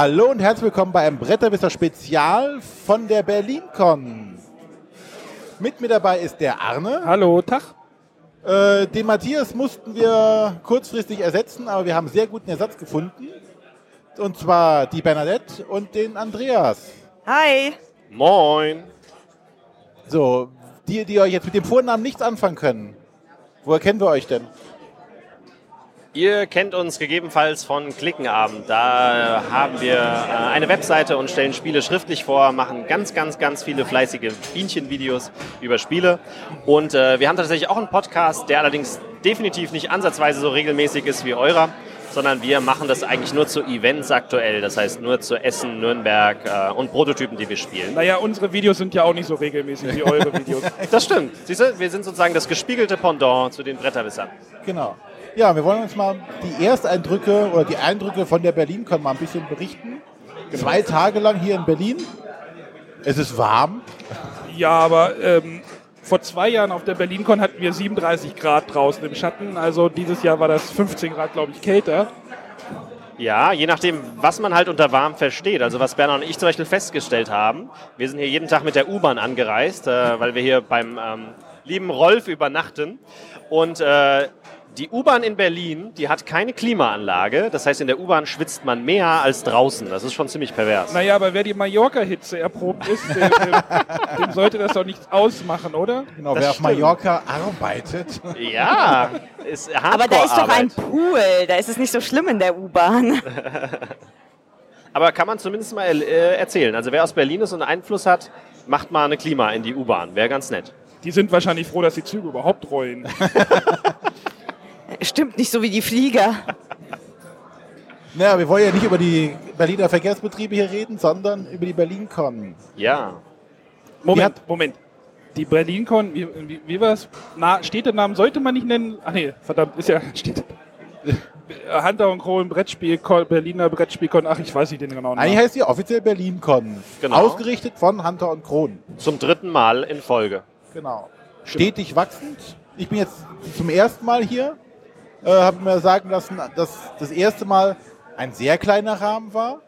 Hallo und herzlich willkommen bei einem Bretterwisser Spezial von der BerlinCon. Mit mir dabei ist der Arne. Hallo, Tag. Äh, den Matthias mussten wir kurzfristig ersetzen, aber wir haben sehr guten Ersatz gefunden. Und zwar die Bernadette und den Andreas. Hi. Moin. So, die, die euch jetzt mit dem Vornamen nichts anfangen können. Woher kennen wir euch denn? Ihr kennt uns gegebenenfalls von Klickenabend. Da haben wir äh, eine Webseite und stellen Spiele schriftlich vor, machen ganz, ganz, ganz viele fleißige Bienchenvideos über Spiele. Und äh, wir haben tatsächlich auch einen Podcast, der allerdings definitiv nicht ansatzweise so regelmäßig ist wie eurer, sondern wir machen das eigentlich nur zu Events aktuell. Das heißt nur zu Essen, Nürnberg äh, und Prototypen, die wir spielen. Naja, unsere Videos sind ja auch nicht so regelmäßig wie eure Videos. Das stimmt. Siehst du, wir sind sozusagen das gespiegelte Pendant zu den Bretterwissern. Genau. Ja, wir wollen uns mal die Ersteindrücke oder die Eindrücke von der BerlinCon mal ein bisschen berichten. Zwei Tage lang hier in Berlin. Es ist warm. Ja, aber ähm, vor zwei Jahren auf der BerlinCon hatten wir 37 Grad draußen im Schatten. Also dieses Jahr war das 15 Grad, glaube ich, kälter. Ja, je nachdem, was man halt unter warm versteht. Also was Bernhard und ich zum Beispiel festgestellt haben, wir sind hier jeden Tag mit der U-Bahn angereist, äh, weil wir hier beim ähm, lieben Rolf übernachten. Und äh, die U-Bahn in Berlin, die hat keine Klimaanlage. Das heißt, in der U-Bahn schwitzt man mehr als draußen. Das ist schon ziemlich pervers. Naja, aber wer die Mallorca-Hitze erprobt ist, dem, dem, sollte das doch nichts ausmachen, oder? Genau, Das wer auf stimmt. Mallorca arbeitet. Ja, ist Aber da ist doch ein. Pool. Da ist es nicht so schlimm in der U-Bahn. Aber kann man zumindest mal äh, erzählen. Also wer aus Berlin ist und Einfluss hat, macht mal eine Klima in die U-Bahn. Wäre ganz nett. Die sind wahrscheinlich froh, dass die Züge überhaupt rollen. Stimmt nicht so wie die Flieger. Naja, wir wollen ja nicht über die Berliner Verkehrsbetriebe hier reden, sondern über die BerlinCon. Ja. Moment, Moment. Die BerlinCon, wie, wie, wie war es? Na, Städtenamen sollte man nicht nennen. Ach nee, verdammt, ist ja Städte. Hunter und Krohn, Brettspiel, Berliner Brettspielcon, ach, ich weiß nicht den genauen Eigentlich Namen. heißt sie offiziell BerlinCon. Genau. Ausgerichtet von Hunter und Kron. Zum dritten Mal in Folge. Genau. Stetig wachsend. Ich bin jetzt zum ersten Mal hier. Äh, habe mir sagen lassen, dass das erste Mal ein sehr kleiner Rahmen war.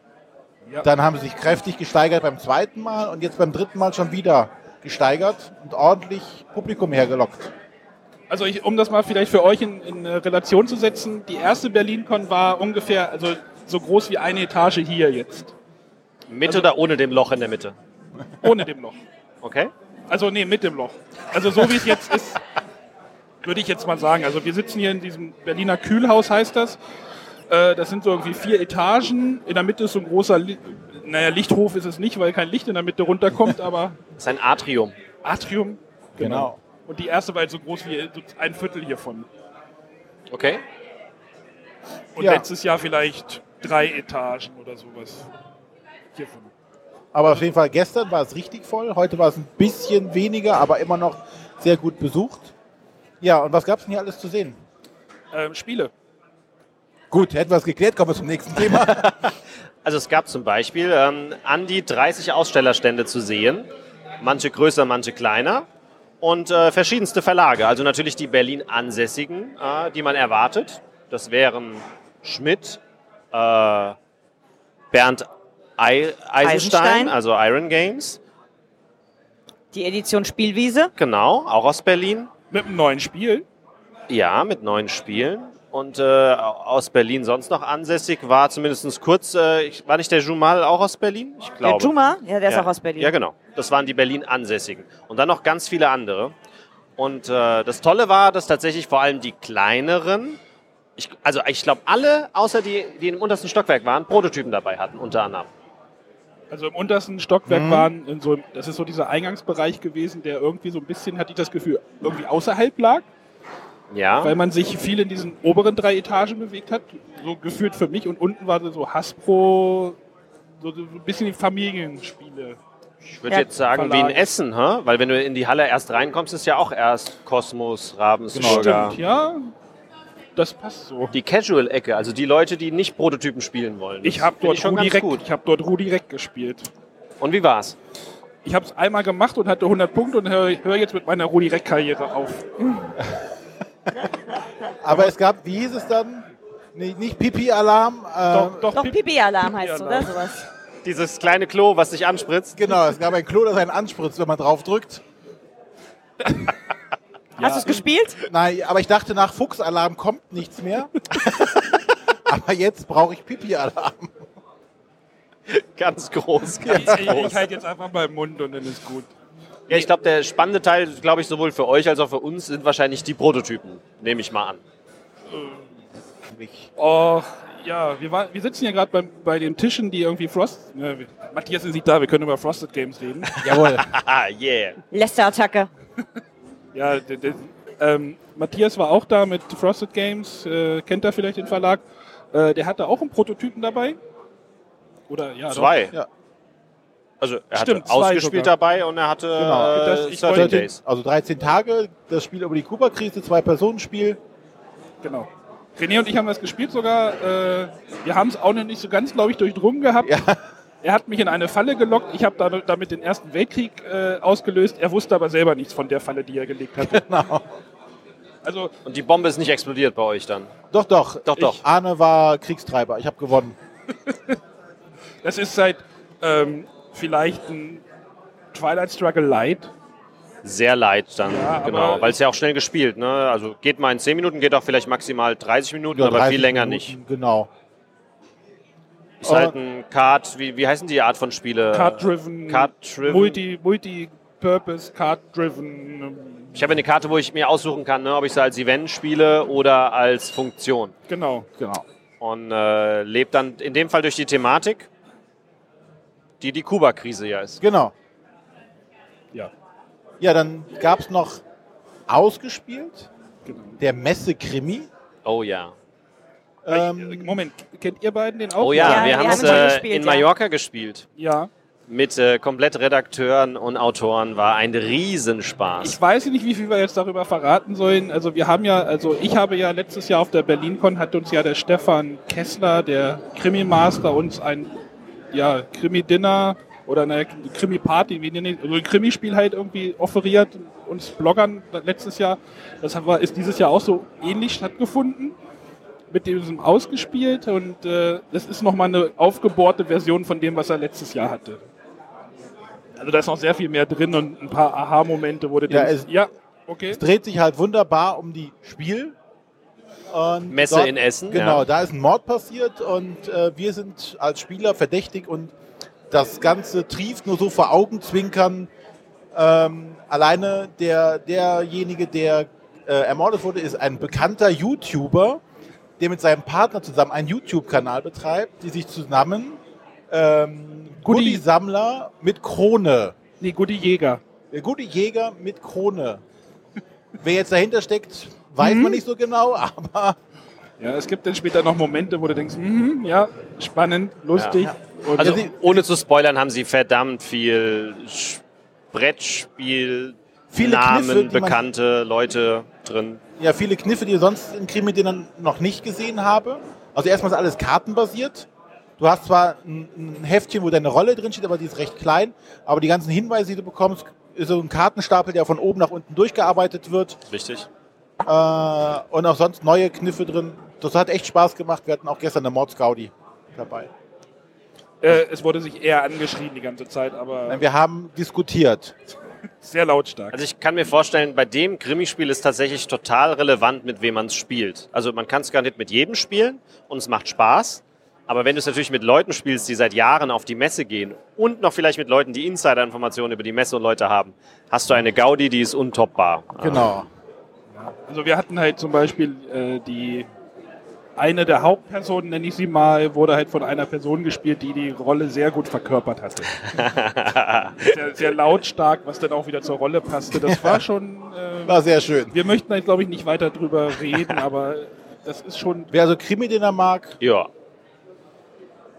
Ja. Dann haben sie sich kräftig gesteigert beim zweiten Mal und jetzt beim dritten Mal schon wieder gesteigert und ordentlich Publikum hergelockt. Also ich, um das mal vielleicht für euch in, in äh, Relation zu setzen, die erste BerlinCon war ungefähr also so groß wie eine Etage hier jetzt. Mit oder ohne dem Loch in der Mitte? Ohne dem Loch. Okay? Also nee, mit dem Loch. Also so wie es jetzt ist, würde ich jetzt mal sagen. Also wir sitzen hier in diesem Berliner Kühlhaus, heißt das. Äh, Das sind so irgendwie vier Etagen. In der Mitte ist so ein großer, naja, Lichthof ist es nicht, weil kein Licht in der Mitte runterkommt, aber Das ist ein Atrium. Atrium. Genau. Und die erste war halt so groß wie ein Viertel hiervon. Okay? Und Ja. letztes Jahr vielleicht drei Etagen oder sowas. Hiervon. Aber auf jeden Fall gestern war es richtig voll. Heute war es ein bisschen weniger, aber immer noch sehr gut besucht. Ja, und was gab es denn hier alles zu sehen? Ähm, Spiele. Gut, hätten wir es geklärt, kommen wir zum nächsten Thema. Also es gab zum Beispiel ähm, an die 30 Ausstellerstände zu sehen. Manche größer, manche kleiner. Und äh, verschiedenste Verlage. Also natürlich die Berlin ansässigen, äh, die man erwartet. Das wären Schmidt, äh, Bernd Ei Eisenstein, Eisenstein. also Iron Games. Die Edition Spielwiese. Genau, auch aus Berlin. Mit einem neuen Spiel. Ja, mit neun Spielen. Und äh, aus Berlin sonst noch ansässig war zumindest kurz, äh, ich, war nicht der Jumal auch aus Berlin? Ich Der glaube. Juma, ja, der ist ja. auch aus Berlin. Ja, genau. Das waren die Berlin-Ansässigen. Und dann noch ganz viele andere. Und äh, das Tolle war, dass tatsächlich vor allem die kleineren, ich, also ich glaube alle, außer die, die im untersten Stockwerk waren, Prototypen dabei hatten, unter anderem. Also im untersten Stockwerk Mhm. waren, in so, das ist so dieser Eingangsbereich gewesen, der irgendwie so ein bisschen, hatte ich das Gefühl, irgendwie außerhalb lag, Ja. weil man sich viel in diesen oberen drei Etagen bewegt hat, so gefühlt für mich. Und unten war so Hasbro, so, so ein bisschen die Familienspiele. Ich würde Ja. jetzt sagen, wie in Verlage. Essen, hä? weil wenn du in die Halle erst reinkommst, ist ja auch erst Kosmos, Ravensburger. Stimmt, ja. Das passt so. Die Casual-Ecke, also die Leute, die nicht Prototypen spielen wollen. Ich habe dort, ich Reck, ich hab dort Rudi Reck gespielt. Und wie war's? Ich habe es einmal gemacht und hatte 100 Punkte und höre hör jetzt mit meiner Rudi Reck-Karriere auf. Aber es gab, wie hieß es dann? Nee, nicht Pipi-Alarm. Äh, Doch, doch, Doch, Pip- Pipi-Alarm heißt es, oder sowas. Dieses kleine Klo, was sich anspritzt. Genau, es gab ein Klo, das einen anspritzt, wenn man drauf drückt. Hast du es gespielt? Nein, aber ich dachte, nach Fuchsalarm kommt nichts mehr. aber jetzt brauche ich Pipi-Alarm. Ganz groß, ganz Ich, ich, groß. ich halte jetzt einfach mal im Mund und dann ist gut. Ja, ich glaube, der spannende Teil, glaube ich, sowohl für euch als auch für uns sind wahrscheinlich die Prototypen, nehme ich mal an. Oh, ja, wir, war, wir sitzen ja gerade bei, bei den Tischen, die irgendwie Frost. Ne, Matthias ist nicht da, wir können über Frosted Games reden. Jawohl. Ah, yeah. Lästerattacke. ja, ähm, Matthias war auch da mit Frosted Games, äh, kennt er vielleicht den Verlag. Äh, der hatte auch einen Prototypen dabei. Oder ja, Zwei. Ja. Also er Stimmt, hatte ausgespielt sogar. dabei und er hatte Genau. äh, Das- ich 13 wollte- Days. Also 13 Tage, das Spiel über die Kuba-Krise, Zwei-Personen-Spiel. Genau. René und ich haben das gespielt sogar. Äh, wir haben es auch noch nicht so ganz, glaube ich, durchdrungen gehabt. Ja. Er hat mich in eine Falle gelockt. Ich habe da, damit den Ersten Weltkrieg äh, ausgelöst. Er wusste aber selber nichts von der Falle, die er gelegt hatte. Genau. Also Und die Bombe ist nicht explodiert bei euch dann. Doch, doch. Doch, doch. Ich, Arne war Kriegstreiber. Ich habe gewonnen. das ist seit ähm, vielleicht ein Twilight Struggle Light. Sehr leid dann, Ja, genau. Weil es ja auch schnell gespielt, ne? Also geht mal in 10 Minuten, geht auch vielleicht maximal 30 Minuten, Ja, aber 30 viel länger Minuten, nicht. Genau. Ist halt ein Card, wie, wie heißen die Art von Spiele? Card-driven, Card-driven. Multi, Multi-Purpose, Card-driven. ähm, Ich habe eine Karte, wo ich mir aussuchen kann, ne, ob ich sie als Event spiele oder als Funktion. Genau. Genau. Und äh, lebt dann in dem Fall durch die Thematik, die die Kuba-Krise ja ist. Genau. Ja, Ja, dann gab es noch ausgespielt genau. der Messe-Krimi. Oh ja. Ähm, Moment, kennt ihr beiden den auch? Oh ja, Ja, wir wir haben es äh, in ja. Mallorca gespielt. Ja. Mit äh, komplett Redakteuren und Autoren war ein Riesenspaß. Ich weiß nicht, wie viel wir jetzt darüber verraten sollen. Also wir haben ja, also ich habe ja letztes Jahr auf der BerlinCon hat uns ja der Stefan Kessler, der Krimi-Master, uns ein ja, Krimi-Dinner oder eine Krimi-Party, wie nennen also ein Krimispiel halt irgendwie offeriert, uns Bloggern letztes Jahr. Das haben wir, ist dieses Jahr auch so ähnlich stattgefunden. Mit diesem ausgespielt und äh, das ist nochmal eine aufgebohrte Version von dem, was er letztes Jahr hatte. Also da ist noch sehr viel mehr drin und ein paar Aha-Momente, wo du Ja, denkst, es- ja, okay. es dreht sich halt wunderbar um die Spiel. Und Messe in Essen, Genau, ja. da ist ein Mord passiert und äh, wir sind als Spieler verdächtig und das Ganze trieft nur so vor Augen zwinkern. Ähm, alleine der, derjenige, der äh, ermordet wurde, ist ein bekannter YouTuber, der mit seinem Partner zusammen einen YouTube-Kanal betreibt, die sich zusammen ähm, Goodie- Goodie-Sammler mit Krone Nee, Gudi Jäger. der gute Jäger mit Krone. Wer jetzt dahinter steckt, weiß Mhm. man nicht so genau, aber Ja, es gibt dann später noch Momente, wo du denkst, mhm, ja, spannend, lustig. Ja. Und Also sie- ohne zu spoilern haben sie verdammt viel Brettspiel, Viele Namen, Kniffe, bekannte Leute drin. Ja, viele Kniffe, die ich sonst in Krimi-Dingern noch nicht gesehen habe. Also erstmal ist alles kartenbasiert. Du hast zwar ein, ein Heftchen, wo deine Rolle drin steht, aber die ist recht klein. Aber die ganzen Hinweise, die du bekommst, ist so ein Kartenstapel, der von oben nach unten durchgearbeitet wird. Richtig. Äh, und auch sonst neue Kniffe drin. Das hat echt Spaß gemacht. Wir hatten auch gestern eine Mordsgaudi dabei. äh, es wurde sich eher angeschrien die ganze Zeit, aber Nein, Wir haben diskutiert. Sehr lautstark. Also ich kann mir vorstellen, bei dem Krimispiel ist tatsächlich total relevant, mit wem man es spielt. Also man kann es gar nicht mit jedem spielen und es macht Spaß. Aber wenn du es natürlich mit Leuten spielst, die seit Jahren auf die Messe gehen und noch vielleicht mit Leuten, die Insider-Informationen über die Messe und Leute haben, hast du eine Gaudi, die ist untoppbar. Genau. Also wir hatten halt zum Beispiel äh, die eine der Hauptpersonen, nenne ich sie mal, wurde halt von einer Person gespielt, die die Rolle sehr gut verkörpert hatte. sehr, sehr lautstark, was dann auch wieder zur Rolle passte. Das war schon. Äh, War sehr schön. wir möchten halt, glaube ich, nicht weiter drüber reden, aber das ist schon. Wer also Krimi-Dinner mag, Ja,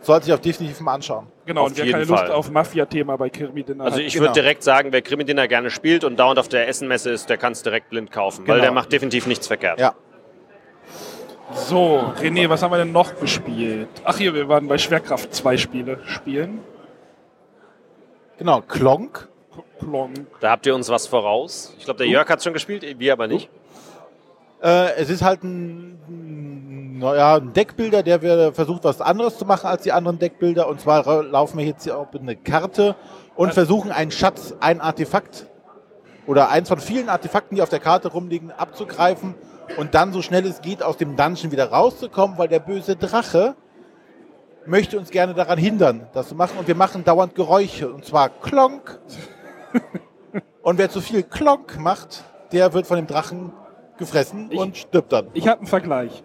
sollte sich auf definitiv mal anschauen. Genau, Auf und wer keine Lust Fall. auf Mafia-Thema bei Kirby Dinner also ich genau. würde direkt sagen, wer Krimi-Dinner gerne spielt und dauernd auf der Essenmesse ist, der kann es direkt blind kaufen, weil Genau. der macht definitiv nichts verkehrt. Ja. So, René, was haben wir denn noch gespielt? Ach hier, wir waren bei Schwerkraft zwei Spiele spielen. Genau, Klonk. Plonk. Da habt ihr uns was voraus. Ich glaube, der Jörg hat schon gespielt, wir aber nicht. Äh, es ist halt ein, naja, ein Deckbilder, der wir versucht, was anderes zu machen als die anderen Deckbilder. Und zwar laufen wir jetzt hier auf eine Karte und versuchen einen Schatz, ein Artefakt oder eins von vielen Artefakten, die auf der Karte rumliegen, abzugreifen und dann so schnell es geht aus dem Dungeon wieder rauszukommen, weil der böse Drache möchte uns gerne daran hindern, das zu machen. Und wir machen dauernd Geräusche und zwar Klonk. und wer zu viel Klonk macht, der wird von dem Drachen gefressen Ich- und stirbt dann. Ich habe einen Vergleich.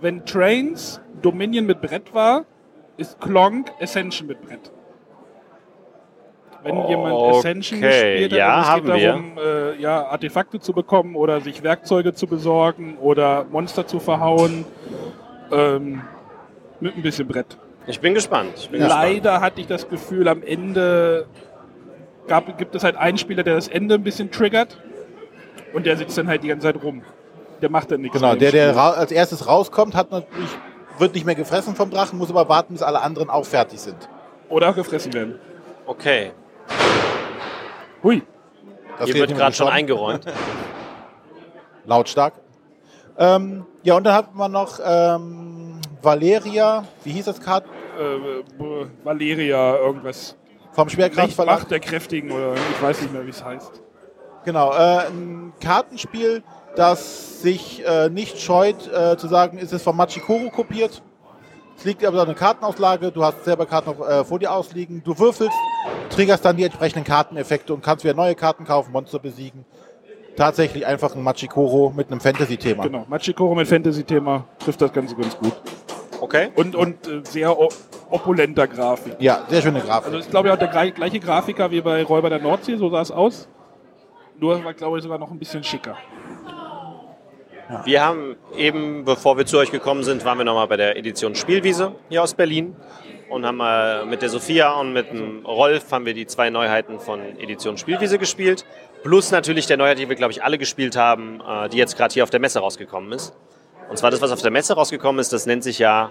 Wenn Trains Dominion mit Brett war, ist Klonk Ascension mit Brett. Wenn jemand Ascension Okay, hat, ja, und es haben geht darum, äh, ja, Artefakte zu bekommen oder sich Werkzeuge zu besorgen oder Monster zu verhauen, ähm, mit ein bisschen Brett. Ich bin gespannt. Ich bin gespannt. Leider hatte ich das Gefühl, am Ende gab, gibt es halt einen Spieler, der das Ende ein bisschen triggert und der sitzt dann halt die ganze Zeit rum. Der macht dann nichts. Genau, der, der als erstes rauskommt, hat natürlich, wird nicht mehr gefressen vom Drachen, muss aber warten, bis alle anderen auch fertig sind. Oder auch gefressen werden. Okay. Hui. Das Hier wird gerade schon eingeräumt. Lautstark. Ähm, ja, und dann hat man noch ähm, Valeria, wie hieß das Kart? Äh, b- Valeria, irgendwas. Vom Schwerkraftverlag. Macht der Kräftigen oder ich weiß nicht mehr, wie es heißt. Genau, äh, ein Kartenspiel, das sich äh, nicht scheut äh, zu sagen, ist es von Machikoro kopiert. Es liegt aber eine Kartenauslage, du hast selber Karten noch, äh, vor dir ausliegen, du würfelst, triggerst dann die entsprechenden Karteneffekte und kannst wieder neue Karten kaufen, Monster besiegen. Tatsächlich einfach ein Machikoro mit einem Fantasy-Thema. Genau. Machikoro mit Fantasy-Thema trifft das Ganze ganz gut. Okay. Und, und äh, sehr opulenter Grafik. Ja, sehr schöne Grafik. Also ist glaube ich auch der gleiche Grafiker wie bei Räuber der Nordsee, so sah es aus. Nur war glaube ich sogar noch ein bisschen schicker. Wir haben eben, bevor wir zu euch gekommen sind, waren wir nochmal bei der Edition Spielwiese hier aus Berlin und haben äh, mit der Sophia und mit dem Rolf haben wir die zwei Neuheiten von Edition Spielwiese gespielt. Plus natürlich der Neuheit, die wir, glaube ich, alle gespielt haben, äh, die jetzt gerade hier auf der Messe rausgekommen ist. Und zwar das, was auf der Messe rausgekommen ist, das nennt sich ja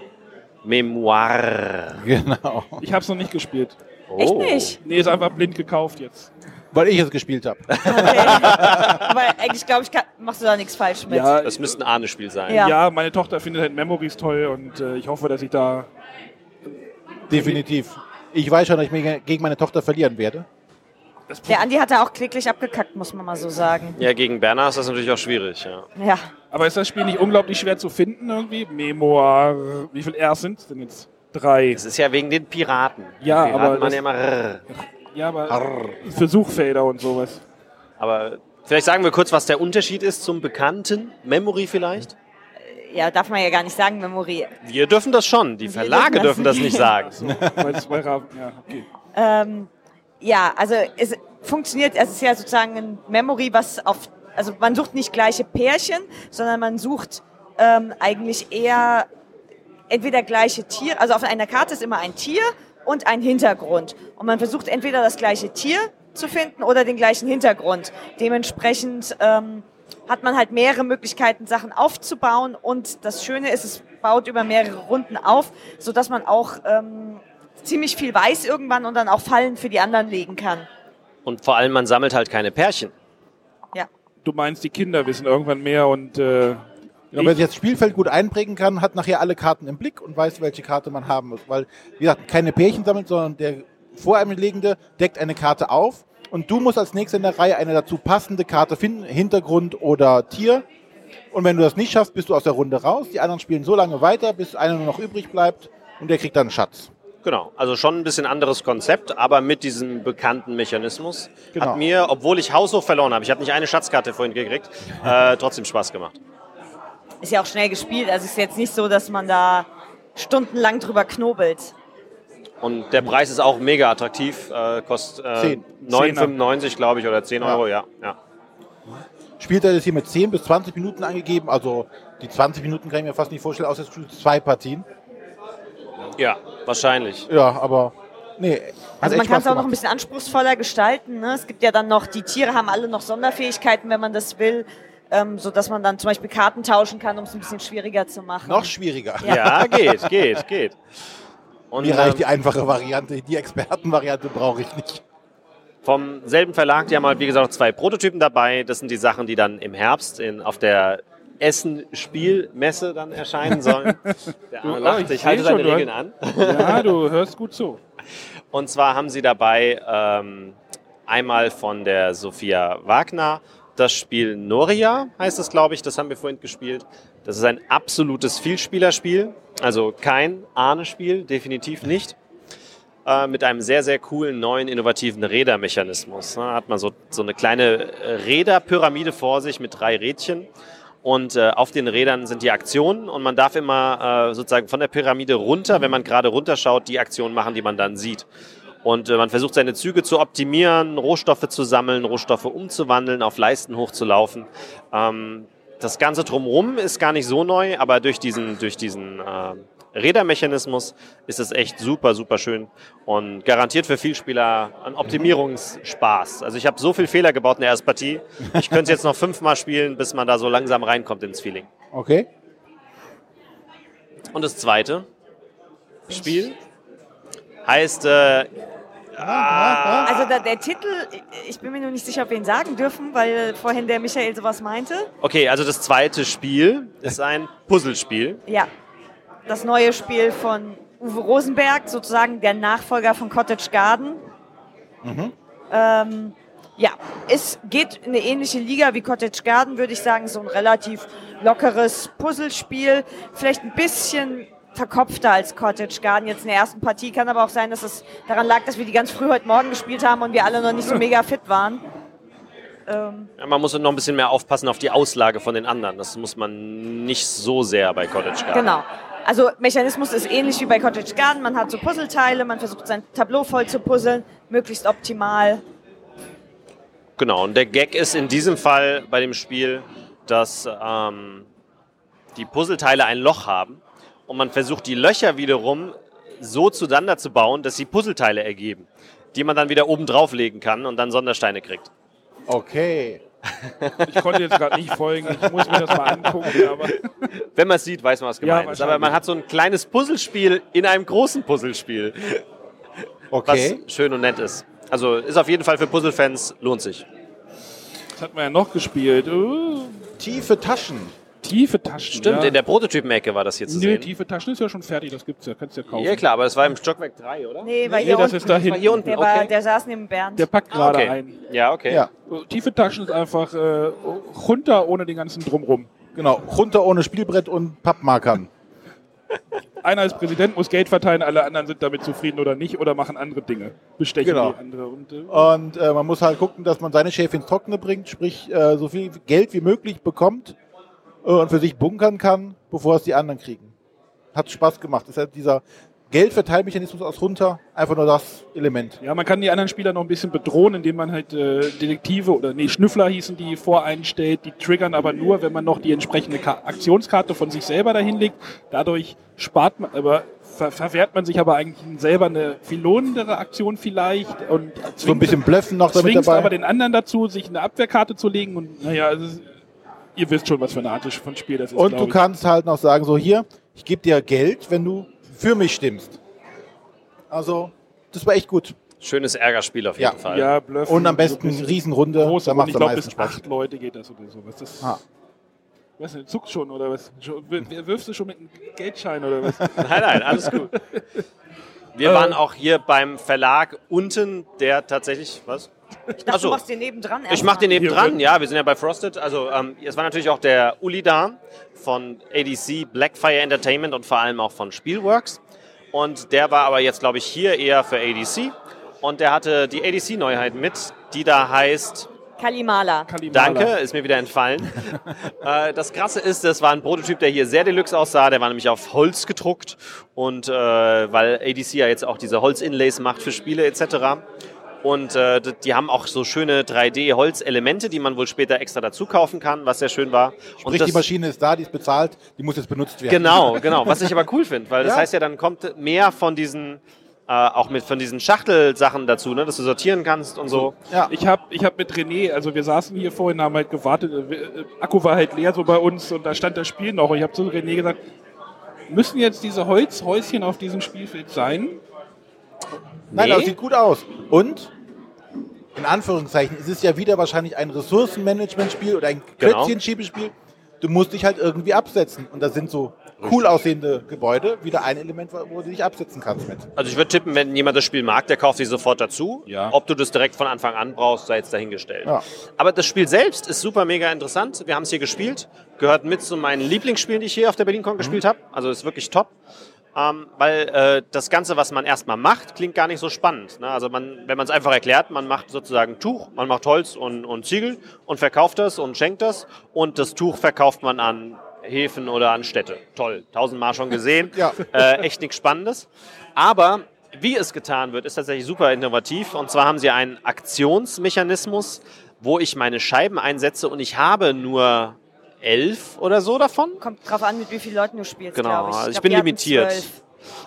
Memoir. Genau. Ich habe es noch nicht gespielt. Echt Oh. nicht? Nee, ist einfach blind gekauft jetzt. Weil ich es gespielt habe. Okay. Aber eigentlich glaube ich, kann, machst du da nichts falsch mit. Ja, Das müsste ein Ahne-Spiel sein. Ja. ja. meine Tochter findet halt Memories toll und äh, ich hoffe, dass ich da. Definitiv. Ich weiß schon, dass ich mich gegen meine Tochter verlieren werde. Das Der Andi hat da auch kläglich abgekackt, muss man mal so sagen. Ja, gegen Berner ist das natürlich auch schwierig. Ja. Ja. Aber ist das Spiel nicht unglaublich schwer zu finden irgendwie? Memoir. Wie viel R sind es denn jetzt? Drei. Es ist ja wegen den Piraten. Ja, Piraten aber das- ja immer rrr. Ja, aber Versuchfelder und sowas. Aber vielleicht sagen wir kurz, was der Unterschied ist zum bekannten Memory vielleicht? Ja, darf man ja gar nicht sagen, Memory. Wir dürfen das schon. Die Verlage dürfen das dürfen das nicht sagen. So, weil Raben. Ja, okay. Ähm, ja, also es funktioniert, es ist ja sozusagen ein Memory, was auf, also man sucht nicht gleiche Pärchen, sondern man sucht ähm, eigentlich eher entweder gleiche Tiere, also auf einer Karte ist immer ein Tier und ein Hintergrund. Und man versucht entweder das gleiche Tier zu finden oder den gleichen Hintergrund. Dementsprechend ähm, hat man halt mehrere Möglichkeiten, Sachen aufzubauen. Und das Schöne ist, es baut über mehrere Runden auf, sodass man auch ähm, ziemlich viel weiß irgendwann und dann auch Fallen für die anderen legen kann. Und vor allem, man sammelt halt keine Pärchen. Ja. Du meinst, die Kinder wissen irgendwann mehr und äh, Genau, wer sich das Spielfeld gut einprägen kann, hat nachher alle Karten im Blick und weiß, welche Karte man haben muss. Weil, wie gesagt, keine Pärchen sammelt, sondern der vor einem Liegende deckt eine Karte auf und du musst als nächster in der Reihe eine dazu passende Karte finden, Hintergrund oder Tier. Und wenn du das nicht schaffst, bist du aus der Runde raus. Die anderen spielen so lange weiter, bis einer nur noch übrig bleibt und der kriegt dann einen Schatz. Genau, also schon ein bisschen anderes Konzept, aber mit diesem bekannten Mechanismus. Genau. Hat mir, obwohl ich haushoch verloren habe, ich habe nicht eine Schatzkarte vorhin gekriegt, äh, trotzdem Spaß gemacht. Ist ja auch schnell gespielt. Also ist jetzt nicht so, dass man da stundenlang drüber knobelt. Und der Preis ist auch mega attraktiv, äh, kostet äh, Zehn. 9,95 glaube ich oder 10 Ja. Euro, ja. ja. Spielzeit ist hier mit 10 bis 20 Minuten angegeben. Also die 20 Minuten kann ich mir fast nicht vorstellen, außer es spielt zwei Partien. Ja, wahrscheinlich. Ja, aber nee. Also man kann es auch noch ein bisschen anspruchsvoller gestalten. Ne? Es gibt ja dann noch, die Tiere haben alle noch Sonderfähigkeiten, wenn man das will, ähm, so dass man dann zum Beispiel Karten tauschen kann, um es ein bisschen schwieriger zu machen. Noch schwieriger. Ja, geht, geht, geht. Und Mir reicht die ähm, einfache Variante. Die Expertenvariante brauche ich nicht. vom selben Verlag, die haben halt, wie gesagt, zwei Prototypen dabei. Das sind die Sachen, die dann im Herbst in, auf der Essen Spielmesse dann erscheinen sollen. Der Arne Du, lacht, oh, ich, ich halte seine schon, Regeln an. Ja, du hörst gut zu. Und zwar haben sie dabei ähm, einmal von der Sophia Wagner das Spiel Noria, heißt es, glaube ich, das haben wir vorhin gespielt. Das ist ein absolutes Vielspielerspiel, also kein Ahne-Spiel, definitiv nicht. Äh, mit einem sehr, sehr coolen, neuen, innovativen Rädermechanismus. Da hat man so, so eine kleine Räderpyramide vor sich mit drei Rädchen. Und äh, auf den Rädern sind die Aktionen und man darf immer äh, sozusagen von der Pyramide runter, wenn man gerade runterschaut, die Aktionen machen, die man dann sieht. Und äh, man versucht seine Züge zu optimieren, Rohstoffe zu sammeln, Rohstoffe umzuwandeln, auf Leisten hochzulaufen. Ähm, das Ganze drumherum ist gar nicht so neu, aber durch diesen, durch diesen äh, Rädermechanismus ist es echt super, super schön und garantiert für Vielspieler ein Optimierungsspaß. Also ich habe so viel Fehler gebaut in der ersten Partie. Ich könnte es jetzt noch fünfmal spielen, bis man da so langsam reinkommt ins Feeling. Okay. Und das zweite Spiel heißt äh, Also der, der Titel, ich bin mir nur nicht sicher, ob wir ihn sagen dürfen, weil vorhin der Michael sowas meinte. Okay, also das zweite Spiel ist ein Puzzlespiel. Ja, das neue Spiel von Uwe Rosenberg, sozusagen der Nachfolger von Cottage Garden. Ähm, ja, es geht in eine ähnliche Liga wie Cottage Garden, würde ich sagen. So ein relativ lockeres Puzzlespiel. Vielleicht ein bisschen verkopfter als Cottage Garden jetzt in der ersten Partie. Kann aber auch sein, dass es daran lag, dass wir die ganz früh heute Morgen gespielt haben und wir alle noch nicht so mega fit waren. Ähm, Ja, man muss noch ein bisschen mehr aufpassen auf die Auslage von den anderen. Das muss man nicht so sehr bei Cottage Garden. Genau. Also Mechanismus ist ähnlich wie bei Cottage Garden. Man hat so Puzzleteile, man versucht sein Tableau voll zu puzzeln, möglichst optimal. Genau, und der Gag ist in diesem Fall bei dem Spiel, dass ähm, die Puzzleteile ein Loch haben und man versucht die Löcher wiederum so zueinander zu bauen, dass sie Puzzleteile ergeben, die man dann wieder oben drauflegen kann und dann Sondersteine kriegt. Okay. Ich konnte jetzt gerade nicht folgen. Ich muss mir das mal angucken. Aber Wenn man es sieht, weiß man, was gemeint Ja, ist. Aber man hat so ein kleines Puzzlespiel in einem großen Puzzlespiel, was Okay. schön und nett ist. Also ist auf jeden Fall für Puzzlefans, lohnt sich. das hat man ja noch gespielt. Uh, Tiefe Taschen. Tiefe Taschen. Stimmt, ja. in der Prototypen-Ecke war das hier zu Nö, sehen. tiefe Taschen ist ja schon fertig. Das gibt's ja. Kannst du ja kaufen. Ja klar, aber das war im Stockwerk 3, oder? Nee, war Nee, hier das unten. ist da war hinten. hier unten. Der, war, okay. der saß neben Bernd. Der packt gerade okay. ein. Ja, okay. Ja, Tiefe Taschen ist einfach äh, runter ohne den ganzen Drumrum. genau. Runter ohne Spielbrett und Pappmarkern. Einer ist Präsident, muss Geld verteilen, alle anderen sind damit zufrieden oder nicht oder machen andere Dinge. Bestechen Genau. die andere. Und, äh, Und äh, man muss halt gucken, dass man seine Schäfe ins Trockene bringt, sprich äh, so viel Geld wie möglich bekommt und für sich bunkern kann, bevor es die anderen kriegen. Hat Spaß gemacht. Das ist halt dieser Geldverteilmechanismus aus runter, einfach nur das Element. ja, man kann die anderen Spieler noch ein bisschen bedrohen, indem man halt äh, Detektive oder nee, Schnüffler hießen die voreinstellt. Die triggern aber nur, wenn man noch die entsprechende Ka Aktionskarte von sich selber dahin legt. Dadurch spart man, aber ver verwehrt man sich aber eigentlich selber eine viel lohnendere Aktion vielleicht und So ein bisschen Bluffen noch damit zwingst aber dabei. den anderen dazu, sich eine Abwehrkarte zu legen und naja, es ist, ihr wisst schon, was für eine Art von Spiel das ist. Und du ich. kannst halt noch sagen, so hier, ich gebe dir Geld, wenn du für mich stimmst. Also, das war echt gut. Schönes Ärgerspiel auf jeden Ja. Fall. ja, bluffen, Und am so besten ein bisschen Riesenrunde, groß, da macht ich glaube, bis Spaß. acht Leute geht das oder sowas. Das, Ah. Weiß nicht, zuckt schon oder was? Wirfst du schon mit einem Geldschein oder was? Nein, nein, alles gut. Wir Äh. waren auch hier beim Verlag unten, der tatsächlich, was? Ich dachte, Ach so. du machst den nebendran. Ich mache den nebendran, ja, wir sind ja bei Frosted. Also ähm, es war natürlich auch der Uli da von ADC, Blackfire Entertainment und vor allem auch von Spielworks. Und der war aber jetzt, glaube ich, hier eher für ADC. Und der hatte die ADC-Neuheit mit, die da heißt Kalimala. Kalimala. Danke, ist mir wieder entfallen. äh, das Krasse ist, das war ein Prototyp, der hier sehr deluxe aussah. Der war nämlich auf Holz gedruckt. Und äh, weil ADC ja jetzt auch diese Holz-Inlays macht für Spiele etc. Und äh, die haben auch so schöne 3D-Holzelemente, die man wohl später extra dazu kaufen kann, was sehr schön war. Und Sprich, das, die Maschine ist da, die ist bezahlt, die muss jetzt benutzt werden. Genau, genau. Was ich aber cool finde, weil das Ja. heißt ja, dann kommt mehr von diesen, äh, auch mit von diesen Schachtelsachen dazu, ne, dass du sortieren kannst und so. Ja. Ich habe ich hab mit René, also wir saßen hier vorhin, haben halt gewartet, äh, äh, Akku war halt leer so bei uns und da stand das Spiel noch und ich habe zu René gesagt, müssen jetzt diese Holzhäuschen auf diesem Spielfeld sein? Nein, Nee. das sieht gut aus. Und, in Anführungszeichen, es ist ja wieder wahrscheinlich ein Ressourcenmanagement-Spiel oder ein Genau. Klötzchen-Schiebespiel. du musst dich halt irgendwie absetzen. Und da sind so cool aussehende Gebäude wieder ein Element, wo du dich absetzen kannst mit. Also ich würde tippen, wenn jemand das Spiel mag, der kauft sich sofort dazu. Ja. Ob du das direkt von Anfang an brauchst, sei jetzt dahingestellt. Ja. Aber das Spiel selbst ist super mega interessant. Wir haben es hier gespielt, gehört mit zu meinen Lieblingsspielen, die ich hier auf der BerlinCon gespielt habe. Also ist wirklich top. Ähm, weil äh, das Ganze, was man erstmal macht, klingt gar nicht so spannend. Ne? Also man, wenn man es einfach erklärt, man macht sozusagen Tuch, man macht Holz und, und Ziegel und verkauft das und schenkt das und das Tuch verkauft man an Häfen oder an Städte. Toll, tausendmal schon gesehen. Ja. äh, echt nichts Spannendes. Aber wie es getan wird, ist tatsächlich super innovativ. Und zwar haben sie einen Aktionsmechanismus, wo ich meine Scheiben einsetze und ich habe nur elf oder so davon. Kommt drauf an, mit wie vielen Leuten du spielst, Genau, glaube ich. also ich bin limitiert.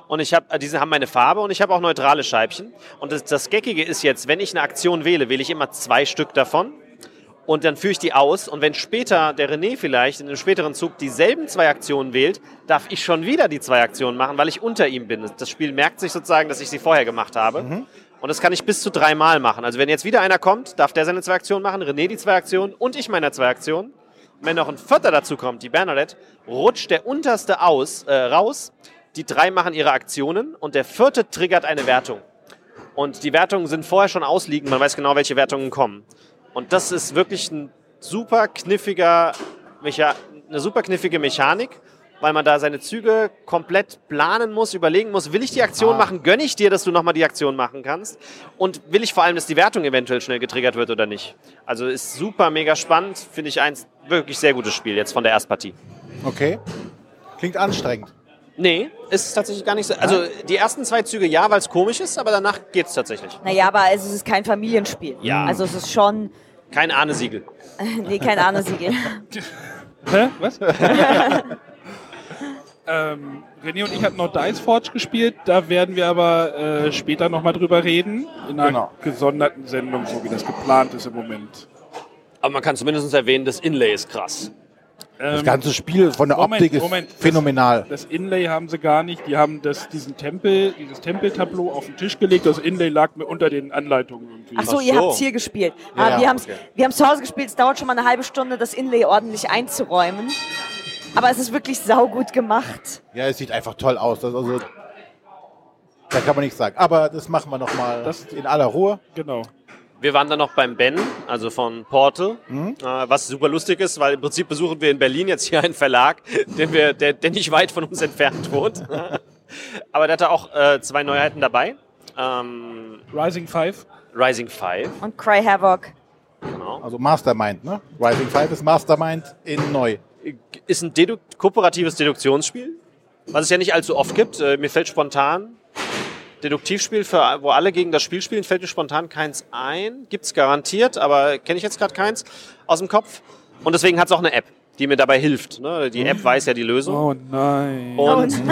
Und ich habe, diese haben meine Farbe und ich habe auch neutrale Scheibchen. Und das, das Geckige ist jetzt, wenn ich eine Aktion wähle, wähle ich immer zwei Stück davon. Und dann führe ich die aus. Und wenn später der René vielleicht in einem späteren Zug dieselben zwei Aktionen wählt, darf ich schon wieder die zwei Aktionen machen, weil ich unter ihm bin. Das Spiel merkt sich sozusagen, dass ich sie vorher gemacht habe. Und das kann ich bis zu dreimal machen. Also wenn jetzt wieder einer kommt, darf der seine zwei Aktionen machen, René die zwei Aktionen und ich meine zwei Aktionen. Wenn noch ein Vierter dazu kommt, die Bernadette, rutscht der unterste aus, äh, raus. Die drei machen ihre Aktionen und der vierte triggert eine Wertung. Und die Wertungen sind vorher schon ausliegend, man weiß genau, welche Wertungen kommen. Und das ist wirklich ein super kniffiger, eine super kniffige Mechanik, weil man da seine Züge komplett planen muss, überlegen muss, will ich die Aktion machen, gönne ich dir, dass du nochmal die Aktion machen kannst und will ich vor allem, dass die Wertung eventuell schnell getriggert wird oder nicht. Also ist super mega spannend, finde ich eins wirklich sehr gutes Spiel jetzt von der Erstpartie. Okay. Klingt anstrengend. Nee, ist tatsächlich gar nicht so. Also die ersten zwei Züge ja, weil es komisch ist, aber danach geht's tatsächlich. Naja, aber es ist kein Familienspiel. Ja. Also es ist schon, Kein Ahnesiegel. nee, kein Ahnesiegel. Hä? Was? ähm, René und ich hatten noch Dice Forge gespielt, da werden wir aber äh, später nochmal drüber reden, in einer Genau. gesonderten Sendung, so wie das geplant ist im Moment. Aber man kann zumindest erwähnen, das Inlay ist krass. Das Ähm, ganze Spiel von der Moment, Optik ist Moment. phänomenal. Das Inlay haben sie gar nicht. Die haben das, diesen Tempel, dieses Tempeltableau auf den Tisch gelegt. Das Inlay lag mir unter den Anleitungen irgendwie. Ach so, Ach ihr so. habt es hier gespielt. Ja, Ah, wir ja, haben es okay. wir haben's zu Hause gespielt. Es dauert schon mal eine halbe Stunde, das Inlay ordentlich einzuräumen. Aber es ist wirklich saugut gemacht. Ja, es sieht einfach toll aus. Das also, da kann man nichts sagen. Aber das machen wir nochmal Das- in aller Ruhe. Genau. Wir waren dann noch beim Ben, also von Portal, äh, was super lustig ist, weil im Prinzip besuchen wir in Berlin jetzt hier einen Verlag, den wir, der, der nicht weit von uns entfernt wohnt. Aber der hatte auch äh, zwei Neuheiten dabei. Ähm, Rising 5. Rising 5, Und Cry Havoc. genau. Also Mastermind, ne? Rising 5 ist Mastermind in neu. Ist ein Dedu kooperatives Deduktionsspiel, was es ja nicht allzu oft gibt. Äh, mir fällt spontan Deduktivspiel, für, wo alle gegen das Spiel spielen, fällt mir spontan keins ein. Gibt's garantiert, aber kenne ich jetzt gerade keins aus dem Kopf. Und deswegen hat's auch eine App, die mir dabei hilft. Ne? Die App weiß ja die Lösung. Oh nein. Und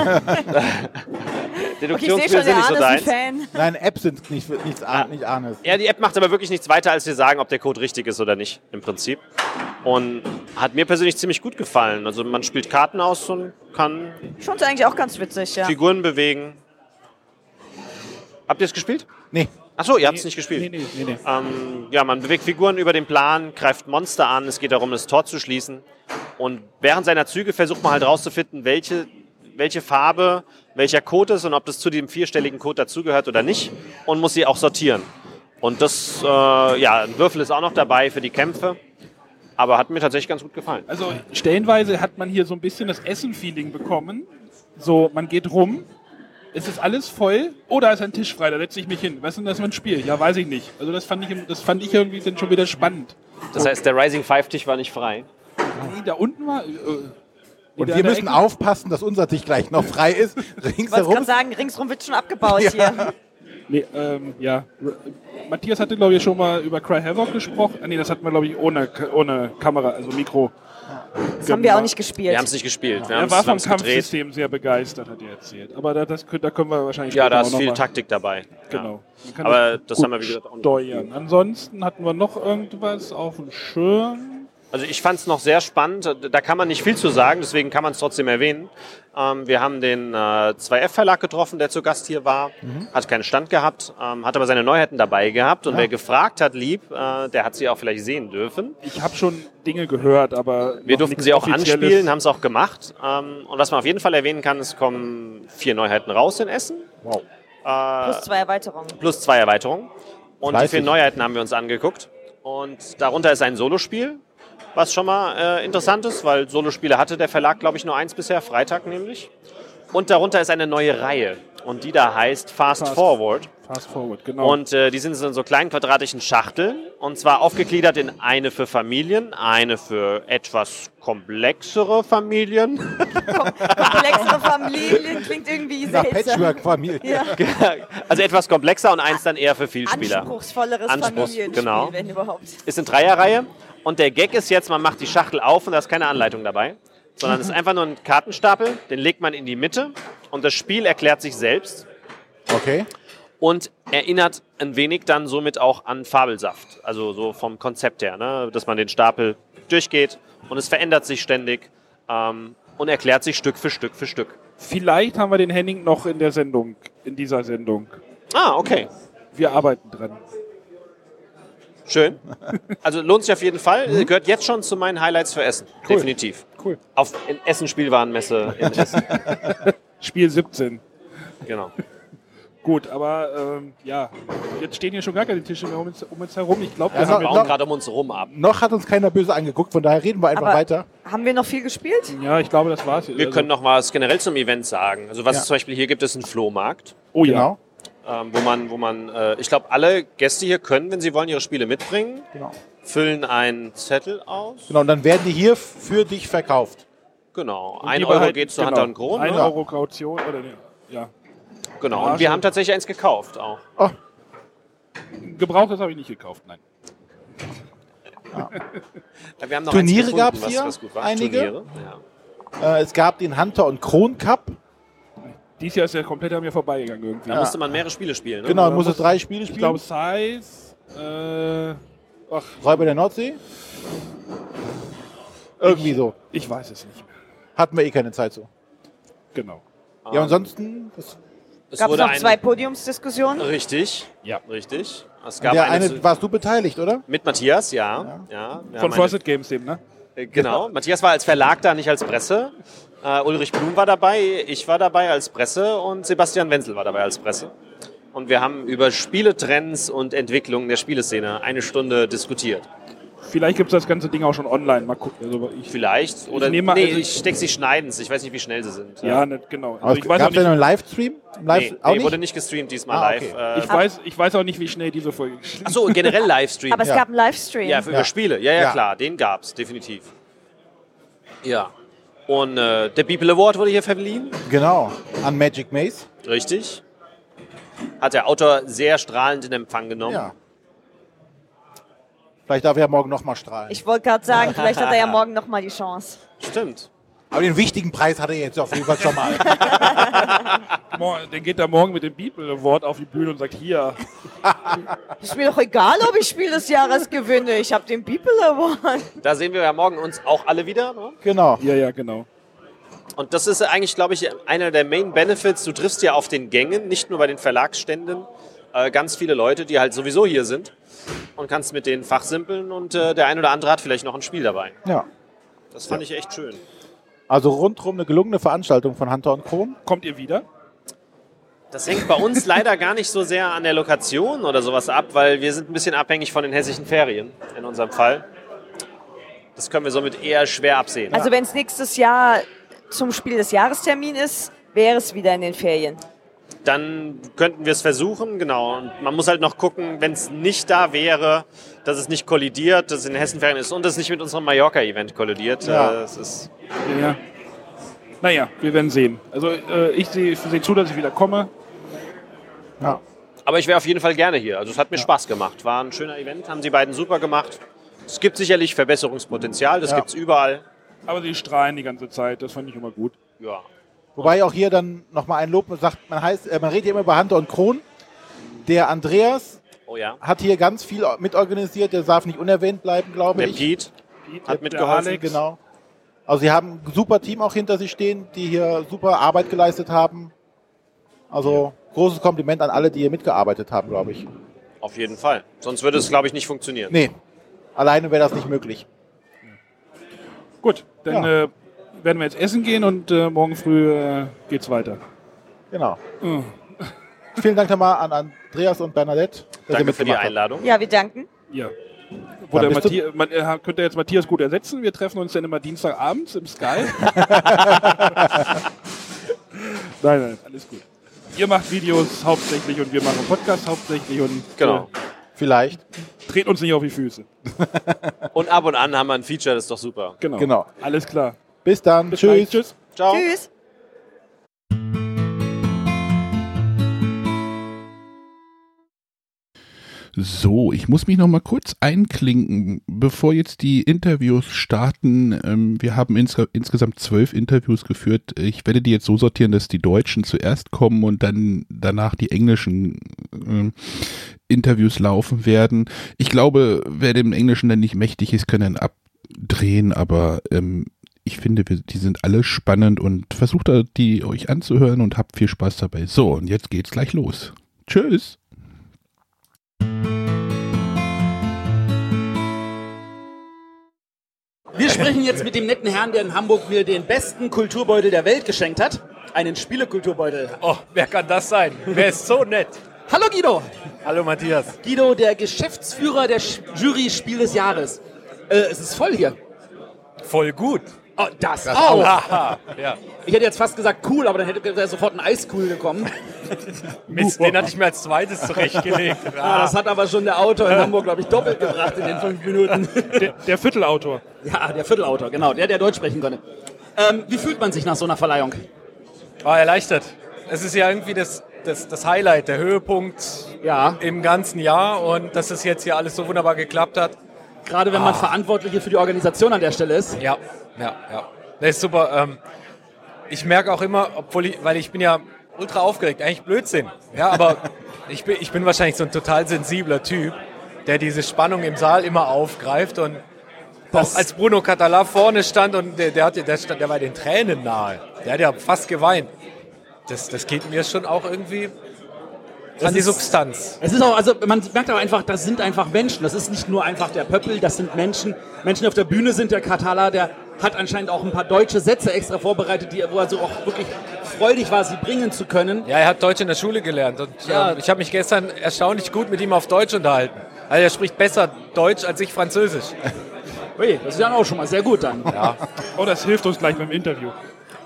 Okay, ich sehe Deduktionsspiele schon, sind nicht so deins. Nein, Apps sind nicht, nichts, ah. nicht Ahnes. Ja, die App macht aber wirklich nichts weiter, als wir sagen, ob der Code richtig ist oder nicht, im Prinzip. Und hat mir persönlich ziemlich gut gefallen. Also man spielt Karten aus und kann Ich fand es eigentlich auch ganz witzig, ja. Figuren bewegen. Habt ihr es gespielt? Nee. Achso, ihr habt es nicht gespielt. Nee, nee, nee, nee. Ähm, ja, man bewegt Figuren über den Plan, greift Monster an, es geht darum, das Tor zu schließen. Und während seiner Züge versucht man halt rauszufinden, welche, welche Farbe, welcher Code ist und ob das zu dem vierstelligen Code dazugehört oder nicht. Und muss sie auch sortieren. Und das, äh, ja, ein Würfel ist auch noch dabei für die Kämpfe. Aber hat mir tatsächlich ganz gut gefallen. Also stellenweise hat man hier so ein bisschen das Essen-Feeling bekommen. So, man geht rum, es ist alles voll, oh, da ist ein Tisch frei, da setze ich mich hin. Was ist denn das für ein Spiel? Ja, weiß ich nicht. Also das fand ich, das fand ich irgendwie dann schon wieder spannend. Das heißt, der Rising Five Tisch war nicht frei. Nee, da unten war... Äh, Und wir müssen aufpassen, dass unser Tisch gleich noch frei ist. Ich wollte Ringsherum. sagen, ringsrum wird schon abgebaut Ja. hier. Nee, ähm, ja. Matthias hatte, glaube ich, schon mal über Cry Havoc gesprochen. Ah, nee, das hatten wir, glaube ich, ohne, ohne Kamera, also Mikro. Das haben wir auch nicht gespielt. Wir haben es nicht gespielt. Wir Er war vom es gedreht. Kampfsystem sehr begeistert, hat er erzählt. Aber da, das, da können wir wahrscheinlich Ja, da ist viel Taktik dabei. Genau. Kann Aber das das haben wir, wie gesagt, auch nicht steuern. Ansonsten hatten wir noch irgendwas auf dem Schirm. Also ich fand es noch sehr spannend. Da kann man nicht viel zu sagen, deswegen kann man es trotzdem erwähnen. Ähm, wir haben den äh, 2F-Verlag getroffen, der zu Gast hier war. Hat keinen Stand gehabt, ähm, hat aber seine Neuheiten dabei gehabt. Und wer gefragt hat, lieb, äh, der hat sie auch vielleicht sehen dürfen. Ich habe schon Dinge gehört, aber Wir noch durften sie auch anspielen, haben es auch gemacht. Ähm, und was man auf jeden Fall erwähnen kann, es kommen vier Neuheiten raus in Essen. Wow. Plus zwei Erweiterungen. plus zwei Erweiterungen. Und die Fleißig. vier Neuheiten haben wir uns angeguckt. Und darunter ist ein Solospiel, was schon mal äh, interessant ist, weil Solospiele hatte der Verlag, glaube ich, nur eins bisher, Freitag nämlich. Und darunter ist eine neue Reihe. Und die da heißt Fast, Fast. Forward. Fast forward, genau. Und äh, die sind so in so kleinen quadratischen Schachteln. Und zwar aufgegliedert in eine für Familien, eine für etwas komplexere Familien. Komplexere Familien klingt irgendwie seltsam. Patchwork-Familie. Ja. also etwas komplexer und eins dann eher für Vielspieler. Anspruchsvolleres Anspruchs- Familienspiel, genau. wenn überhaupt. ist eine Dreierreihe und der Gag ist jetzt, man macht die Schachtel auf und da ist keine Anleitung dabei, sondern es ist einfach nur ein Kartenstapel, den legt man in die Mitte und das Spiel erklärt sich selbst Okay. und erinnert ein wenig dann somit auch an Fabelsaft, also so vom Konzept her, ne? dass man den Stapel durchgeht und es verändert sich ständig ähm, und erklärt sich Stück für Stück für Stück. Vielleicht haben wir den Henning noch in der Sendung, in dieser Sendung. Ah, okay. Wir arbeiten dran. Schön. Also lohnt sich auf jeden Fall. Gehört jetzt schon zu meinen Highlights für Essen. Cool. Definitiv. Cool. Auf Essen Spielwarenmesse in Essen. Spiel 17. Genau. Gut, aber ähm, ja, jetzt stehen hier schon gar keine Tische mehr um uns, um uns herum. Ich glaube, wir Also, bauen gerade um uns rum ab. Noch hat uns keiner böse angeguckt, von daher reden wir einfach Aber weiter. haben wir noch viel gespielt? ja, ich glaube, das war's. Wir können noch was generell zum Event sagen. Also was Ja. es zum Beispiel hier gibt, ist ein Flohmarkt, Oh ja. Genau. ähm, wo man, wo man, äh, ich glaube, alle Gäste hier können, wenn sie wollen, ihre Spiele mitbringen, genau. Füllen einen Zettel aus. Genau, und dann werden die hier für dich verkauft. Genau. Und Ein Euro geht zu genau, Hunter und Kron. Ein Ne? Euro Kaution oder ne, ja. Genau. Ja, Und wir schon. haben tatsächlich eins gekauft auch. Oh, Gebrauchtes habe ich nicht gekauft, nein. Wir haben noch Turniere gab's was, hier? was gut war. Einige? Turniere, ja. äh, es gab den Hunter und Kron Cup. Dies Jahr ist der komplett an mir vorbeigegangen irgendwie. Da Ja. musste man mehrere Spiele spielen. Ne? Genau, oder musste muss- drei Spiele Ich glaube, spielen. Size. Äh, ach, Räuber der Nordsee. Irgendwie so. ich weiß es nicht mehr. Hatten wir eh keine Zeit so. Genau. Ja, ansonsten, das, Es Gab es noch zwei Podiumsdiskussionen? Richtig. Ja. Richtig. Es gab der eine, eine, warst du beteiligt, oder? mit Matthias, ja. ja. wir Von Frosted Games dem, ne? Äh, Genau. Matthias war als Verlag da, nicht als Presse. Äh, Ulrich Blum war dabei, ich war dabei als Presse und Sebastian Wenzel war dabei als Presse. Und wir haben über Spieletrends und Entwicklungen der Spieleszene eine Stunde diskutiert. Vielleicht gibt es das ganze Ding auch schon online. Mal gucken. Also ich, Vielleicht. Oder nehme mal- nee, also ich steck sie schneidens. Ich weiß nicht, wie schnell sie sind. ja, nicht, genau. Aber Also es ich, weiß gab es denn einen Livestream? Live Nee, auch nee nicht? wurde nicht gestreamt diesmal Ah, live. okay. Äh, ich, weiß, ich weiß auch nicht, wie schnell diese Folge geschnitten Achso, generell Livestream. Aber es Ja. gab einen Livestream. Ja, für Ja. über Spiele. Ja, ja, Ja. klar, den gab's, definitiv. Ja. Und äh, der People Award wurde hier verliehen. Genau, an Magic Maze. Richtig. Hat der Autor sehr strahlend in Empfang genommen. Ja. Vielleicht darf er ja morgen nochmal strahlen. Ich wollte gerade sagen, vielleicht hat er ja morgen noch mal die Chance. Stimmt. Aber den wichtigen Preis hat er jetzt auf jeden Fall schon mal. Der geht da morgen mit dem People Award auf die Bühne und sagt, hier, Ist mir doch egal, ob ich Spiel des Jahres gewinne. Ich habe den People Award. Da sehen wir ja morgen uns auch alle wieder. Ne? genau. ja, ja, genau. Und das ist eigentlich, glaube ich, einer der Main Benefits. Du triffst ja auf den Gängen, nicht nur bei den Verlagsständen, äh, ganz viele Leute, die halt sowieso hier sind und kannst mit denen fachsimpeln und äh, der ein oder andere hat vielleicht noch ein Spiel dabei. Ja. Das fand ich echt schön. Also rundherum eine gelungene Veranstaltung von Hunter und Kron. Kommt ihr wieder? Das hängt bei uns leider gar nicht so sehr an der Lokation oder sowas ab, weil wir sind ein bisschen abhängig von den hessischen Ferien in unserem Fall. Das können wir somit eher schwer absehen. Also wenn es nächstes Jahr zum Spiel des Jahrestermin ist, wäre es wieder in den Ferien. Dann könnten wir es versuchen, genau. Und man muss halt noch gucken, wenn es nicht da wäre, dass es nicht kollidiert, dass es in den Hessenferien ist und dass es nicht mit unserem Mallorca-Event kollidiert. Ja. Äh, Das ist, Ja. Naja, wir werden sehen. Also äh, ich sehe seh zu, dass ich wieder komme. Ja. aber ich wäre auf jeden Fall gerne hier. Also es hat mir Spaß gemacht. War ein schöner Event, haben sie beiden super gemacht. Es gibt sicherlich Verbesserungspotenzial, das Ja. gibt es überall. Aber sie strahlen die ganze Zeit. Das fand ich immer gut. Ja. Wobei auch hier dann nochmal ein Lob sagt, man heißt, äh, man redet ja immer über Hunter und Kron. Der Andreas Oh ja. hat hier ganz viel mitorganisiert, der darf nicht unerwähnt bleiben, glaube Der ich. Pete. Hat Der mitgeholfen. Alex. Genau. Also sie haben ein super Team auch hinter sich stehen, die hier super Arbeit geleistet haben. Also großes Kompliment an alle, die hier mitgearbeitet haben, glaube ich. Auf jeden Fall. Sonst würde es, glaube ich, nicht funktionieren. Nee, alleine wäre das nicht möglich. Gut, dann Ja. äh, werden wir jetzt essen gehen und äh, morgen früh äh, geht's weiter. Genau. Oh. Vielen Dank nochmal an Andreas und Bernadette. dass ihr Danke für die mitgemacht habt. Einladung. Ja, wir danken. Ja. Wo der bist du- Matthias, man, äh, könnt ihr jetzt Matthias gut ersetzen? Wir treffen uns dann immer Dienstagabends im Sky. nein, nein, alles gut. Ihr macht Videos hauptsächlich und wir machen Podcasts hauptsächlich und Genau. Vielleicht. dreht uns nicht auf die Füße. Und ab und an haben wir ein Feature, das ist doch super. Genau. Genau. Alles klar. Bis dann. Bis Tschüss. gleich. Tschüss. Ciao. Tschüss. So, ich muss mich noch mal kurz einklinken, bevor jetzt die Interviews starten. Ähm, wir haben ins, insgesamt zwölf Interviews geführt. Ich werde die jetzt so sortieren, dass die Deutschen zuerst kommen und dann danach die englischen ähm, Interviews laufen werden. Ich glaube, wer dem Englischen dann nicht mächtig ist, kann dann abdrehen, aber ähm, ich finde, die sind alle spannend und versucht die euch anzuhören und habt viel Spaß dabei. So, und jetzt geht's gleich los. Tschüss. Wir sprechen jetzt mit dem netten Herrn, der in Hamburg mir den besten Kulturbeutel der Welt geschenkt hat. Einen Spielekulturbeutel. Oh, wer kann das sein? Wer ist so nett? Hallo Guido! Hallo Matthias. Guido, der Geschäftsführer der Jury Spiel des Jahres. Äh, es ist voll hier. Voll gut. Oh, das, auch. Haha. Ja. Ich hätte jetzt fast gesagt cool, aber dann hätte sofort ein Eiskool gekommen. Mist, den hatte ich mir als zweites zurechtgelegt. Ah, das hat aber schon der Autor in Hamburg, glaube ich, doppelt gebracht in den fünf Minuten. Der, der Viertelautor. ja, der Viertelautor, genau, der, der Deutsch sprechen konnte. Ähm, wie fühlt man sich nach so einer Verleihung? Oh, erleichtert. Es ist ja irgendwie das, das, das Highlight, der Höhepunkt Ja, im ganzen Jahr und dass es jetzt hier alles so wunderbar geklappt hat. Gerade wenn man Verantwortliche für die Organisation an der Stelle ist. Ja, ja, ja. Das ist super. Ähm, ich merke auch immer, obwohl ich, weil ich bin ja ultra aufgeregt, eigentlich Blödsinn. Ja, aber ich bin, ich bin wahrscheinlich so ein total sensibler Typ, der diese Spannung im Saal immer aufgreift und Das- als Bruno Catala vorne stand und der, der, hatte, der, stand, der war den Tränen nahe. Der hat ja fast geweint. Das, das geht mir schon auch irgendwie an die Substanz. Es ist auch, also man merkt aber einfach, das sind einfach Menschen. Das ist nicht nur einfach der Pöppel, das sind Menschen. Menschen die auf der Bühne sind der Katala, der hat anscheinend auch ein paar deutsche Sätze extra vorbereitet, die, wo er so auch wirklich freudig war, sie bringen zu können. Ja, er hat Deutsch in der Schule gelernt und Ja. ähm, ich habe mich gestern erstaunlich gut mit ihm auf Deutsch unterhalten. Also er spricht besser Deutsch als ich Französisch. Ui, das ist ja auch schon mal sehr gut dann. Oh, das hilft uns gleich beim Interview.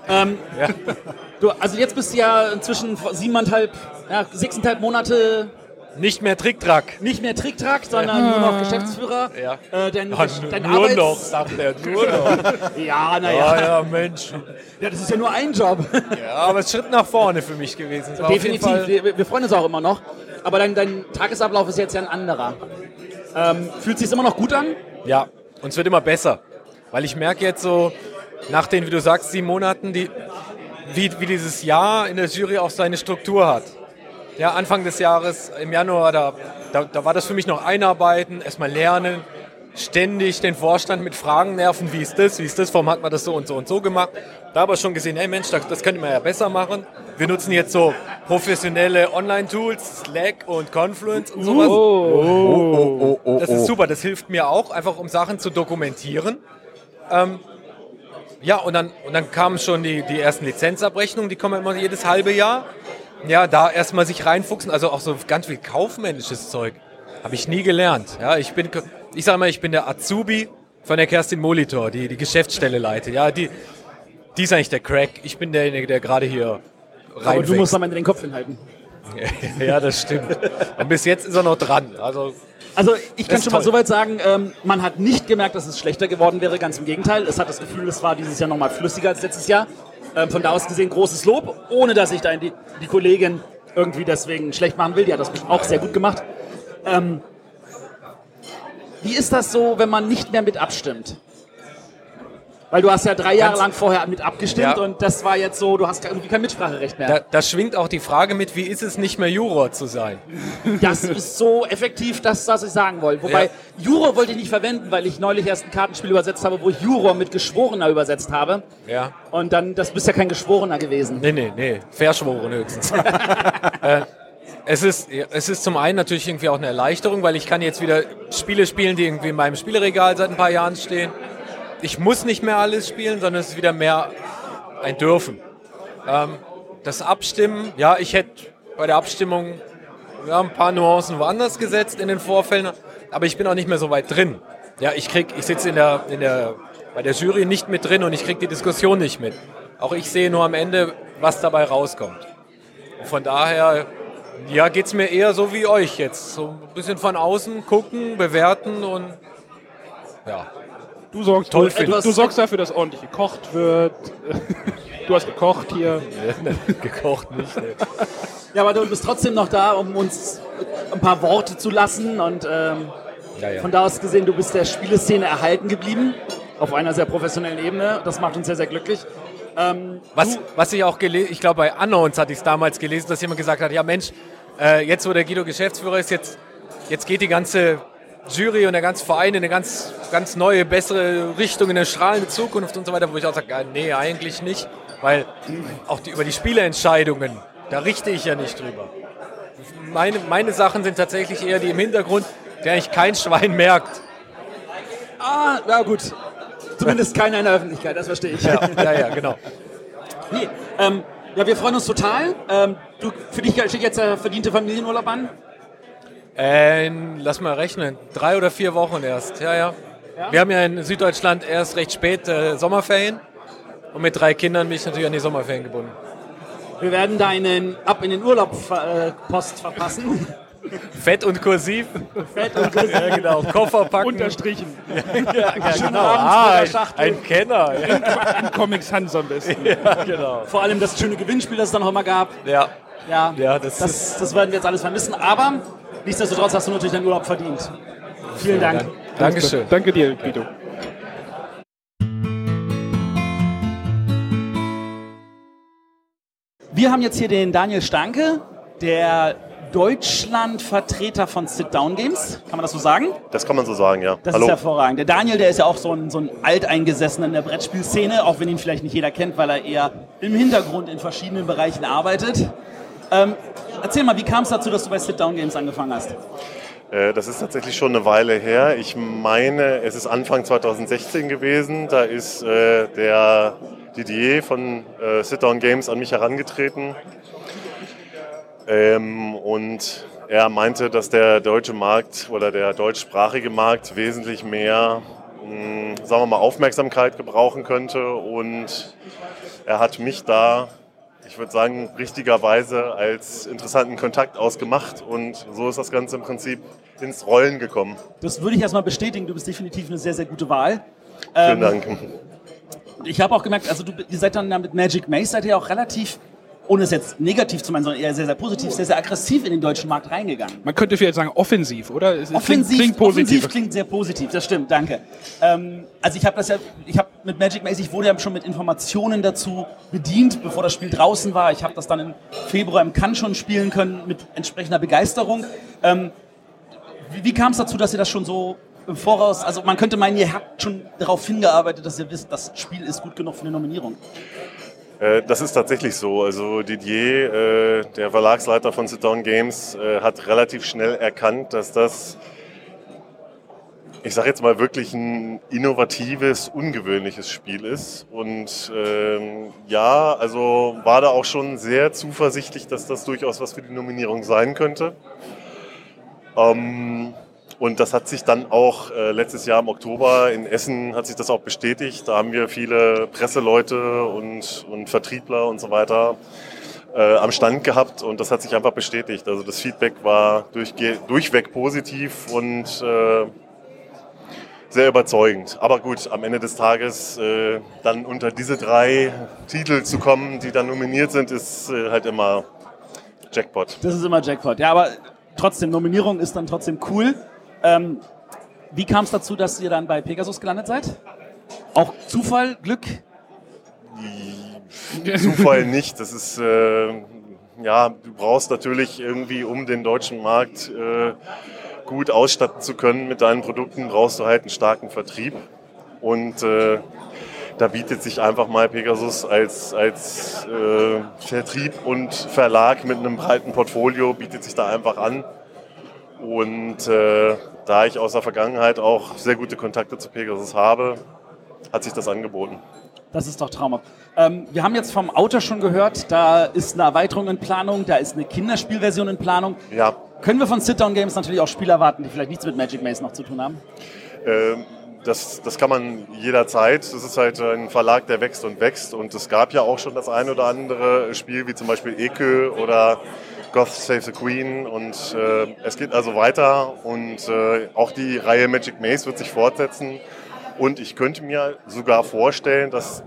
Ähm, du, also jetzt bist du ja inzwischen siebeneinhalb, ja, sechseinhalb Monate Nicht mehr Tricktrack. nicht mehr Tricktrack, sondern nur noch Geschäftsführer. Ja. Äh, dein, Ja, dein nur Arbeits- noch, sagt er, nur noch. Ja, naja. Ja, ja, Mensch. Ja, das ist ja nur ein Job. Ja, aber es ist ein Schritt nach vorne für mich gewesen. Definitiv. Wir, wir freuen uns auch immer noch. Aber dein, dein Tagesablauf ist jetzt ja ein anderer. Ähm, fühlt sich immer noch gut an? Ja, und es wird immer besser. Weil ich merke jetzt so, nach den, wie du sagst, sieben Monaten, die, wie, wie dieses Jahr in der Jury auch seine Struktur hat. Ja, Anfang des Jahres, im Januar, da, da, da war das für mich noch Einarbeiten, erstmal lernen, ständig den Vorstand mit Fragen nerven, wie ist das, wie ist das, warum hat man das so und so und so gemacht. Da aber schon gesehen, hey Mensch, das, das könnte man ja besser machen. Wir nutzen jetzt so professionelle Online-Tools, Slack und Confluence und sowas. Oh, oh, Das ist super, das hilft mir auch, einfach um Sachen zu dokumentieren. Ähm, ja, und dann, und dann kamen schon die, die ersten Lizenzabrechnungen, die kommen immer jedes halbe Jahr. Ja, da erstmal sich reinfuchsen, also auch so ganz viel kaufmännisches Zeug. Habe ich nie gelernt. Ja, ich bin, ich sage mal, ich bin der Azubi von der Kerstin Molitor, die die Geschäftsstelle leitet. Ja, die, die ist eigentlich der Crack. Ich bin derjenige, der gerade hier Aber rein. du musst am Ende den Kopf hinhalten. ja, das stimmt. Und bis jetzt ist er noch dran. Also Also ich kann schon mal toll. soweit sagen, ähm, man hat nicht gemerkt, dass es schlechter geworden wäre, ganz im Gegenteil. Es hat das Gefühl, es war dieses Jahr nochmal flüssiger als letztes Jahr. Ähm, von da aus gesehen großes Lob, ohne dass ich da die, die Kollegin irgendwie deswegen schlecht machen will. Die hat das auch sehr gut gemacht. Ähm, wie ist das so, wenn man nicht mehr mit abstimmt? Weil du hast ja drei Jahre lang vorher mit abgestimmt Ja. und das war jetzt so, du hast irgendwie kein Mitspracherecht mehr. Da, da schwingt auch die Frage mit, wie ist es nicht mehr Juror zu sein? Das ist so effektiv, das, was ich sagen wollte. Wobei, Ja. Juror wollte ich nicht verwenden, weil ich neulich erst ein Kartenspiel übersetzt habe, wo ich Juror mit Geschworener übersetzt habe. Ja. Und dann, das bist ja kein Geschworener gewesen. Nee, nee, nee. Verschworen höchstens. äh, es, ist, es ist zum einen natürlich irgendwie auch eine Erleichterung, weil ich kann jetzt wieder Spiele spielen, die irgendwie in meinem Spieleregal seit ein paar Jahren stehen. Ich muss nicht mehr alles spielen, sondern es ist wieder mehr ein Dürfen. Ähm, das Abstimmen, ja, ich hätte bei der Abstimmung ja, ein paar Nuancen woanders gesetzt in den Vorfällen, aber ich bin auch nicht mehr so weit drin. Ja, ich krieg, ich sitze in der, in der, bei der Jury nicht mit drin und ich kriege die Diskussion nicht mit. Auch ich sehe nur am Ende, was dabei rauskommt. Und von daher, ja, geht es mir eher so wie euch jetzt. So ein bisschen von außen gucken, bewerten und ja. Du sorgst, Toll du, du, sorgst dafür, dass ordentlich gekocht wird. Du hast gekocht hier. Gekocht nicht. Nee. Ja, aber du bist trotzdem noch da, um uns ein paar Worte zu lassen. Und ähm, Ja, ja. von da aus gesehen, du bist der Spieleszene erhalten geblieben. Auf einer sehr professionellen Ebene. Das macht uns sehr, sehr glücklich. Ähm, Was, was ich auch gelesen, ich glaube bei Unknowns hatte ich es damals gelesen, dass jemand gesagt hat, ja Mensch, äh, jetzt wo der Guido Geschäftsführer ist, jetzt, jetzt geht die ganze Jury und der ganze Verein in eine ganz, ganz neue, bessere Richtung, in eine strahlende Zukunft und so weiter, wo ich auch sage, nee, eigentlich nicht, weil auch die, über die Spieleentscheidungen, da richte ich ja nicht drüber. Meine, meine Sachen sind tatsächlich eher die im Hintergrund, der eigentlich kein Schwein merkt. ah, ja gut. Zumindest keiner in der Öffentlichkeit, das verstehe ich. Ja, ja, ja genau. Nee, ähm, ja, wir freuen uns total. Ähm, du, für dich steht jetzt der verdiente Familienurlaub an. Äh, lass mal rechnen. Drei oder vier Wochen erst. Ja, ja. Ja? Wir haben ja in Süddeutschland erst recht spät äh, Sommerferien. Und mit drei Kindern bin ich natürlich an die Sommerferien gebunden. Wir werden deinen Ab in den Urlaub äh, Post verpassen. Fett und kursiv. Fett und kursiv. Ja, genau. Koffer packen. Unterstrichen. ja, ja, Schönen genau. Ah, ein, ein Kenner. Ja, In Comic Sans am besten. genau. Vor allem das schöne Gewinnspiel, das es dann noch immer gab. Ja. Ja, Ja, das das, das werden wir jetzt alles vermissen. Aber nichtsdestotrotz hast du natürlich deinen Urlaub verdient. Vielen Dank. Dankeschön. Danke dir, Guido. Wir haben jetzt hier den Daniel Stanke, der Deutschlandvertreter von Sit-Down Games. Kann man das so sagen? Das kann man so sagen, ja. Das Hallo. ist hervorragend. Der Daniel, der ist ja auch so ein, so ein Alteingesessener in der Brettspielszene, auch wenn ihn vielleicht nicht jeder kennt, weil er eher im Hintergrund in verschiedenen Bereichen arbeitet. Ähm, erzähl mal, wie kam es dazu, dass du bei Sit-Down Games angefangen hast? Äh, Das ist tatsächlich schon eine Weile her. Ich meine, es ist Anfang 2016 gewesen. Da ist äh, der Didier von äh, Sit Down Games an mich herangetreten. Ähm, und er meinte, dass der deutsche Markt oder der deutschsprachige Markt wesentlich mehr, mh, sagen wir mal, Aufmerksamkeit gebrauchen könnte. Und er hat mich da, ich würde sagen, richtigerweise als interessanten Kontakt ausgemacht. Und so ist das Ganze im Prinzip ins Rollen gekommen. Das würde ich erstmal bestätigen. Du bist definitiv eine sehr, sehr gute Wahl. Vielen Ähm, Dank. Ich habe auch gemerkt, also du, ihr seid dann mit Magic Maze seid ihr auch relativ, ohne es jetzt negativ zu meinen, sondern eher sehr, sehr positiv, sehr, sehr aggressiv in den deutschen Markt reingegangen. Man könnte vielleicht sagen offensiv, oder? Es Offensiv, klingt, klingt positiv. offensiv klingt sehr positiv, das stimmt, danke. Ähm, also ich habe das ja, ich habe mit Magic Maze, ich wurde ja schon mit Informationen dazu bedient, bevor das Spiel draußen war. Ich habe das dann im Februar im Cannes schon spielen können mit entsprechender Begeisterung. Ähm, wie wie kam es dazu, dass ihr das schon so im Voraus, also man könnte meinen, ihr habt schon darauf hingearbeitet, dass ihr wisst, das Spiel ist gut genug für eine Nominierung. Äh, Das ist tatsächlich so. Also Didier, äh, der Verlagsleiter von Sit Down Games, äh, hat relativ schnell erkannt, dass das, ich sage jetzt mal, wirklich ein innovatives, ungewöhnliches Spiel ist. Und ähm, ja, also war da auch schon sehr zuversichtlich, dass das durchaus was für die Nominierung sein könnte. Ähm, und das hat sich dann auch äh, letztes Jahr im Oktober in Essen hat sich das auch bestätigt. Da haben wir viele Presseleute und, und Vertriebler und so weiter äh, am Stand gehabt und das hat sich einfach bestätigt. Also das Feedback war durchge durchweg positiv und äh, sehr überzeugend. Aber gut, am Ende des Tages äh, dann unter diese drei Titel zu kommen, die dann nominiert sind, ist äh, halt immer Jackpot. Das ist immer Jackpot. Ja, aber trotzdem, Nominierung ist dann trotzdem cool. Ähm, wie kam es dazu, dass ihr dann bei Pegasus gelandet seid? Auch Zufall, Glück? Zufall nicht. Das ist, äh, ja, du brauchst natürlich irgendwie, um den deutschen Markt äh, gut ausstatten zu können mit deinen Produkten, brauchst du halt einen starken Vertrieb. Und äh, da bietet sich einfach mal Pegasus als, als äh, Vertrieb und Verlag mit einem breiten Portfolio, bietet sich da einfach an. Und äh, da ich aus der Vergangenheit auch sehr gute Kontakte zu Pegasus habe, hat sich das angeboten. Das ist doch traumhaft. Ähm, wir haben jetzt vom Outer schon gehört, da ist eine Erweiterung in Planung, da ist eine Kinderspielversion in Planung. Ja. Können wir von Sit-Down Games natürlich auch Spiele erwarten, die vielleicht nichts mit Magic Maze noch zu tun haben? Ähm, das, das kann man jederzeit. Das ist halt ein Verlag, der wächst und wächst. Und es gab ja auch schon das ein oder andere Spiel, wie zum Beispiel Ekö oder Goth Save the Queen. Und äh, es geht also weiter. Und äh, auch die Reihe Magic Maze wird sich fortsetzen. Und ich könnte mir sogar vorstellen, dass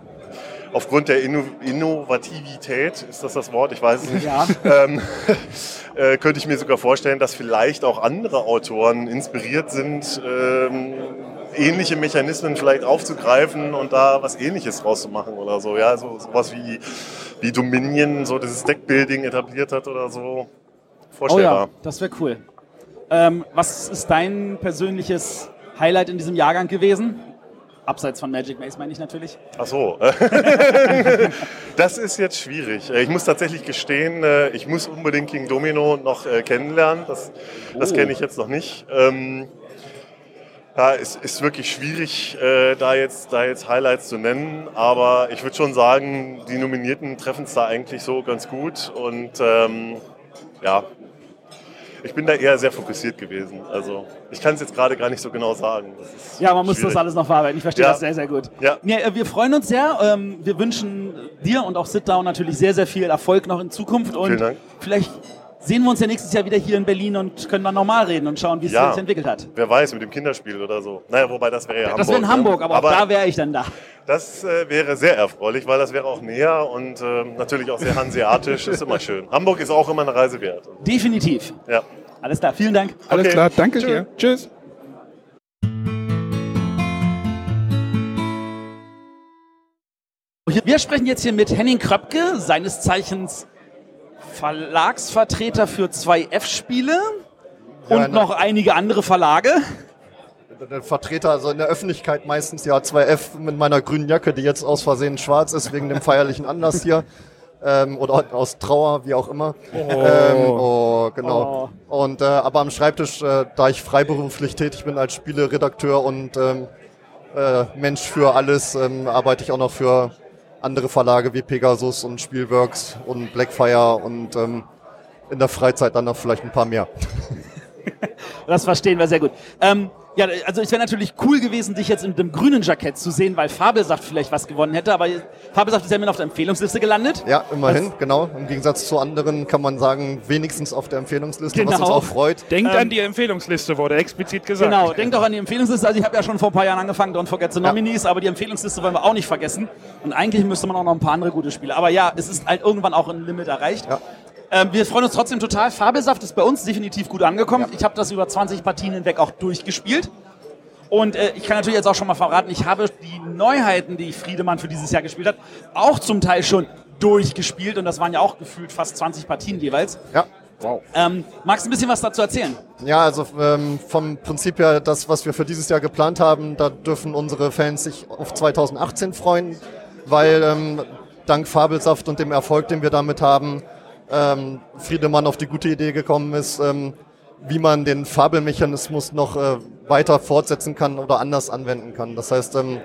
aufgrund der Inno Innovativität, ist das das Wort? Ich weiß es nicht. Ja. Ähm, äh, könnte ich mir sogar vorstellen, dass vielleicht auch andere Autoren inspiriert sind, ähm, ähnliche Mechanismen vielleicht aufzugreifen und da was Ähnliches draus zu machen oder so. Ja, so sowas wie, wie Dominion, so dieses Deckbuilding etabliert hat oder so. Oh Vorstellbar. ja, das wäre cool. Ähm, was ist dein persönliches Highlight in diesem Jahrgang gewesen? Abseits von Magic Maze meine ich natürlich. Ach so. das ist jetzt schwierig. Äh, Ich muss tatsächlich gestehen, äh, ich muss unbedingt King Domino noch äh, kennenlernen. Das, das Oh. kenne ich jetzt noch nicht. Ja, es ist wirklich schwierig, äh, da, jetzt, da jetzt Highlights zu nennen, aber ich würde schon sagen, die Nominierten treffen es da eigentlich so ganz gut und ähm, ja, ich bin da eher sehr fokussiert gewesen. Also ich kann es jetzt gerade gar nicht so genau sagen. Ja, man muss schwierig. das alles noch verarbeiten. Ich verstehe Ja. das sehr, sehr gut. Ja. Ja, äh, wir freuen uns sehr. Ähm, Wir wünschen dir und auch Sit Down natürlich sehr, sehr viel Erfolg noch in Zukunft. Und Vielen Dank. vielleicht sehen wir uns ja nächstes Jahr wieder hier in Berlin und können dann normal reden und schauen, wie es Ja. sich entwickelt hat. Wer weiß, mit dem Kinderspiel oder so. Naja, wobei das wäre ja Hamburg. Das wäre in ne? Hamburg, aber, auch da wäre ich dann da. Das äh, wäre sehr erfreulich, weil das wäre auch näher und ähm, natürlich auch sehr hanseatisch. ist immer schön. Hamburg ist auch immer eine Reise wert. Definitiv. Ja. Alles klar, vielen Dank. Alles Okay. klar, danke Tschö. dir. Tschüss. Wir sprechen jetzt hier mit Henning Kröpke, seines Zeichens Verlagsvertreter für zwei F-Spiele und Ja, ne. noch einige andere Verlage. Vertreter, also in der Öffentlichkeit meistens ja 2F mit meiner grünen Jacke, die jetzt aus Versehen schwarz ist, wegen dem feierlichen Anlass hier. Ähm, oder aus Trauer, wie auch immer. Ähm, oh, genau. Und äh, aber am Schreibtisch, äh, da ich freiberuflich tätig bin als Spieleredakteur und ähm, äh, Mensch für alles, ähm, arbeite ich auch noch für andere Verlage wie Pegasus und Spielworks und Blackfire und ähm, in der Freizeit dann noch vielleicht ein paar mehr. Das verstehen wir sehr gut. Ähm, ja, also es wäre natürlich cool gewesen, dich jetzt in dem grünen Jackett zu sehen, weil Fabelsaft vielleicht was gewonnen hätte, aber Fabelsaft ist ja immer auf der Empfehlungsliste gelandet. Ja, immerhin, genau. Im Gegensatz zu anderen kann man sagen, wenigstens auf der Empfehlungsliste, was uns Genau. auch freut. Denkt Ähm, an die Empfehlungsliste, wurde explizit gesagt. Genau, denkt auch an die Empfehlungsliste. Also ich habe ja schon vor ein paar Jahren angefangen, Don't Forget the Nominees, aber die Empfehlungsliste wollen wir auch nicht vergessen. Und eigentlich müsste man auch noch ein paar andere gute Spiele. Aber ja, es ist halt irgendwann auch ein Limit erreicht. Ja. Ähm, wir freuen uns trotzdem total. Fabelsaft ist bei uns definitiv gut angekommen. Ich habe das über 20 Partien hinweg auch durchgespielt. Und äh, ich kann natürlich jetzt auch schon mal verraten, ich habe die Neuheiten, die Friedemann für dieses Jahr gespielt hat, auch zum Teil schon durchgespielt. Und das waren ja auch gefühlt fast 20 Partien jeweils. Ja. Ähm, magst du ein bisschen was dazu erzählen? Ja, also ähm, vom Prinzip her, das, was wir für dieses Jahr geplant haben, da dürfen unsere Fans sich auf 2018 freuen, weil ähm, dank Fabelsaft und dem Erfolg, den wir damit haben, ähm, Friedemann auf die gute Idee gekommen ist, ähm, wie man den Fabelmechanismus noch äh, weiter fortsetzen kann oder anders anwenden kann. Das heißt, ähm,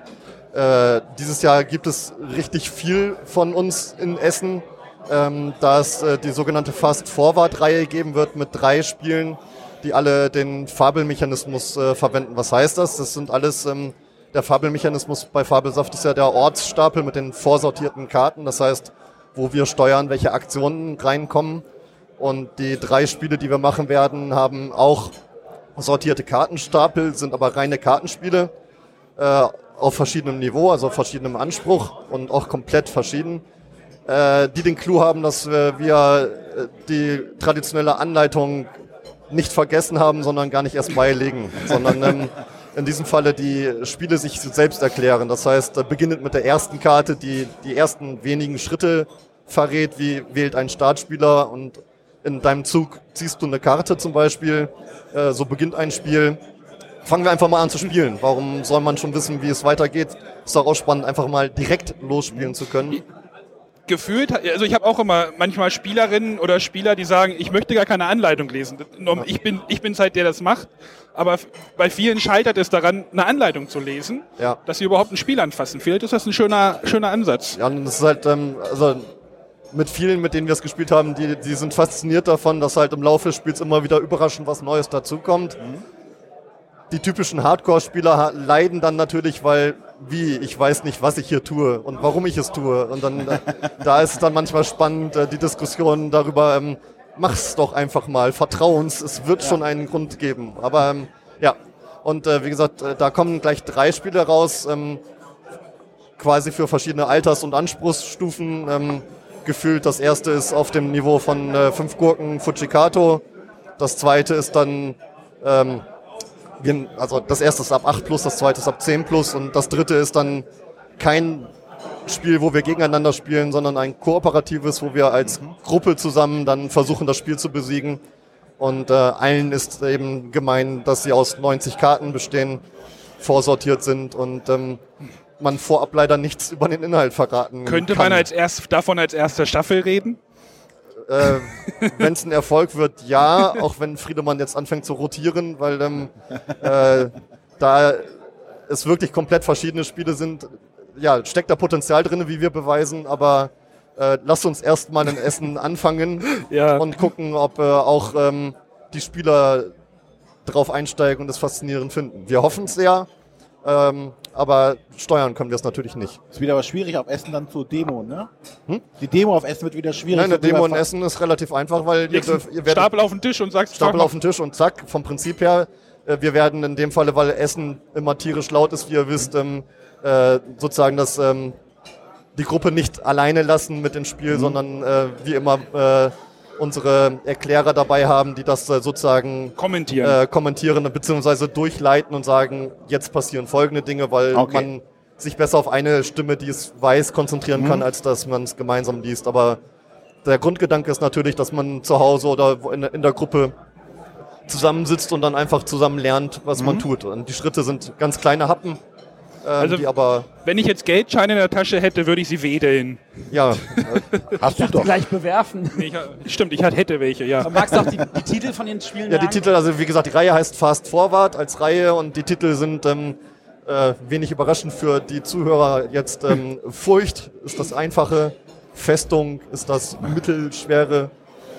äh, dieses Jahr gibt es richtig viel von uns in Essen, ähm, da es äh, die sogenannte Fast-Forward-Reihe geben wird mit drei Spielen, die alle den Fabelmechanismus äh, verwenden. Was heißt das? Das sind alles, ähm, der Fabelmechanismus bei Fabelsaft ist ja der Ortsstapel mit den vorsortierten Karten. Das heißt, wo wir steuern, welche Aktionen reinkommen. Und die drei Spiele, die wir machen werden, haben auch sortierte Kartenstapel, sind aber reine Kartenspiele äh, auf verschiedenem Niveau, also auf verschiedenem Anspruch und auch komplett verschieden, äh, die den Clou haben, dass äh, wir äh, die traditionelle Anleitung nicht vergessen haben, sondern gar nicht erst beilegen, sondern ähm, in diesem Falle die Spiele sich selbst erklären. Das heißt, beginnend mit der ersten Karte, die die ersten wenigen Schritte verrät, wie wählt ein Startspieler und in deinem Zug ziehst du eine Karte zum Beispiel, äh, so beginnt ein Spiel. Fangen wir einfach mal an zu spielen. Warum soll man schon wissen, wie es weitergeht? Ist doch auch spannend, einfach mal direkt losspielen zu können. Gefühlt, also ich habe auch immer manchmal Spielerinnen oder Spieler, die sagen, ich möchte gar keine Anleitung lesen. Ich bin ich bin's halt, der das macht. Aber bei vielen scheitert es daran, eine Anleitung zu lesen, Ja. dass sie überhaupt ein Spiel anfassen. Vielleicht ist das ein schöner, schöner Ansatz. Ja, und das ist halt, ähm, also mit vielen, mit denen wir es gespielt haben, die, die sind fasziniert davon, dass halt im Laufe des Spiels immer wieder überraschend was Neues dazukommt. Die typischen Hardcore-Spieler ha- leiden dann natürlich, weil, wie, ich weiß nicht, was ich hier tue und warum ich es tue. Und dann, äh, da ist es dann manchmal spannend, äh, die Diskussion darüber, ähm, mach's doch einfach mal, vertrau uns, es wird schon einen Grund geben. Aber ähm, ja, und äh, wie gesagt, äh, da kommen gleich drei Spiele raus. Ähm, quasi für verschiedene Alters- und Anspruchsstufen ähm, gefühlt. Das erste ist auf dem Niveau von äh, fünf Gurken Fujikato. Das zweite ist dann, ähm, also das erste ist ab 8 plus, das zweite ist ab 10 plus und das dritte ist dann kein Spiel, wo wir gegeneinander spielen, sondern ein kooperatives, wo wir als Gruppe zusammen dann versuchen, das Spiel zu besiegen. Und äh, allen ist eben gemein, dass sie aus 90 Karten bestehen, vorsortiert sind und ähm, man vorab leider nichts über den Inhalt verraten Könnte kann. man als erst, davon als erste Staffel reden? Äh, wenn es ein Erfolg wird, ja, auch wenn Friedemann jetzt anfängt zu rotieren, weil ähm, äh, da es wirklich komplett verschiedene Spiele sind, ja, steckt da Potenzial drin, wie wir beweisen, aber äh, lasst uns erstmal in Essen anfangen Ja. und gucken, ob äh, auch ähm, die Spieler drauf einsteigen und es faszinierend finden. Wir hoffen es sehr, ähm, aber steuern können wir es natürlich nicht. Ist wieder aber schwierig auf Essen dann zu Demo, ne? Die Demo auf Essen wird wieder schwierig. Nein, eine Demo in Essen ist relativ einfach, weil ihr, dürft, ihr werdet Stapel auf den Tisch und sagst, Stapel auf den Tisch und zack, vom Prinzip her. äh, Wir werden in dem Falle, weil Essen immer tierisch laut ist, wie ihr wisst, ähm, äh, sozusagen das, ähm, die Gruppe nicht alleine lassen mit dem Spiel, sondern äh, wie immer äh, unsere Erklärer dabei haben, die das äh, sozusagen kommentieren. äh, kommentieren bzw. durchleiten und sagen, jetzt passieren folgende Dinge, weil Okay. man sich besser auf eine Stimme, die es weiß, konzentrieren kann, als dass man es gemeinsam liest. Aber der Grundgedanke ist natürlich, dass man zu Hause oder in, in der Gruppe zusammensitzt und dann einfach zusammen lernt, was man tut. Und die Schritte sind ganz kleine Happen, Also- die aber, Wenn ich jetzt Geldscheine in der Tasche hätte, würde ich sie wedeln. ja, Hast du doch. Gleich bewerfen. Nee, Ich, stimmt, ich hätte welche, ja. Magst du auch die, die Titel von den Spielen ja, die? Titel, also wie gesagt, die Reihe heißt Fast Forward als Reihe und die Titel sind ähm, äh, wenig überraschend für die Zuhörer jetzt. Ähm, Furcht ist das Einfache, Festung ist das Mittelschwere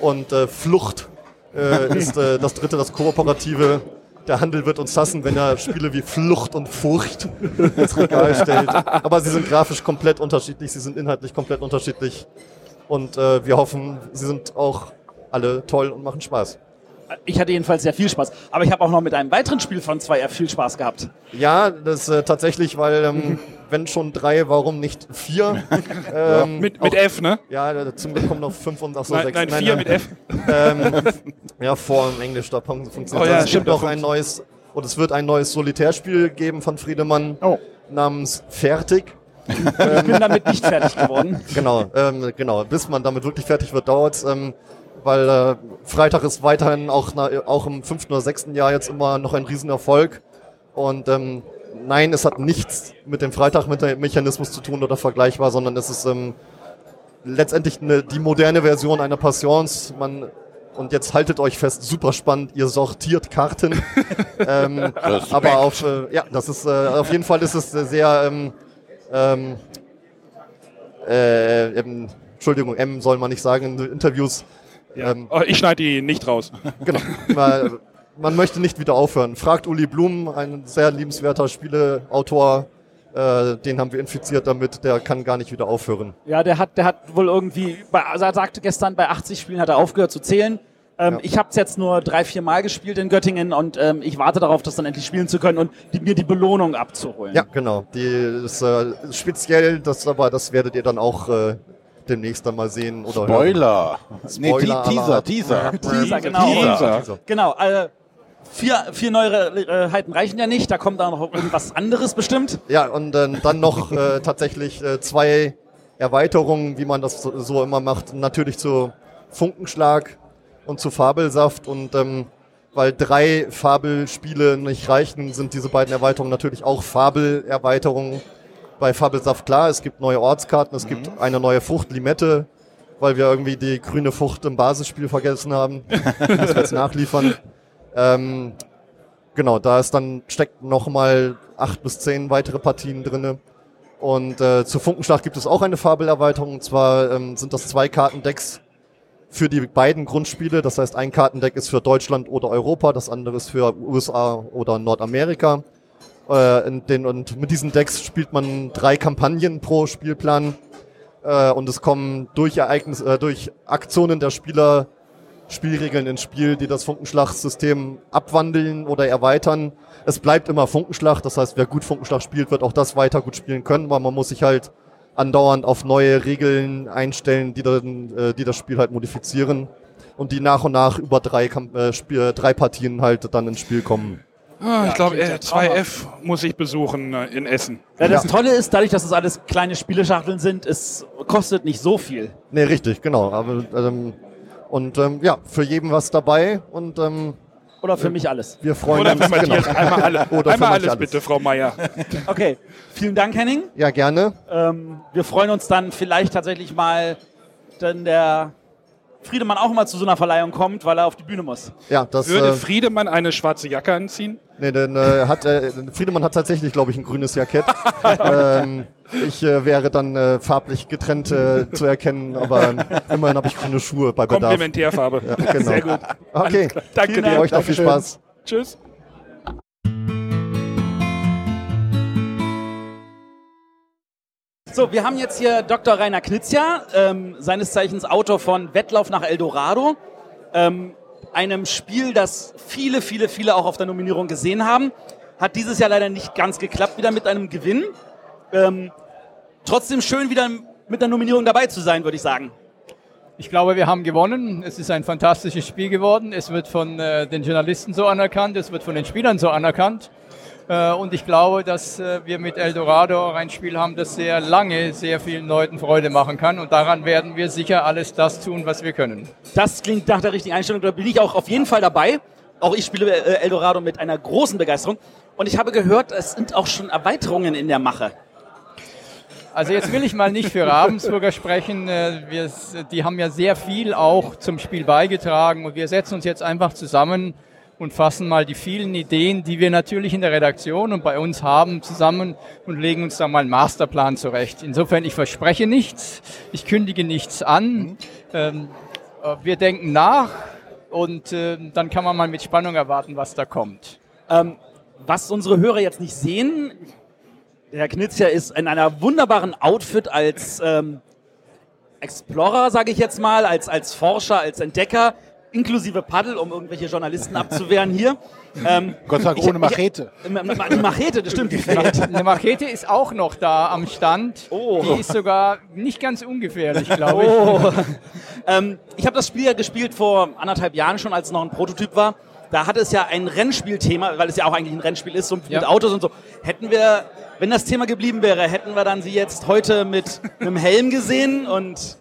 und äh, Flucht äh, ist äh, das dritte, das Kooperative. Der Handel wird uns hassen, wenn er Spiele wie Flucht und Furcht ins Regal stellt. Aber sie sind grafisch komplett unterschiedlich, sie sind inhaltlich komplett unterschiedlich. Und äh, wir hoffen, sie sind auch alle toll und machen Spaß. Ich hatte jedenfalls sehr viel Spaß. Aber ich habe auch noch mit einem weiteren Spiel von 2R viel Spaß gehabt. Ja, das äh, tatsächlich, weil ähm, wenn schon drei, warum nicht vier? ähm, Mit, mit F, ne? ja, zum Glück kommen noch fünf und ach so, Nein, sechs. nein, vier äh, mit F. Ähm, ja, vor im Englisch, da fun- funktioniert Oh ja, das. Es stimmt, gibt noch das ein neues, und es wird ein neues Solitärspiel geben von Friedemann Oh. namens Fertig. Ich bin damit nicht fertig geworden. Genau, ähm, genau. Bis man damit wirklich fertig wird, dauert's. Ähm, weil äh, Freitag ist weiterhin auch, na, auch im fünften oder sechsten Jahr jetzt immer noch ein Riesenerfolg. Und ähm, nein, es hat nichts mit dem Freitag-Mechanismus zu tun oder vergleichbar, sondern es ist ähm, letztendlich eine, die moderne Version einer Passions. Man und jetzt haltet euch fest, super spannend, ihr sortiert Karten. ähm, aber auf, äh, ja, das ist, äh, auf jeden Fall ist es sehr, ähm, ähm, äh, ähm, Entschuldigung, M soll man nicht sagen in Interviews. Ähm, Oh, ich schneide die nicht raus. genau. Man möchte nicht wieder aufhören. Fragt Uli Blum, ein sehr liebenswerter Spieleautor. Äh, den haben wir infiziert damit, der kann gar nicht wieder aufhören. Ja, der hat, der hat wohl irgendwie, bei, also er sagte gestern, bei 80 Spielen hat er aufgehört zu zählen. Ähm, Ja. Ich habe es jetzt nur drei, vier Mal gespielt in Göttingen und ähm, ich warte darauf, das dann endlich spielen zu können und die, mir die Belohnung abzuholen. Ja, genau. Die ist äh, speziell, das aber das werdet ihr dann auch äh, demnächst dann mal sehen oder hören. Spoiler. Nee, Spoiler Te- Teaser. Teaser. Teaser, genau. Teaser. Also, Genau. Äh, vier, vier Neuheiten reichen ja nicht, da kommt da noch irgendwas anderes bestimmt. Ja, und äh, dann noch äh, tatsächlich äh, zwei Erweiterungen, wie man das so, so immer macht. Natürlich zu Funkenschlag und zu Fabelsaft. Und ähm, weil drei Fabelspiele nicht reichen, sind diese beiden Erweiterungen natürlich auch Fabelerweiterungen. Bei Fabelsaft klar, es gibt neue Ortskarten, es gibt eine neue Frucht, Limette, weil wir irgendwie die grüne Frucht im Basisspiel vergessen haben. das wir jetzt nachliefern. Ähm, genau, da ist dann steckt nochmal acht bis zehn weitere Partien drinne. Und äh, zu Funkenschlag gibt es auch eine Fabelerweiterung. Und zwar ähm, sind das zwei Kartendecks für die beiden Grundspiele. Das heißt, ein Kartendeck ist für Deutschland oder Europa, das andere ist für USA oder Nordamerika. Äh, den, und mit diesen Decks spielt man drei Kampagnen pro Spielplan. Äh, und es kommen durch, Ereignis, äh, durch Aktionen der Spieler Spielregeln ins Spiel, die das Funkenschlag-System abwandeln oder erweitern. Es bleibt immer Funkenschlag, das heißt, wer gut Funkenschlag spielt, wird auch das weiter gut spielen können, weil man muss sich halt andauernd auf neue Regeln einstellen, die, dann, äh, die das Spiel halt modifizieren und die nach und nach über drei, äh, Spiel, drei Partien halt dann ins Spiel kommen. Ah, ich glaube, äh, 2F muss ich besuchen äh, in Essen. Ja, das Tolle ist, dadurch, dass es alles kleine Spieleschachteln sind, es kostet nicht so viel. Nee, richtig, genau. Aber, ähm, und ähm, ja, für jeden was dabei und ähm, Oder für mich alles. wir freuen Oder uns. für Matthias. genau. Einmal, alle, Oder für einmal Matthias alles bitte, Frau Meier. Okay, vielen Dank, Henning. Ja, gerne. Ähm, wir freuen uns dann vielleicht tatsächlich mal, wenn der Friedemann auch mal zu so einer Verleihung kommt, weil er auf die Bühne muss. Ja, das Würde äh, Friedemann eine schwarze Jacke anziehen? nee, denn, äh, hat, äh, Friedemann hat tatsächlich, glaube ich, ein grünes Jackett. ähm, ich äh, wäre dann äh, farblich getrennt äh, zu erkennen, aber ähm, immerhin habe ich grüne Schuhe bei Bedarf. Komplementärfarbe. Ja, genau. Sehr gut. Okay, Danke Vielen dir. Euch noch viel. Spaß. Tschüss. So, wir haben jetzt hier Dr. Rainer Knizia, ähm, seines Zeichens Autor von Wettlauf nach Eldorado, ähm, einem Spiel, das viele, viele, viele auch auf der Nominierung gesehen haben. Hat dieses Jahr leider nicht ganz geklappt, wieder mit einem Gewinn. Ähm, trotzdem schön, wieder mit der Nominierung dabei zu sein, würde ich sagen. Ich glaube, wir haben gewonnen. Es ist ein fantastisches Spiel geworden. Es wird von äh, den Journalisten so anerkannt, es wird von den Spielern so anerkannt. Äh, und ich glaube, dass äh, wir mit Eldorado auch ein Spiel haben, das sehr lange sehr vielen Leuten Freude machen kann. Und daran werden wir sicher alles das tun, was wir können. Das klingt nach der richtigen Einstellung. Da bin ich auch auf jeden Fall dabei. Auch ich spiele äh, Eldorado mit einer großen Begeisterung. Und ich habe gehört, es sind auch schon Erweiterungen in der Mache. Also jetzt will ich mal nicht für Ravensburger sprechen. Wir, die haben ja sehr viel auch zum Spiel beigetragen und wir setzen uns jetzt einfach zusammen und fassen mal die vielen Ideen, die wir natürlich in der Redaktion und bei uns haben, zusammen und legen uns da mal einen Masterplan zurecht. Insofern, ich verspreche nichts, ich kündige nichts an. Ähm, äh, Wir denken nach und äh, dann kann man mal mit Spannung erwarten, was da kommt. Ähm, was unsere Hörer jetzt nicht sehen, Herr Knizia ist in einer wunderbaren Outfit als ähm, Explorer, sage ich jetzt mal, als, als Forscher, als Entdecker, inklusive Paddel, um irgendwelche Journalisten abzuwehren hier. Ähm, Gott sei Dank ohne Machete. Ich, die Machete, das stimmt, die. Eine Machete ist auch noch da am Stand. Oh. Die ist sogar nicht ganz ungefährlich, glaube ich. Oh. ähm, ich habe das Spiel ja gespielt vor anderthalb Jahren schon, als es noch ein Prototyp war. Da hatte es ja ein Rennspielthema, weil es ja auch eigentlich ein Rennspiel ist, so mit Ja. Autos und so. Hätten wir, wenn das Thema geblieben wäre, hätten wir dann sie jetzt heute mit einem Helm gesehen und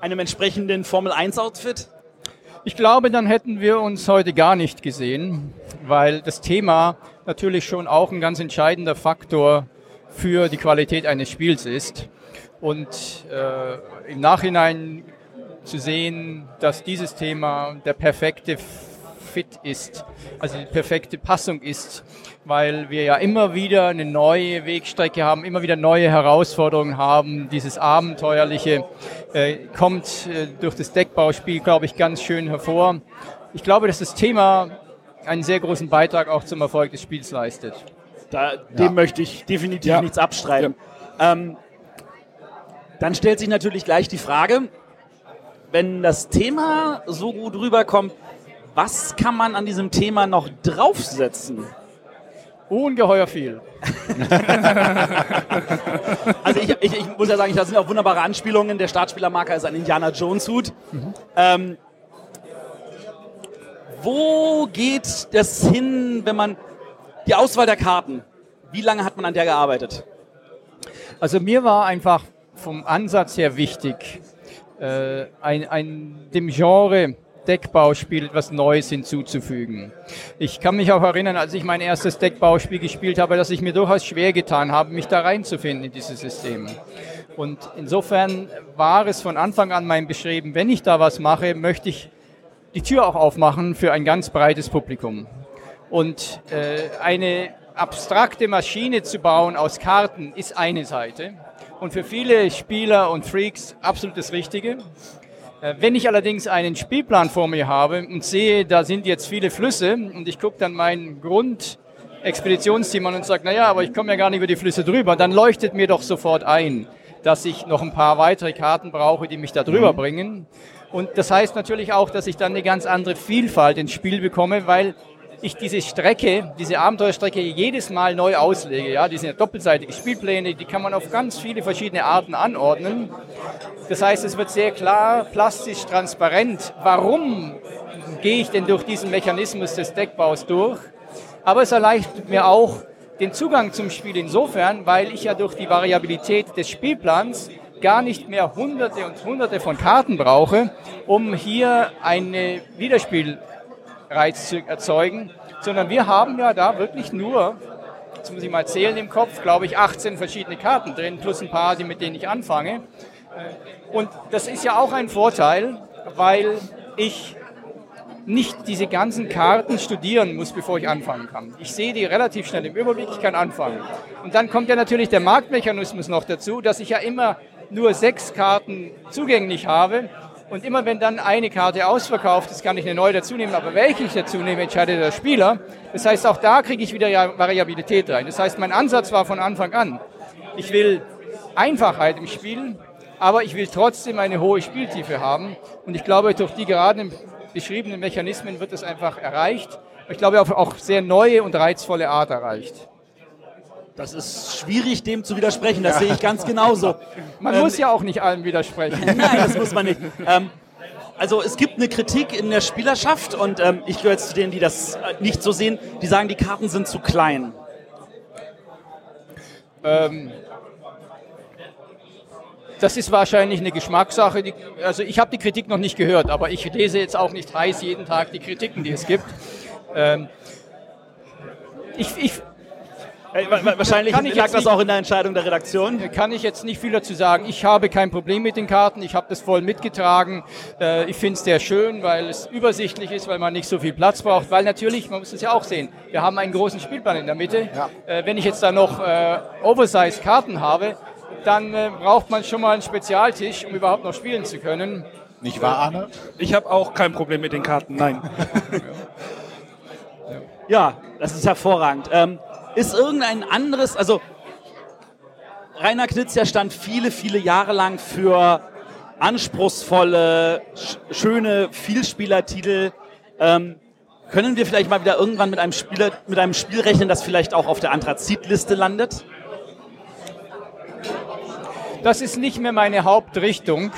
einem entsprechenden Formel-1-Outfit? Ich glaube, dann hätten wir uns heute gar nicht gesehen, weil das Thema natürlich schon auch ein ganz entscheidender Faktor für die Qualität eines Spiels ist. Und äh, im Nachhinein zu sehen, dass dieses Thema der perfekte Fit ist, also die perfekte Passung ist, weil wir ja immer wieder eine neue Wegstrecke haben, immer wieder neue Herausforderungen haben. Dieses Abenteuerliche äh, kommt äh, durch das Deckbauspiel, glaube ich, ganz schön hervor. Ich glaube, dass das Thema einen sehr großen Beitrag auch zum Erfolg des Spiels leistet. Da, Dem möchte ich definitiv Ja. nichts abstreiten. Ähm, dann stellt sich natürlich gleich die Frage, wenn das Thema so gut rüberkommt, was kann man an diesem Thema noch draufsetzen? Ungeheuer viel. Also ich, ich, ich muss ja sagen, da sind auch wunderbare Anspielungen. Der Startspielermarker ist ein Indiana Jones Hut. Ähm, Wo geht das hin, wenn man die Auswahl der Karten, wie lange hat man an der gearbeitet? Also mir war einfach vom Ansatz her wichtig, äh, ein, ein, dem Genre Deckbauspiel etwas Neues hinzuzufügen. Ich kann mich auch erinnern, als ich mein erstes Deckbauspiel gespielt habe, dass ich mir durchaus schwer getan habe, mich da reinzufinden in diese Systeme. Und insofern war es von Anfang an mein Bestreben, wenn ich da was mache, möchte ich die Tür auch aufmachen für ein ganz breites Publikum. Und äh, eine abstrakte Maschine zu bauen aus Karten ist eine Seite. Und für viele Spieler und Freaks absolut das Richtige. Äh, wenn ich allerdings einen Spielplan vor mir habe und sehe, da sind jetzt viele Flüsse und ich gucke dann mein Grundexpeditionsteam an und sage, naja, aber ich komme ja gar nicht über die Flüsse drüber, dann leuchtet mir doch sofort ein, dass ich noch ein paar weitere Karten brauche, die mich da drüber mhm. bringen. Und das heißt natürlich auch, dass ich dann eine ganz andere Vielfalt ins Spiel bekomme, weil ich diese Strecke, diese Abenteuerstrecke jedes Mal neu auslege. Ja, die sind ja doppelseitige Spielpläne, die kann man auf ganz viele verschiedene Arten anordnen. Das heißt, es wird sehr klar, plastisch, transparent. Warum gehe ich denn durch diesen Mechanismus des Deckbaus durch? Aber es erleichtert mir auch den Zugang zum Spiel insofern, weil ich ja durch die Variabilität des Spielplans gar nicht mehr hunderte und hunderte von Karten brauche, um hier eine Wiederspiel Reiz zu erzeugen, sondern wir haben ja da wirklich nur, jetzt muss ich mal zählen im Kopf, glaube ich, 18 verschiedene Karten drin, plus ein paar, mit denen ich anfange. Und das ist ja auch ein Vorteil, weil ich nicht diese ganzen Karten studieren muss, bevor ich anfangen kann. Ich sehe die relativ schnell im Überblick, ich kann anfangen. Und dann kommt ja natürlich der Marktmechanismus noch dazu, dass ich ja immer nur sechs Karten zugänglich habe und immer wenn dann eine Karte ausverkauft ist, kann ich eine neue dazu nehmen. Aber welche ich dazu nehme, entscheidet der Spieler. Das heißt, auch da kriege ich wieder Variabilität rein. Das heißt, mein Ansatz war von Anfang an, ich will Einfachheit im Spiel, aber ich will trotzdem eine hohe Spieltiefe haben. Und ich glaube, durch die gerade beschriebenen Mechanismen wird es einfach erreicht. Ich glaube, auf auch sehr neue und reizvolle Art erreicht. Das ist schwierig, dem zu widersprechen. Das sehe ich ganz genauso. Man ähm, muss ja auch nicht allem widersprechen. Nein, das muss man nicht. Ähm, also es gibt eine Kritik in der Spielerschaft und ähm, ich gehöre jetzt zu denen, die das äh, nicht so sehen. Die sagen, die Karten sind zu klein. Ähm, das ist wahrscheinlich eine Geschmackssache. Die, also ich habe die Kritik noch nicht gehört, aber ich lese jetzt auch nicht heiß jeden Tag die Kritiken, die es gibt. Ähm, ich, ich, Wahrscheinlich lag das auch in der Entscheidung der Redaktion. Kann ich jetzt nicht viel dazu sagen. Ich habe kein Problem mit den Karten. Ich habe das voll mitgetragen. Äh, ich finde es sehr schön, weil es übersichtlich ist, weil man nicht so viel Platz braucht. Weil natürlich, man muss es ja auch sehen, wir haben einen großen Spielplan in der Mitte. Ja. Äh, wenn ich jetzt da noch äh, Oversize-Karten habe, dann braucht man schon mal einen Spezialtisch, um überhaupt noch spielen zu können. Nicht wahr, Arne? Ich habe auch kein Problem mit den Karten, nein. ja, das ist hervorragend. Ähm, ist irgendein anderes, also Rainer Knizia stand viele, viele Jahre lang für anspruchsvolle, schöne Vielspielertitel. Ähm, können wir vielleicht mal wieder irgendwann mit einem, Spieler, mit einem Spiel rechnen, das vielleicht auch auf der Anthrazit-Liste landet? Das ist nicht mehr meine Hauptrichtung,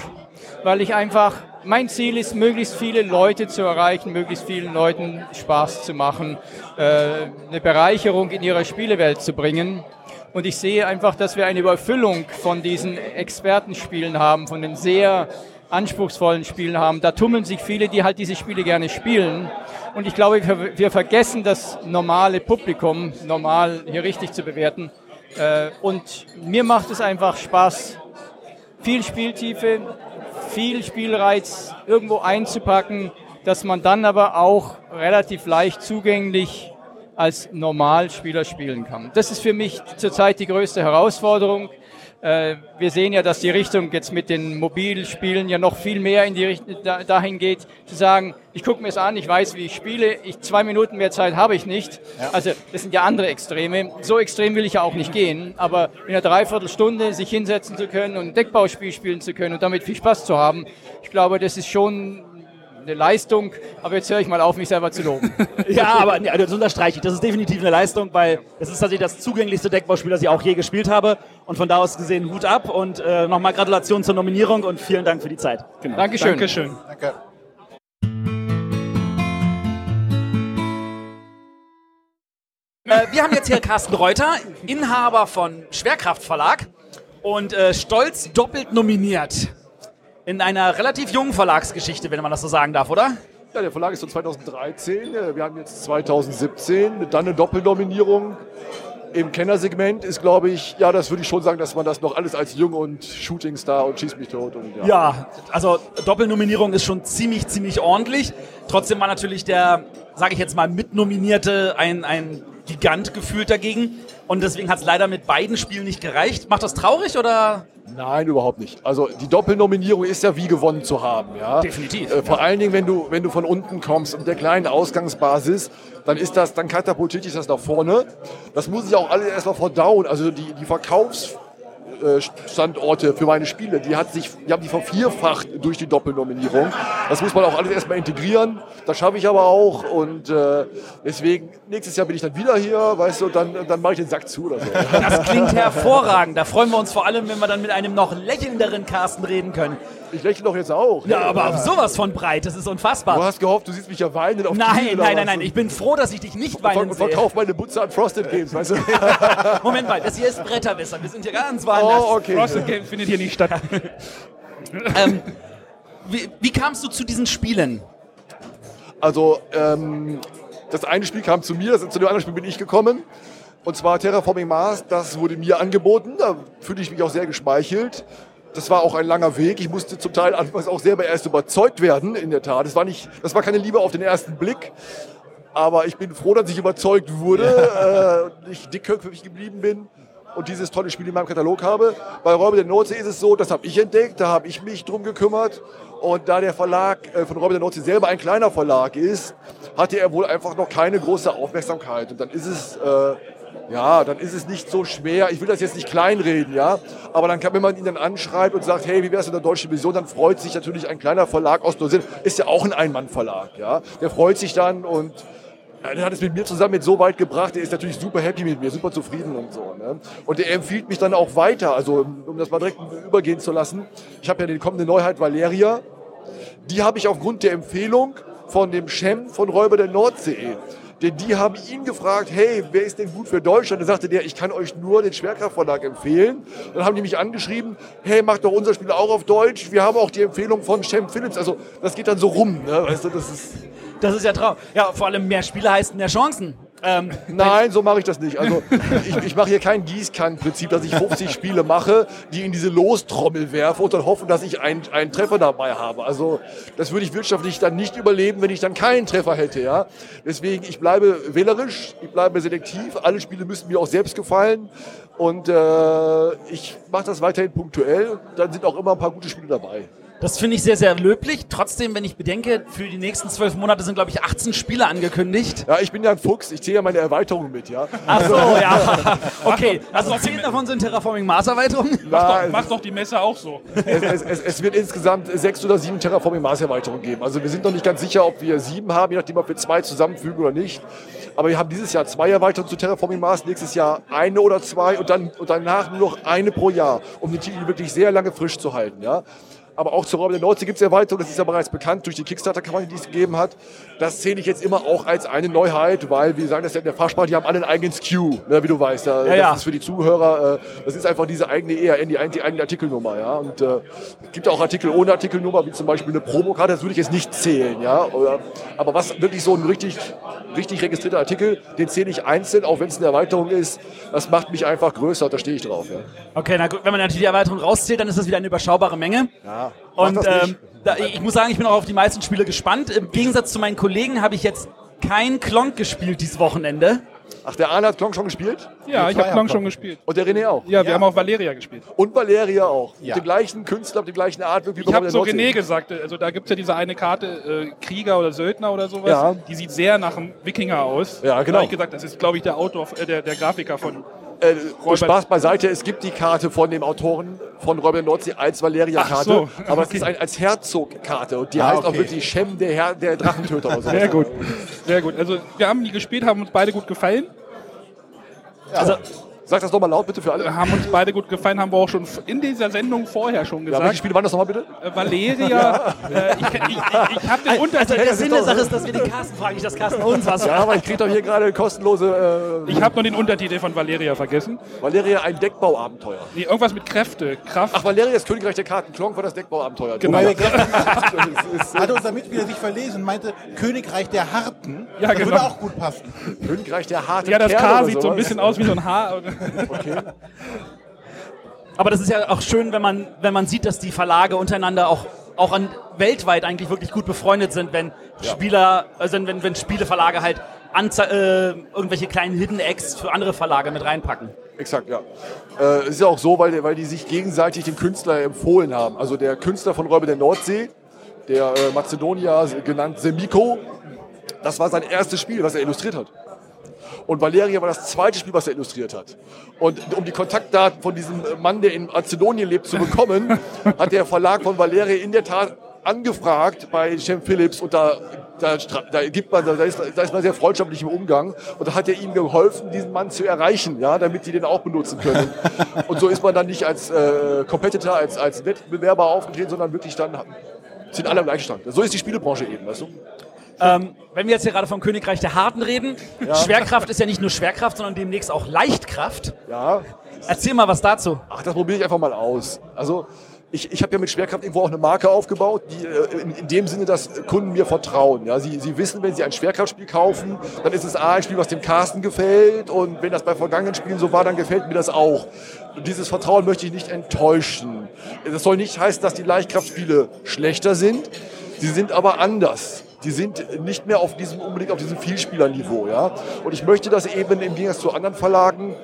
weil ich einfach mein Ziel ist, möglichst viele Leute zu erreichen, möglichst vielen Leuten Spaß zu machen, äh, eine Bereicherung in ihrer Spielewelt zu bringen. Und ich sehe einfach, dass wir eine Überfüllung von diesen Expertenspielen haben, von den sehr anspruchsvollen Spielen haben. Da tummeln sich viele, die halt diese Spiele gerne spielen. Und ich glaube, wir vergessen das normale Publikum, normal hier richtig zu bewerten. Äh, und mir macht es einfach Spaß, viel Spieltiefe, viel Spielreiz irgendwo einzupacken, dass man dann aber auch relativ leicht zugänglich als Normalspieler spielen kann. Das ist für mich zurzeit die größte Herausforderung. Äh, wir sehen ja, dass die Richtung jetzt mit den Mobilspielen ja noch viel mehr in die Richtung dahin geht, zu sagen, ich gucke mir es an, ich weiß, wie ich spiele, ich, zwei Minuten mehr Zeit habe ich nicht. Ja. Also das sind ja andere Extreme. So extrem will ich ja auch nicht gehen, aber in einer Dreiviertelstunde sich hinsetzen zu können und ein Deckbauspiel spielen zu können und damit viel Spaß zu haben, ich glaube, das ist schon eine Leistung. Aber jetzt höre ich mal auf, mich selber zu loben. ja, aber nee, also das unterstreiche ich. Das ist definitiv eine Leistung, weil es ist tatsächlich das zugänglichste Deckbauspiel, das ich auch je gespielt habe. Und von da aus gesehen Hut ab und äh, nochmal Gratulation zur Nominierung und vielen Dank für die Zeit. Genau. Dankeschön. Dankeschön. Danke. Äh, wir haben jetzt hier Carsten Reuter, Inhaber von Schwerkraft Verlag und äh, stolz doppelt nominiert. In einer relativ jungen Verlagsgeschichte, wenn man das so sagen darf, oder? Ja, der Verlag ist von 2013. äh, Wir haben jetzt 2017, dann eine Doppelnominierung. Im Kennersegment ist, glaube ich, ja, das würde ich schon sagen, dass man das noch alles als Jung und Shootingstar und Schieß mich tot und ja. Ja, also Doppelnominierung ist schon ziemlich, ziemlich ordentlich. Trotzdem war natürlich der, sage ich jetzt mal, Mitnominierte ein, ein Gigant gefühlt dagegen. Und deswegen hat es leider mit beiden Spielen nicht gereicht. Macht das traurig oder? Nein, überhaupt nicht. Also die Doppelnominierung ist ja wie gewonnen zu haben. Ja? Definitiv, Äh, vor allen Dingen, wenn du, wenn du von unten kommst und der kleinen Ausgangsbasis, dann ist das, dann katapultiert dich das nach vorne. Das muss ich auch alles erstmal verdauen. Also die, die Verkaufsstandorte für meine Spiele, die, hat sich, die haben die vervierfacht durch die Doppelnominierung. Das muss man auch alles erstmal integrieren. Das schaffe ich aber auch. Und äh, deswegen, nächstes Jahr bin ich dann wieder hier, weißt du, dann, dann mache ich den Sack zu oder so. Das klingt hervorragend. Da freuen wir uns vor allem, wenn wir dann mit einem noch lächelnderen Carsten reden können. Ich lächle doch jetzt auch. Ja, aber sowas von breit, das ist Du unfassbar. hast gehofft, du siehst mich ja weinen auf Nein, oder nein, nein, nein. Ich bin froh, dass ich dich nicht weinen Und sehe. verkauf meine Butze an Frosted Games, weißt du? Moment mal, das hier ist Bretterwisser. Wir sind hier ganz woanders. Oh, okay. Frosted Game findet hier nicht statt. Ähm, wie, wie kamst du zu diesen Spielen? Also, ähm, das eine Spiel kam zu mir, das, zu dem anderen Spiel bin ich gekommen. Und zwar Terraforming Mars, das wurde mir angeboten. Da fühle ich mich auch sehr geschmeichelt. Das war auch ein langer Weg. Ich musste zum Teil anfangs auch selber erst überzeugt werden, in der Tat. Das war, nicht, das war keine Liebe auf den ersten Blick. Aber ich bin froh, dass ich überzeugt wurde, äh, ich dickköpfig geblieben bin und dieses tolle Spiel in meinem Katalog habe. Bei Räuber der Nordsee ist es so, das habe ich entdeckt, da habe ich mich drum gekümmert. Und da der Verlag äh, von Räuber der Nordsee selber ein kleiner Verlag ist, hatte er wohl einfach noch keine große Aufmerksamkeit. Und dann ist es, äh, ja, dann ist es nicht so schwer. Ich will das jetzt nicht kleinreden, ja. Aber dann kann, wenn man ihn dann anschreibt und sagt, hey, wie wär's mit der deutschen Vision, dann freut sich natürlich ein kleiner Verlag aus Neuseeland. Ist ja auch ein Einmannverlag, ja. Der freut sich dann und ja, der hat es mit mir zusammen jetzt so weit gebracht, der ist natürlich super happy mit mir, super zufrieden und so. Ne? Und der empfiehlt mich dann auch weiter, also um das mal direkt übergehen zu lassen. Ich habe ja die kommende Neuheit Valeria. Die habe ich aufgrund der Empfehlung von dem Cem von Räuber der Nordsee. Denn die haben ihn gefragt, hey, wer ist denn gut für Deutschland? Da sagte der, ich kann euch nur den Schwerkraftverlag empfehlen. Dann haben die mich angeschrieben, hey, macht doch unser Spiel auch auf Deutsch. Wir haben auch die Empfehlung von Cem Phillips. Also das geht dann so rum. Ne? Weißt du, das ist Das ist ja traurig. Ja, vor allem mehr Spiele heißt mehr Chancen. Ähm, Nein, so mache ich das nicht. Also ich, ich mache hier kein Gießkannenprinzip, dass ich 50 Spiele mache, die in diese Lostrommel werfe und dann hoffe, dass ich einen, einen Treffer dabei habe. Also das würde ich wirtschaftlich dann nicht überleben, wenn ich dann keinen Treffer hätte. Ja? Deswegen, ich bleibe wählerisch, ich bleibe selektiv. Alle Spiele müssen mir auch selbst gefallen. Und äh, ich mache das weiterhin punktuell. Dann sind auch immer ein paar gute Spiele dabei. Das finde ich sehr, sehr löblich. Trotzdem, wenn ich bedenke, für die nächsten zwölf Monate sind, glaube ich, 18 Spiele angekündigt. Ja, ich bin ja ein Fuchs, ich zähle ja meine Erweiterungen mit, ja. Ach so, ja. Okay, also zehn davon sind Terraforming Mars Erweiterungen. Na, es- Mach doch die Messe auch so. es, es, es, es wird insgesamt sechs oder sieben Terraforming Mars Erweiterungen geben. Also wir sind noch nicht ganz sicher, ob wir sieben haben, je nachdem, ob wir zwei zusammenfügen oder nicht. Aber wir haben dieses Jahr zwei Erweiterungen zu Terraforming Mars, nächstes Jahr eine oder zwei und dann und danach nur noch eine pro Jahr, um den Titel wirklich sehr lange frisch zu halten. Ja? Aber auch zur Raum der Nordsee gibt es Erweiterungen, das ist ja bereits bekannt durch die Kickstarter-Kampagne, die es gegeben hat. Das zähle ich jetzt immer auch als eine Neuheit, weil wir sagen das ja in der Fachsprache, die haben alle einen eigenen SKU, ne, wie du weißt. Ja, das ja. ist für die Zuhörer, äh, das ist einfach diese eigene ERN, die, die eigene Artikelnummer. Ja? Und äh, es gibt auch Artikel ohne Artikelnummer, wie zum Beispiel eine Promokarte, das würde ich jetzt nicht zählen. Ja? Oder, aber was wirklich so ein richtig, richtig registrierter Artikel, den zähle ich einzeln, auch wenn es eine Erweiterung ist. Das macht mich einfach größer, da stehe ich drauf. Ja? Okay, na gut, wenn man natürlich die Erweiterung rauszählt, dann ist das wieder eine überschaubare Menge. Ja, Und ähm, da, ich muss sagen, ich bin auch auf die meisten Spiele gespannt. Im Gegensatz zu meinen Kollegen habe ich jetzt kein Klonk gespielt dieses Wochenende. Ach, der Arne hat Klong schon gespielt? Ja, ich habe Klong schon gespielt. Und der René auch? Ja, wir haben auch Valeria gespielt. Und Valeria auch. Ja. Mit dem gleichen Künstler, mit der gleichen Art, wie Ich habe so Nordsee. René gesagt, also da gibt es ja diese eine Karte, äh, Krieger oder Söldner oder sowas, Ja. die sieht sehr nach einem Wikinger aus. Ja, Da genau. hab ich gesagt, das ist, glaube ich, der Autor, äh, der, der Grafiker von. Äh, Spaß beiseite, es gibt die Karte von dem Autoren von Räuber der Nordsee als Valeria-Karte, Ach so, aber es okay. ist ein, als Herzog-Karte und die Ah, heißt auch okay. wirklich Shem, der, Herr, der Drachentöter oder so. Sehr gut. Sehr gut. Also wir haben die gespielt, haben uns beide gut gefallen. Also Sag das nochmal laut bitte für alle. Haben uns beide gut gefallen, haben wir auch schon in dieser Sendung vorher schon Ja, welche gesagt. Spiele waren das nochmal bitte? Äh, Valeria, äh, ich, ich, ich, ich habe den Also Untertitel. der Sinn der Sache ist, dass wir den Carsten fragen, nicht das Carsten uns was. Ja, aber ich krieg doch hier gerade kostenlose Ich habe nur den Untertitel von Valeria vergessen. äh, Valeria ein Deckbauabenteuer. Nee, irgendwas mit Kräfte, Kraft. Ach, Valeria ist Königreich der Karten. Klonk war das Deckbauabenteuer. Genau. Wobei äh, hatte unser Mitspieler sich verlesen, meinte Königreich der Harten. Ja, das genau. würde auch gut passen. Königreich der harten ja, das K sieht so ein bisschen aus wie so ein Haar. Aber das ist ja auch schön, wenn man, wenn man sieht, dass die Verlage untereinander auch, auch an, weltweit eigentlich wirklich gut befreundet sind, wenn Spieler, also wenn, wenn Spieleverlage halt Anze äh, irgendwelche kleinen Hidden Eggs für andere Verlage mit reinpacken. Exakt, ja. Äh, es ist ja auch so, weil, weil die sich gegenseitig den Künstler empfohlen haben. Also der Künstler von Räuber der Nordsee, der äh, Mazedonier genannt Semiko, das war sein erstes Spiel, was er illustriert hat. Und Valeria war das zweite Spiel, was er illustriert hat. Und um die Kontaktdaten von diesem Mann, der in Mazedonien lebt, zu bekommen, hat der Verlag von Valeria in der Tat angefragt bei Cem Phillips und da, da, da gibt man, da ist, da ist man sehr freundschaftlich im Umgang und da hat er ihm geholfen, diesen Mann zu erreichen, ja, damit die den auch benutzen können. Und so ist man dann nicht als äh, Competitor, als, als Wettbewerber aufgetreten, sondern wirklich dann sind alle am gleichen Stand. So ist die Spielebranche eben, weißt du? Ähm, wenn wir jetzt hier gerade vom Königreich der Harten reden, Schwerkraft ist ja nicht nur Schwerkraft, sondern demnächst auch Leichtkraft. Ja. Erzähl mal was dazu. Ach, das probiere ich einfach mal aus. Also ich, ich habe ja mit Schwerkraft irgendwo auch eine Marke aufgebaut, die äh, in, in dem Sinne, dass Kunden mir vertrauen. Ja, sie, sie wissen, wenn sie ein Schwerkraftspiel kaufen, dann ist es A, ein Spiel, was dem Carsten gefällt und wenn das bei vergangenen Spielen so war, dann gefällt mir das auch. Und dieses Vertrauen möchte ich nicht enttäuschen. Das soll nicht heißen, dass die Leichtkraftspiele schlechter sind. Sie sind aber anders. Die sind nicht mehr auf diesem unbedingt auf diesem Vielspielerniveau, ja. Und ich möchte das eben im Gegensatz zu anderen Verlagen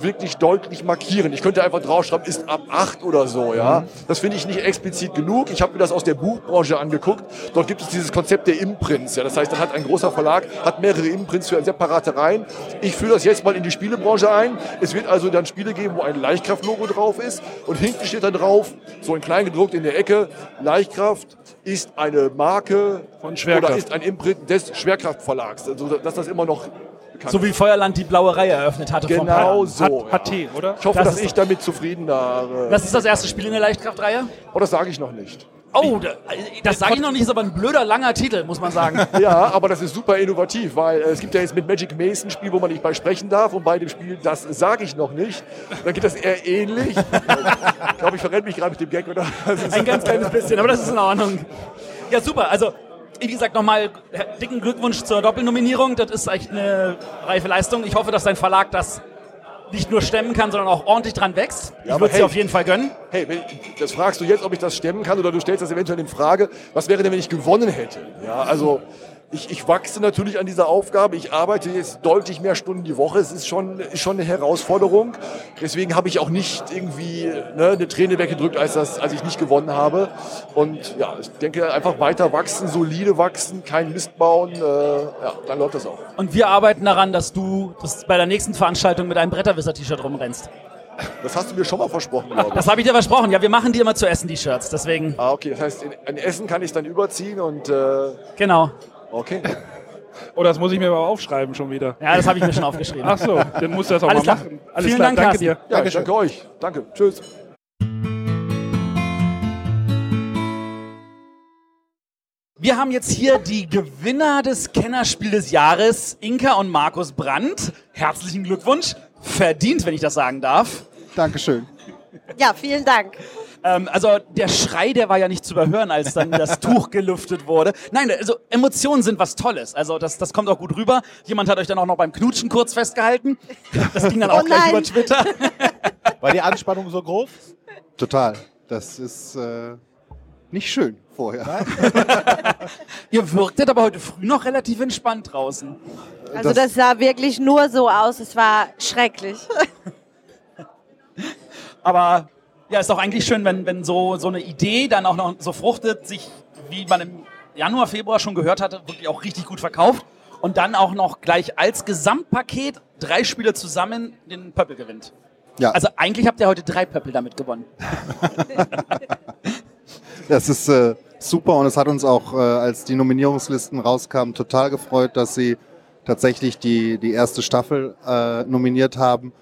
wirklich deutlich markieren. Ich könnte einfach draufschreiben, ist ab 8 oder so, ja. Das finde ich nicht explizit genug. Ich habe mir das aus der Buchbranche angeguckt. Dort gibt es dieses Konzept der Imprints, ja. Das heißt, dann hat ein großer Verlag hat mehrere Imprints für separate Reihen. Ich führe das jetzt mal in die Spielebranche ein. Es wird also dann Spiele geben, wo ein Leichtkraft-Logo drauf ist und hinten steht dann drauf, so in klein gedruckt in der Ecke, Leichtkraft ist eine Marke Von Schwerkraft. oder ist ein Imprint des Schwerkraftverlags. Also, dass das immer noch bekannt So wie Feuerland die blaue Reihe eröffnet hatte Genau so. Hat, hat T, oder? Ich hoffe, Das dass ich damit zufrieden da. Das ist das erste Spiel in der Leichtkraftreihe? Oh, das sage ich noch nicht. Oh, da- das sage ich noch nicht, ist aber ein blöder langer Titel, muss man sagen. Ja, aber das ist super innovativ, weil äh, es gibt ja jetzt mit Magic Mason ein Spiel, wo man nicht bei sprechen darf und bei dem Spiel, das sage ich noch nicht. Dann geht das eher ähnlich. ich glaube, ich verrenne mich gerade mit dem Gag, oder? Ein ganz kleines bisschen, aber das ist in Ordnung. Ja, super. Also, wie gesagt, nochmal dicken Glückwunsch zur Doppelnominierung. Das ist echt eine reife Leistung. Ich hoffe, dass dein Verlag das nicht nur stemmen kann, sondern auch ordentlich dran wächst. Ich aber würde es hey. dir auf jeden Fall gönnen. Hey, wenn, das fragst du jetzt, ob ich das stemmen kann, oder du stellst das eventuell in Frage. Was wäre denn, wenn ich gewonnen hätte? Ja, also ich, ich wachse natürlich an dieser Aufgabe. Ich arbeite jetzt deutlich mehr Stunden die Woche. Es ist schon, ist schon eine Herausforderung. Deswegen habe ich auch nicht irgendwie ne, eine Träne weggedrückt, als, das, als ich nicht gewonnen habe. Und ja, ich denke einfach weiter wachsen, solide wachsen, kein Mist bauen. Äh, ja, dann läuft das auch. Und wir arbeiten daran, dass du das bei der nächsten Veranstaltung mit einem Bretterwisser-T-Shirt rumrennst. Das hast du mir schon mal versprochen, glaube ich. Das habe ich dir versprochen. Ja, wir machen dir immer zu essen T-Shirts. Deswegen, Ah, okay. Das heißt, in, ein Essen kann ich dann überziehen und äh, genau. Okay. Oder das muss ich mir aber aufschreiben schon wieder. Ja, das habe ich mir schon aufgeschrieben. Ach so, dann musst du das auch Alles mal klar. machen. Alles Vielen klar, Dank, danke Carsten. dir. Ja, ich danke euch. Danke. Tschüss. Wir haben jetzt hier die Gewinner des Kennerspiel des Jahres, Inka und Markus Brandt. Herzlichen Glückwunsch. Verdient, wenn ich das sagen darf. Dankeschön. Ja, vielen Dank. Ähm, also der Schrei, der war ja nicht zu überhören, als dann das Tuch gelüftet wurde. Nein, also Emotionen sind was Tolles. Also das, das kommt auch gut rüber. Jemand hat euch dann auch noch beim Knutschen kurz festgehalten. Das ging dann auch Oh gleich über Twitter. War die Anspannung so groß? Total. Das ist äh, nicht schön vorher. Ihr wirktet aber heute früh noch relativ entspannt draußen. Also das sah wirklich nur so aus. Es war schrecklich. Aber ja, ist doch eigentlich schön, wenn, wenn so, so eine Idee dann auch noch so fruchtet, sich, wie man im Januar, Februar schon gehört hatte, wirklich auch richtig gut verkauft und dann auch noch gleich als Gesamtpaket drei Spiele zusammen den Pöppel gewinnt. Ja. Also eigentlich habt ihr heute drei Pöppel damit gewonnen. Das ist äh, super und es hat uns auch, äh, als die Nominierungslisten rauskamen, total gefreut, dass sie tatsächlich die, die erste Staffel äh, nominiert haben.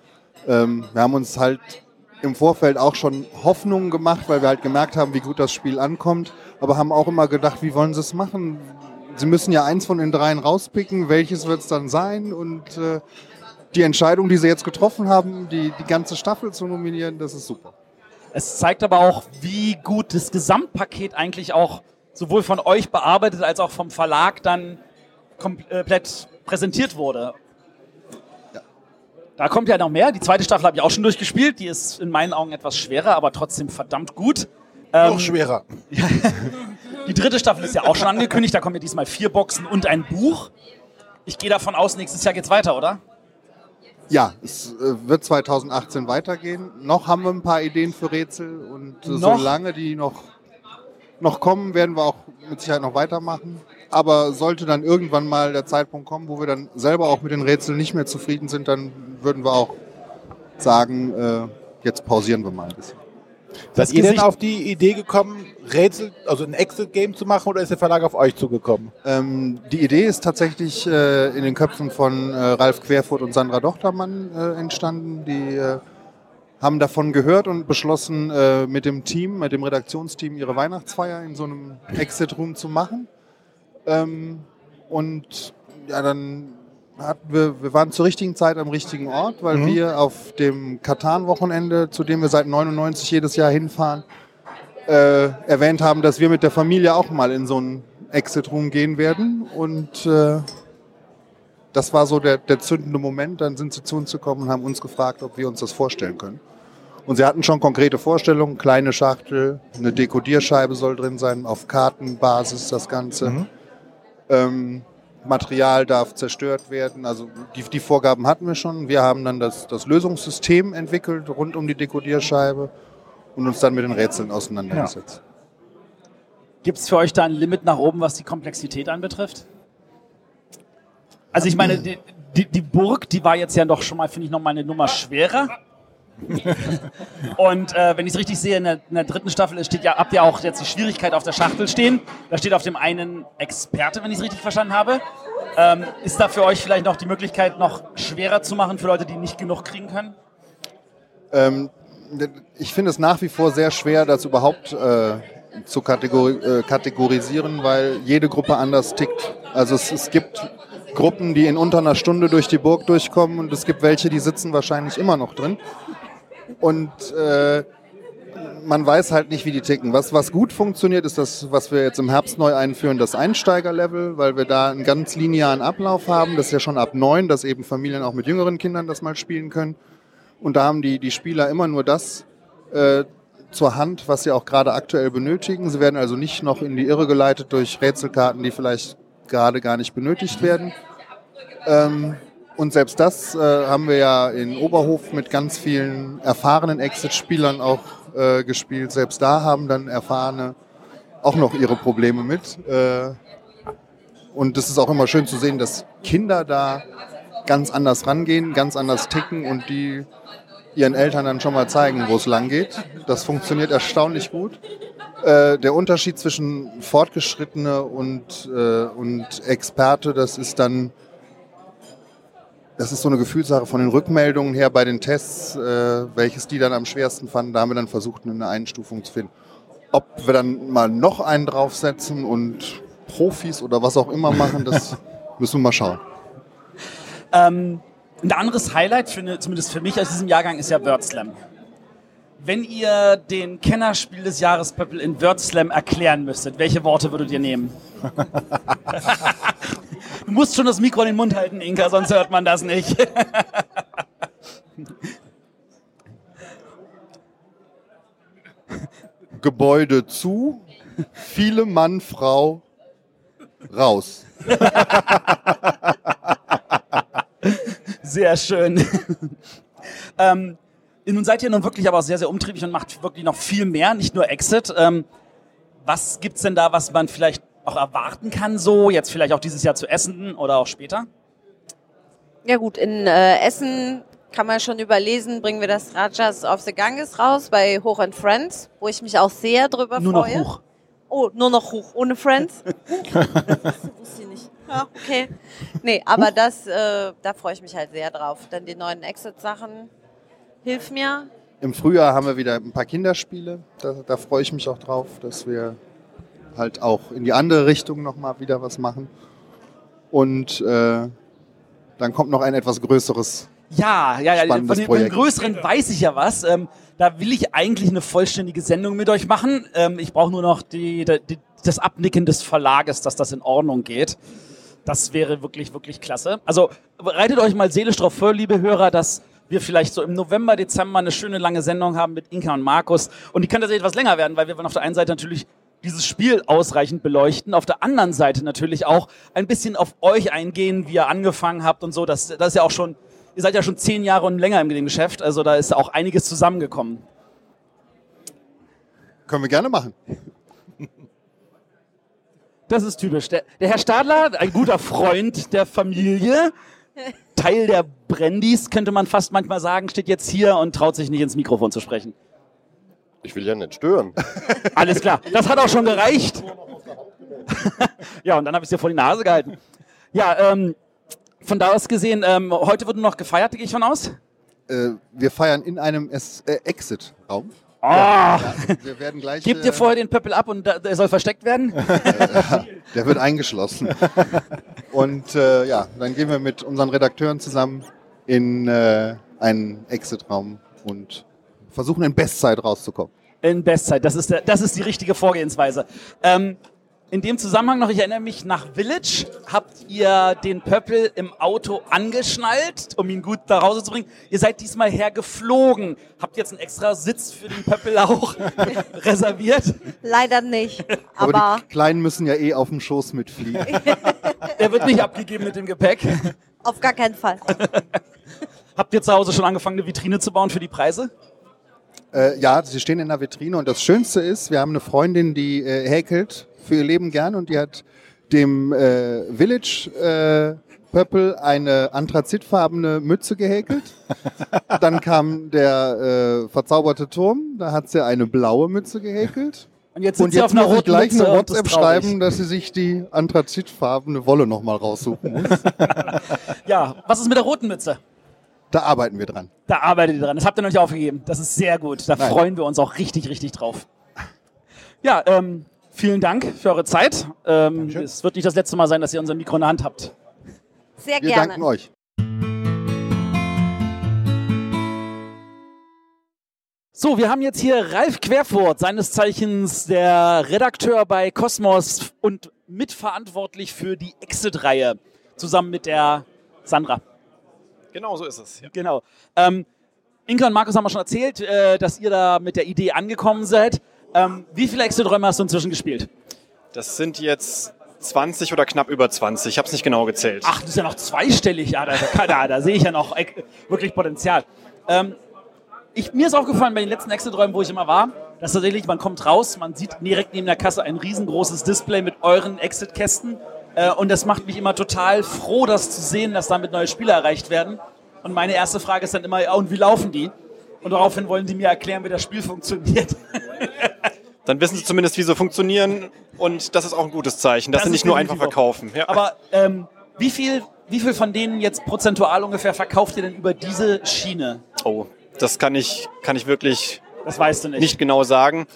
Ähm, wir haben uns halt im Vorfeld auch schon Hoffnungen gemacht, weil wir halt gemerkt haben, wie gut das Spiel ankommt, aber haben auch immer gedacht, wie wollen sie es machen? Sie müssen ja eins von den dreien rauspicken, welches wird es dann sein? Und äh, die Entscheidung, die sie jetzt getroffen haben, die, die ganze Staffel zu nominieren, das ist super. Es zeigt aber auch, wie gut das Gesamtpaket eigentlich auch sowohl von euch bearbeitet als auch vom Verlag dann komplett präsentiert wurde. Da kommt ja noch mehr. Die zweite Staffel habe ich auch schon durchgespielt. Die ist in meinen Augen etwas schwerer, aber trotzdem verdammt gut. Noch schwerer. Die dritte Staffel ist ja auch schon angekündigt. Da kommen ja diesmal vier Boxen und ein Buch. Ich gehe davon aus, nächstes Jahr geht's weiter, oder? Ja, es äh, wird 2018 weitergehen. Noch haben wir ein paar Ideen für Rätsel und äh, Noch? solange die noch, noch kommen, werden wir auch mit Sicherheit noch weitermachen. Aber sollte dann irgendwann mal der Zeitpunkt kommen, wo wir dann selber auch mit den Rätseln nicht mehr zufrieden sind, dann würden wir auch sagen, äh, jetzt pausieren wir mal ein bisschen. Seid ihr denn auf die Idee gekommen, Rätsel, also ein Exit-Game zu machen oder ist der Verlag auf euch zugekommen? Ähm, die Idee ist tatsächlich äh, in den Köpfen von äh, Ralf Querfurt und Sandra Dochtermann äh, entstanden. Die äh, haben davon gehört und beschlossen, äh, mit dem Team, mit dem Redaktionsteam ihre Weihnachtsfeier in so einem Exit-Room zu machen. Ähm, und ja, dann hatten wir, wir waren zur richtigen Zeit am richtigen Ort, weil Mhm. wir auf dem Katan-Wochenende, zu dem wir seit 99 jedes Jahr hinfahren, äh, erwähnt haben, dass wir mit der Familie auch mal in so einen Exit-Room gehen werden. Und äh, das war so der, der zündende Moment. Dann sind sie zu uns gekommen und haben uns gefragt, ob wir uns das vorstellen können. Und sie hatten schon konkrete Vorstellungen, kleine Schachtel, eine Dekodierscheibe soll drin sein, auf Kartenbasis das Ganze. Ähm, Material darf zerstört werden. Also die, die Vorgaben hatten wir schon. Wir haben dann das, das Lösungssystem entwickelt rund um die Dekodierscheibe und uns dann mit den Rätseln auseinandergesetzt. Gibt es für euch da ein Limit nach oben, was die Komplexität anbetrifft? Also ich meine, die, die, die Burg, die war jetzt ja doch schon mal, finde ich, noch mal eine Nummer schwerer. Und äh, wenn ich es richtig sehe, in der, in der dritten Staffel steht ja, habt ihr auch jetzt die Schwierigkeit auf der Schachtel stehen. Da steht auf dem einen Experte, wenn ich es richtig verstanden habe. Ähm, ist da für euch vielleicht noch die Möglichkeit, noch schwerer zu machen für Leute, die nicht genug kriegen können? Ähm, ich finde es nach wie vor sehr schwer, das überhaupt äh, zu kategori äh, kategorisieren, weil jede Gruppe anders tickt. Also es, es gibt Gruppen, die in unter einer Stunde durch die Burg durchkommen und es gibt welche, die sitzen wahrscheinlich immer noch drin. Und äh, man weiß halt nicht, wie die ticken. Was, was gut funktioniert, ist das, was wir jetzt im Herbst neu einführen, das Einsteigerlevel, weil wir da einen ganz linearen Ablauf haben. Das ist ja schon ab neun, dass eben Familien auch mit jüngeren Kindern das mal spielen können. Und da haben die, die Spieler immer nur das äh, zur Hand, was sie auch gerade aktuell benötigen. Sie werden also nicht noch in die Irre geleitet durch Rätselkarten, die vielleicht gerade gar nicht benötigt werden. Ähm, und selbst das äh, haben wir ja in Oberhof mit ganz vielen erfahrenen Exit-Spielern auch äh, gespielt. Selbst da haben dann Erfahrene auch noch ihre Probleme mit. Äh, und es ist auch immer schön zu sehen, dass Kinder da ganz anders rangehen, ganz anders ticken und die ihren Eltern dann schon mal zeigen, wo es lang geht. Das funktioniert erstaunlich gut. Äh, der Unterschied zwischen Fortgeschrittene und, äh, und Experte, das ist dann, das ist so eine Gefühlssache von den Rückmeldungen her bei den Tests, äh, welches die dann am schwersten fanden. Da haben wir dann versucht, eine Einstufung zu finden. Ob wir dann mal noch einen draufsetzen und Profis oder was auch immer machen, das müssen wir mal schauen. Ähm, ein anderes Highlight, für, zumindest für mich aus diesem Jahrgang, ist ja WordSlam. Wenn ihr den Kennerspiel des Jahres Pöppel in WordSlam erklären müsstet, welche Worte würdet ihr nehmen? du musst schon das Mikro in den Mund halten, Inka, sonst hört man das nicht. Gebäude zu, viele Mann, Frau raus. Sehr schön. ähm, nun seid ihr nun wirklich aber sehr, sehr umtriebig und macht wirklich noch viel mehr, nicht nur Exit. Ähm, was gibt's denn da, was man vielleicht auch erwarten kann, so jetzt vielleicht auch dieses Jahr zu Essen oder auch später? Ja gut, in äh, Essen kann man schon überlesen, bringen wir das Rajas of the Ganges raus bei Hoch and Friends, wo ich mich auch sehr drüber Nur noch freue. hoch. Oh, nur noch hoch, ohne Friends? Wusste ich nicht. Ja, okay. Nee, aber das, äh, da freue ich mich halt sehr drauf. Dann die neuen Exit-Sachen. Hilf mir. Im Frühjahr haben wir wieder ein paar Kinderspiele. Da, da freue ich mich auch drauf, dass wir halt auch in die andere Richtung nochmal wieder was machen. Und äh, dann kommt noch ein etwas größeres Ja, ja, ja. Von Spannendes dem, von dem Projekt. Größeren weiß ich ja was. Ähm, da will ich eigentlich eine vollständige Sendung mit euch machen. Ähm, ich brauche nur noch die, die, das Abnicken des Verlages, dass das in Ordnung geht. Das wäre wirklich, wirklich klasse. Also bereitet euch mal seelisch drauf vor, liebe Hörer, dass wir vielleicht so im November, Dezember eine schöne lange Sendung haben mit Inka und Markus. Und die kann tatsächlich etwas länger werden, weil wir wollen auf der einen Seite natürlich dieses Spiel ausreichend beleuchten, auf der anderen Seite natürlich auch ein bisschen auf euch eingehen, wie ihr angefangen habt und so. Das, das ist ja auch schon, ihr seid ja schon zehn Jahre und länger im dem Geschäft, also da ist auch einiges zusammengekommen. Können wir gerne machen. Das ist typisch. Der, der Herr Stadler, ein guter Freund der Familie, Teil der Brandys, könnte man fast manchmal sagen, steht jetzt hier und traut sich nicht ins Mikrofon zu sprechen. Ich will ja nicht stören. Alles klar, das hat auch schon gereicht. ja, und dann habe ich es dir vor die Nase gehalten. Ja, ähm, von da aus gesehen, ähm, heute wird nur noch gefeiert, gehe ich von aus? Äh, wir feiern in einem äh, Exit-Raum. Ah, wir werden gleich. gebt ihr äh, vorher den Pöppel ab und da- der soll versteckt werden? Der wird eingeschlossen. Und äh, ja, dann gehen wir mit unseren Redakteuren zusammen in äh, einen Exit-Raum und versuchen in Bestzeit rauszukommen. In Bestzeit, das ist, der, das ist die richtige Vorgehensweise. Ähm, in dem Zusammenhang noch, ich erinnere mich, nach Village habt ihr den Pöppel im Auto angeschnallt, um ihn gut nach Hause zu bringen. Ihr seid diesmal hergeflogen. Habt jetzt einen extra Sitz für den Pöppel auch reserviert? Leider nicht. Aber, Aber die Kleinen müssen ja eh auf dem Schoß mitfliegen. Der wird nicht abgegeben mit dem Gepäck. auf gar keinen Fall. Habt ihr zu Hause schon angefangen, eine Vitrine zu bauen für die Preise? Äh, ja, sie stehen in der Vitrine und das Schönste ist, wir haben eine Freundin, die äh, häkelt für ihr Leben gern und die hat dem äh, Village äh, Pöppel eine anthrazitfarbene Mütze gehäkelt. Dann kam der äh, verzauberte Turm, da hat sie eine blaue Mütze gehäkelt. Und jetzt, sind sie auf muss einer ich roten gleich Mütze eine und WhatsApp schreiben, dass sie sich die anthrazitfarbene Wolle nochmal raussuchen muss. Ja, was ist mit der roten Mütze? Da arbeiten wir dran. Da arbeitet ihr dran. Das habt ihr noch nicht aufgegeben. Das ist sehr gut. Da Nein. freuen wir uns auch richtig, richtig drauf. Ja, ähm, vielen Dank für eure Zeit. Ähm, es wird nicht das letzte Mal sein, dass ihr unser Mikro in der Hand habt. Sehr Wir gerne. danken euch. So, wir haben jetzt hier Ralf Querfurt, seines Zeichens der Redakteur bei Cosmos und mitverantwortlich für die Exit-Reihe, zusammen mit der Sandra. Genau so ist es. Ja. Genau. Ähm, Inka und Markus haben wir schon erzählt, äh, dass ihr da mit der Idee angekommen seid. Ähm, wie viele Exit-Räume hast du inzwischen gespielt? Das sind jetzt 20 oder knapp über 20. Ich habe es nicht genau gezählt. Ach, das ist ja noch zweistellig. Ja, da, da, da, da sehe ich ja noch wirklich Potenzial. Ähm, ich, mir ist aufgefallen bei den letzten Exit-Räumen, wo ich immer war, dass tatsächlich, man kommt raus, man sieht direkt neben der Kasse ein riesengroßes Display mit euren Exit-Kästen. Äh, und das macht mich immer total froh, das zu sehen, dass damit neue Spieler erreicht werden. Und meine erste Frage ist dann immer, ja, und wie laufen die? Und daraufhin wollen die mir erklären, wie das Spiel funktioniert. Dann wissen sie zumindest, wie sie funktionieren und das ist auch ein gutes Zeichen, dass Das sie nicht nur einfach verkaufen. Ja. Aber ähm, wie, viel, wie viel von denen jetzt prozentual ungefähr verkauft ihr denn über diese Schiene? Oh, das kann ich, kann ich wirklich Das weißt du nicht. nicht genau sagen.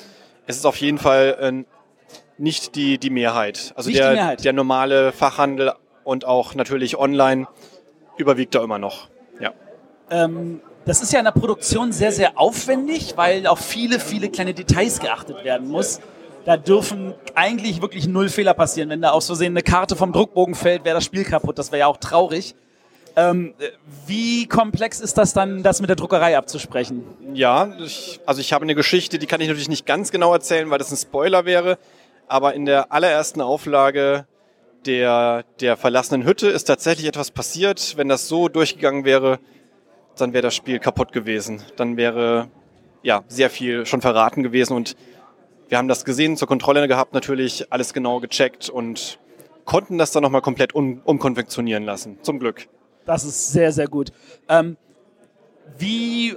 Es ist auf jeden Fall äh, nicht die, die Mehrheit. Also Nicht die der, Mehrheit. der normale Fachhandel und auch natürlich online überwiegt da immer noch. Ja. Ähm, das ist ja in der Produktion sehr, sehr aufwendig, weil auf viele, viele kleine Details geachtet werden muss. Da dürfen eigentlich wirklich null Fehler passieren. Wenn da aus Versehen eine Karte vom Druckbogen fällt, wäre das Spiel kaputt. Das wäre ja auch traurig. Ähm, äh, wie komplex ist das dann, das mit der Druckerei abzusprechen? Ja, ich, also ich habe eine Geschichte, die kann ich natürlich nicht ganz genau erzählen, weil das ein Spoiler wäre. Aber in der allerersten Auflage der, der verlassenen Hütte ist tatsächlich etwas passiert. Wenn das so durchgegangen wäre, dann wäre das Spiel kaputt gewesen. Dann wäre ja sehr viel schon verraten gewesen und wir haben das gesehen, zur Kontrolle gehabt, natürlich alles genau gecheckt und konnten das dann nochmal komplett um, umkonfektionieren lassen. Zum Glück. Das ist sehr, sehr gut. Ähm, wie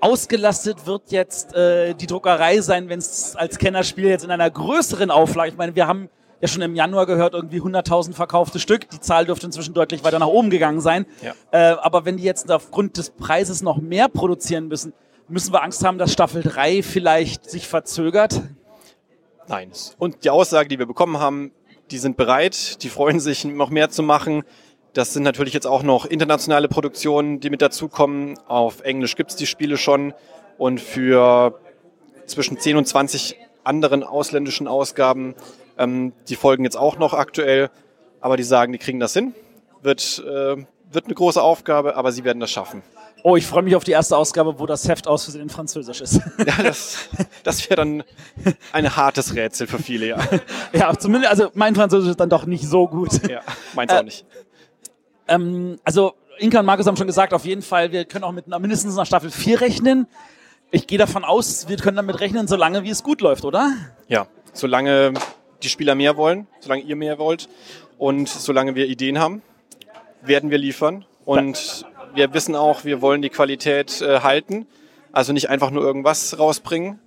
ausgelastet wird jetzt äh, die Druckerei sein, wenn es als Kennerspiel jetzt in einer größeren Auflage, ich meine, wir haben ja schon im Januar gehört, irgendwie 100.000 verkaufte Stück. Die Zahl dürfte inzwischen deutlich weiter nach oben gegangen sein. Ja. Äh, aber wenn die jetzt aufgrund des Preises noch mehr produzieren müssen, müssen wir Angst haben, dass Staffel 3 vielleicht sich verzögert? Nein. Und die Aussage, die wir bekommen haben, die sind bereit, die freuen sich, noch mehr zu machen. Das sind natürlich jetzt auch noch internationale Produktionen, die mit dazukommen. Auf Englisch gibt's die Spiele schon. Und für zwischen 10 und 20 anderen ausländischen Ausgaben, ähm, die folgen jetzt auch noch aktuell. Aber die sagen, die kriegen das hin. Wird, äh, wird eine große Aufgabe, aber sie werden das schaffen. Oh, ich freue mich auf die erste Ausgabe, wo das Heft aus Versehen in Französisch ist. Ja, das, das wäre dann ein hartes Rätsel für viele, ja. ja, zumindest, also mein Französisch ist dann doch nicht so gut. Ja, meins auch nicht. Ähm, also Inka und Markus haben schon gesagt, auf jeden Fall, wir können auch mit einer, mindestens einer Staffel 4 rechnen. Ich gehe davon aus, wir können damit rechnen, solange wie es gut läuft, oder? Ja, solange die Spieler mehr wollen, solange ihr mehr wollt und solange wir Ideen haben, werden wir liefern. Und wir wissen auch, wir wollen die Qualität äh, halten, also nicht einfach nur irgendwas rausbringen.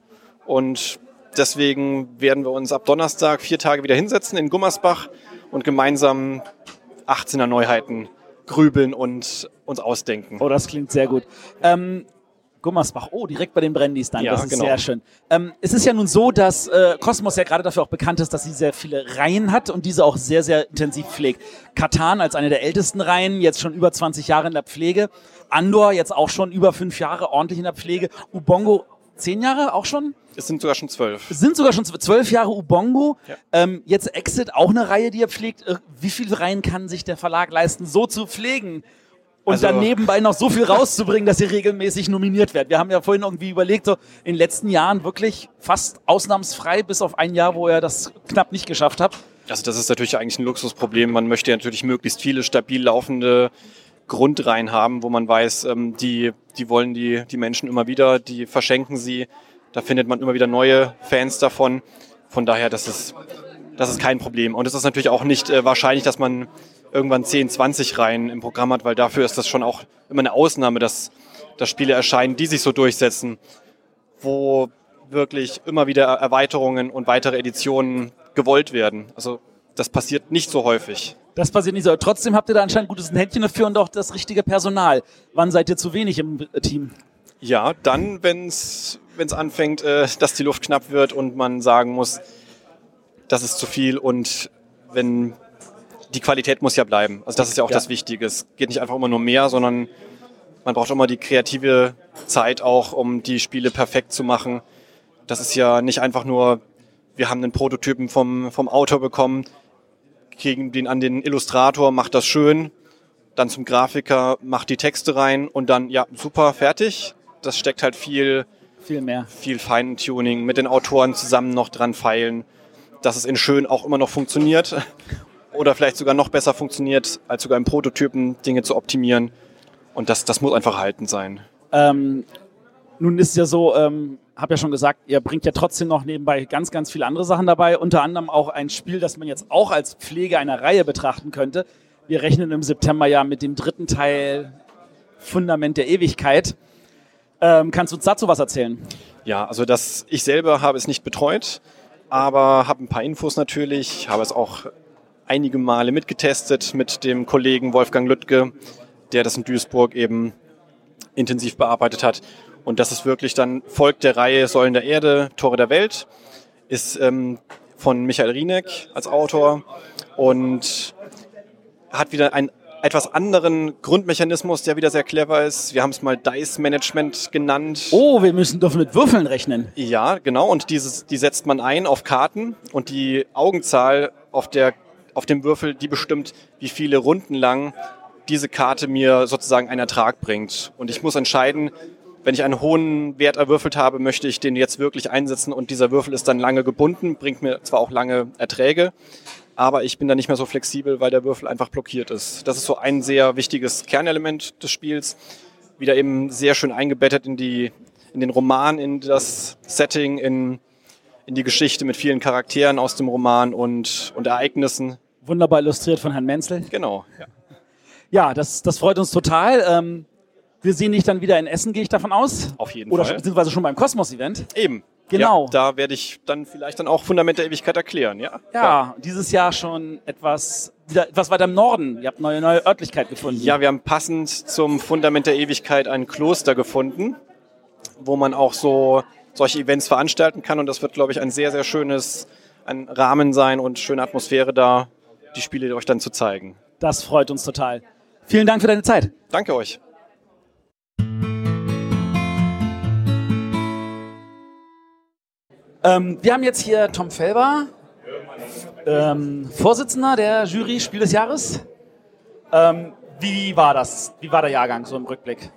Und deswegen werden wir uns ab Donnerstag vier Tage wieder hinsetzen in Gummersbach und gemeinsam 18er Neuheiten grübeln und uns ausdenken. Oh, das klingt sehr gut. Ähm, Gummersbach, oh, direkt bei den Brandys dann, Ja, das ist genau. sehr schön. Ähm, es ist ja nun so, dass äh, Cosmos ja gerade dafür auch bekannt ist, dass sie sehr viele Reihen hat und diese auch sehr, sehr intensiv pflegt. Katan als eine der ältesten Reihen, jetzt schon über 20 Jahre in der Pflege. Andor jetzt auch schon über fünf Jahre ordentlich in der Pflege. Ubongo zehn Jahre auch schon? Es sind sogar schon zwölf. Es sind sogar schon zw- zwölf Jahre Ubongo. Ähm, jetzt Exit, auch eine Reihe, die er pflegt. Wie viele Reihen kann sich der Verlag leisten, so zu pflegen? Und Also- dann nebenbei noch so viel rauszubringen, dass sie regelmäßig nominiert wird. Wir haben ja vorhin irgendwie überlegt, so in den letzten Jahren wirklich fast ausnahmsfrei, bis auf ein Jahr, wo er das knapp nicht geschafft hat. Also das ist natürlich eigentlich ein Luxusproblem. Man möchte ja natürlich möglichst viele stabil laufende Grundreihen haben, wo man weiß, ähm, die, die wollen die, die Menschen immer wieder, die verschenken sie. Da findet man immer wieder neue Fans davon. Von daher, das ist, das ist kein Problem. Und es ist natürlich auch nicht äh, wahrscheinlich, dass man irgendwann 10, 20 Reihen im Programm hat, weil dafür ist das schon auch immer eine Ausnahme, dass, dass Spiele erscheinen, die sich so durchsetzen, wo wirklich immer wieder Erweiterungen und weitere Editionen gewollt werden. Also das passiert nicht so häufig. Das passiert nicht so. Trotzdem habt ihr da anscheinend gutes Händchen dafür und auch das richtige Personal. Wann seid ihr zu wenig im Team? Ja, dann, wenn es anfängt, äh, dass die Luft knapp wird und man sagen muss, das ist zu viel und wenn die Qualität muss ja bleiben. Also das ist ja auch Ja. das Wichtige. Es geht nicht einfach immer nur mehr, sondern man braucht immer die kreative Zeit auch, um die Spiele perfekt zu machen. Das ist ja nicht einfach nur, wir haben einen Prototypen vom, vom Autor bekommen, kriegen den an den Illustrator, macht das schön, dann zum Grafiker, macht die Texte rein und dann, ja, super, fertig. Das steckt halt viel, viel mehr. Viel Feintuning mit den Autoren zusammen noch dran feilen, dass es in schön auch immer noch funktioniert oder vielleicht sogar noch besser funktioniert, als sogar im Prototypen Dinge zu optimieren. Und das, das muss einfach haltend sein. Ähm, nun ist es ja so, ähm, habe ja schon gesagt, ihr bringt ja trotzdem noch nebenbei ganz, ganz viele andere Sachen dabei. Unter anderem auch ein Spiel, das man jetzt auch als Pflege einer Reihe betrachten könnte. Wir rechnen im September ja mit dem dritten Teil Fundament der Ewigkeit. Ähm, kannst du uns dazu was erzählen? Ja, also das, ich selber habe es nicht betreut, aber habe ein paar Infos natürlich, habe es auch einige Male mitgetestet mit dem Kollegen Wolfgang Lüttke, der das in Duisburg eben intensiv bearbeitet hat. Und das ist wirklich dann folgt der Reihe Säulen der Erde, Tore der Welt, ist ähm, von Michael Rieneck als Autor und hat wieder einen etwas anderen Grundmechanismus, der wieder sehr clever ist. Wir haben es mal Dice Management genannt. Oh, wir müssen dürfen mit Würfeln rechnen. Ja, genau. Und dieses, die setzt man ein auf Karten und die Augenzahl auf, der, auf dem Würfel, die bestimmt, wie viele Runden lang diese Karte mir sozusagen einen Ertrag bringt. Und ich muss entscheiden, wenn ich einen hohen Wert erwürfelt habe, möchte ich den jetzt wirklich einsetzen und dieser Würfel ist dann lange gebunden, bringt mir zwar auch lange Erträge, aber ich bin da nicht mehr so flexibel, weil der Würfel einfach blockiert ist. Das ist so ein sehr wichtiges Kernelement des Spiels. Wieder eben sehr schön eingebettet in die, in den Roman, in das Setting, in, in die Geschichte mit vielen Charakteren aus dem Roman und, und Ereignissen. Wunderbar illustriert von Herrn Menzel. Genau, ja. Ja, das, das freut uns total. Ähm, wir sehen dich dann wieder in Essen, gehe ich davon aus. Auf jeden Oder Fall. beziehungsweise schon beim Kosmos-Event. Eben, Genau. Ja, da werde ich dann vielleicht dann auch Fundament der Ewigkeit erklären, ja? Ja, dieses Jahr schon etwas, etwas weiter im Norden. Ihr habt eine neue, neue Örtlichkeit gefunden. Ja, wir haben passend zum Fundament der Ewigkeit ein Kloster gefunden, wo man auch so solche Events veranstalten kann. Und das wird, glaube ich, ein sehr, sehr schönes ein Rahmen sein und schöne Atmosphäre da, die Spiele euch dann zu zeigen. Das freut uns total. Vielen Dank für deine Zeit. Danke euch. Ähm, wir haben jetzt hier Tom Felber, ähm, Vorsitzender der Jury Spiel des Jahres. Ähm, wie war das? Wie war der Jahrgang so im Rückblick?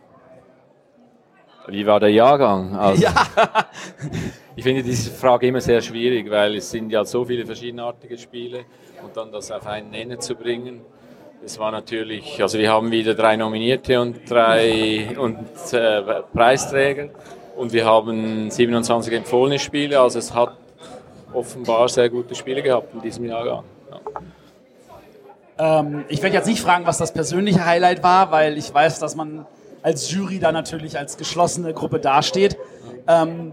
Wie war der Jahrgang? Also, Ja. ich finde diese Frage immer sehr schwierig, weil es sind ja so viele verschiedenartige Spiele und dann das auf einen Nenner zu bringen. Das war natürlich, also wir haben wieder drei Nominierte und drei und, äh, Preisträger und wir haben 27 empfohlene Spiele, also es hat offenbar sehr gute Spiele gehabt in diesem Jahrgang. Ähm, ich werde jetzt nicht fragen, was das persönliche Highlight war, weil ich weiß, dass man als Jury da natürlich als geschlossene Gruppe dasteht. Ähm,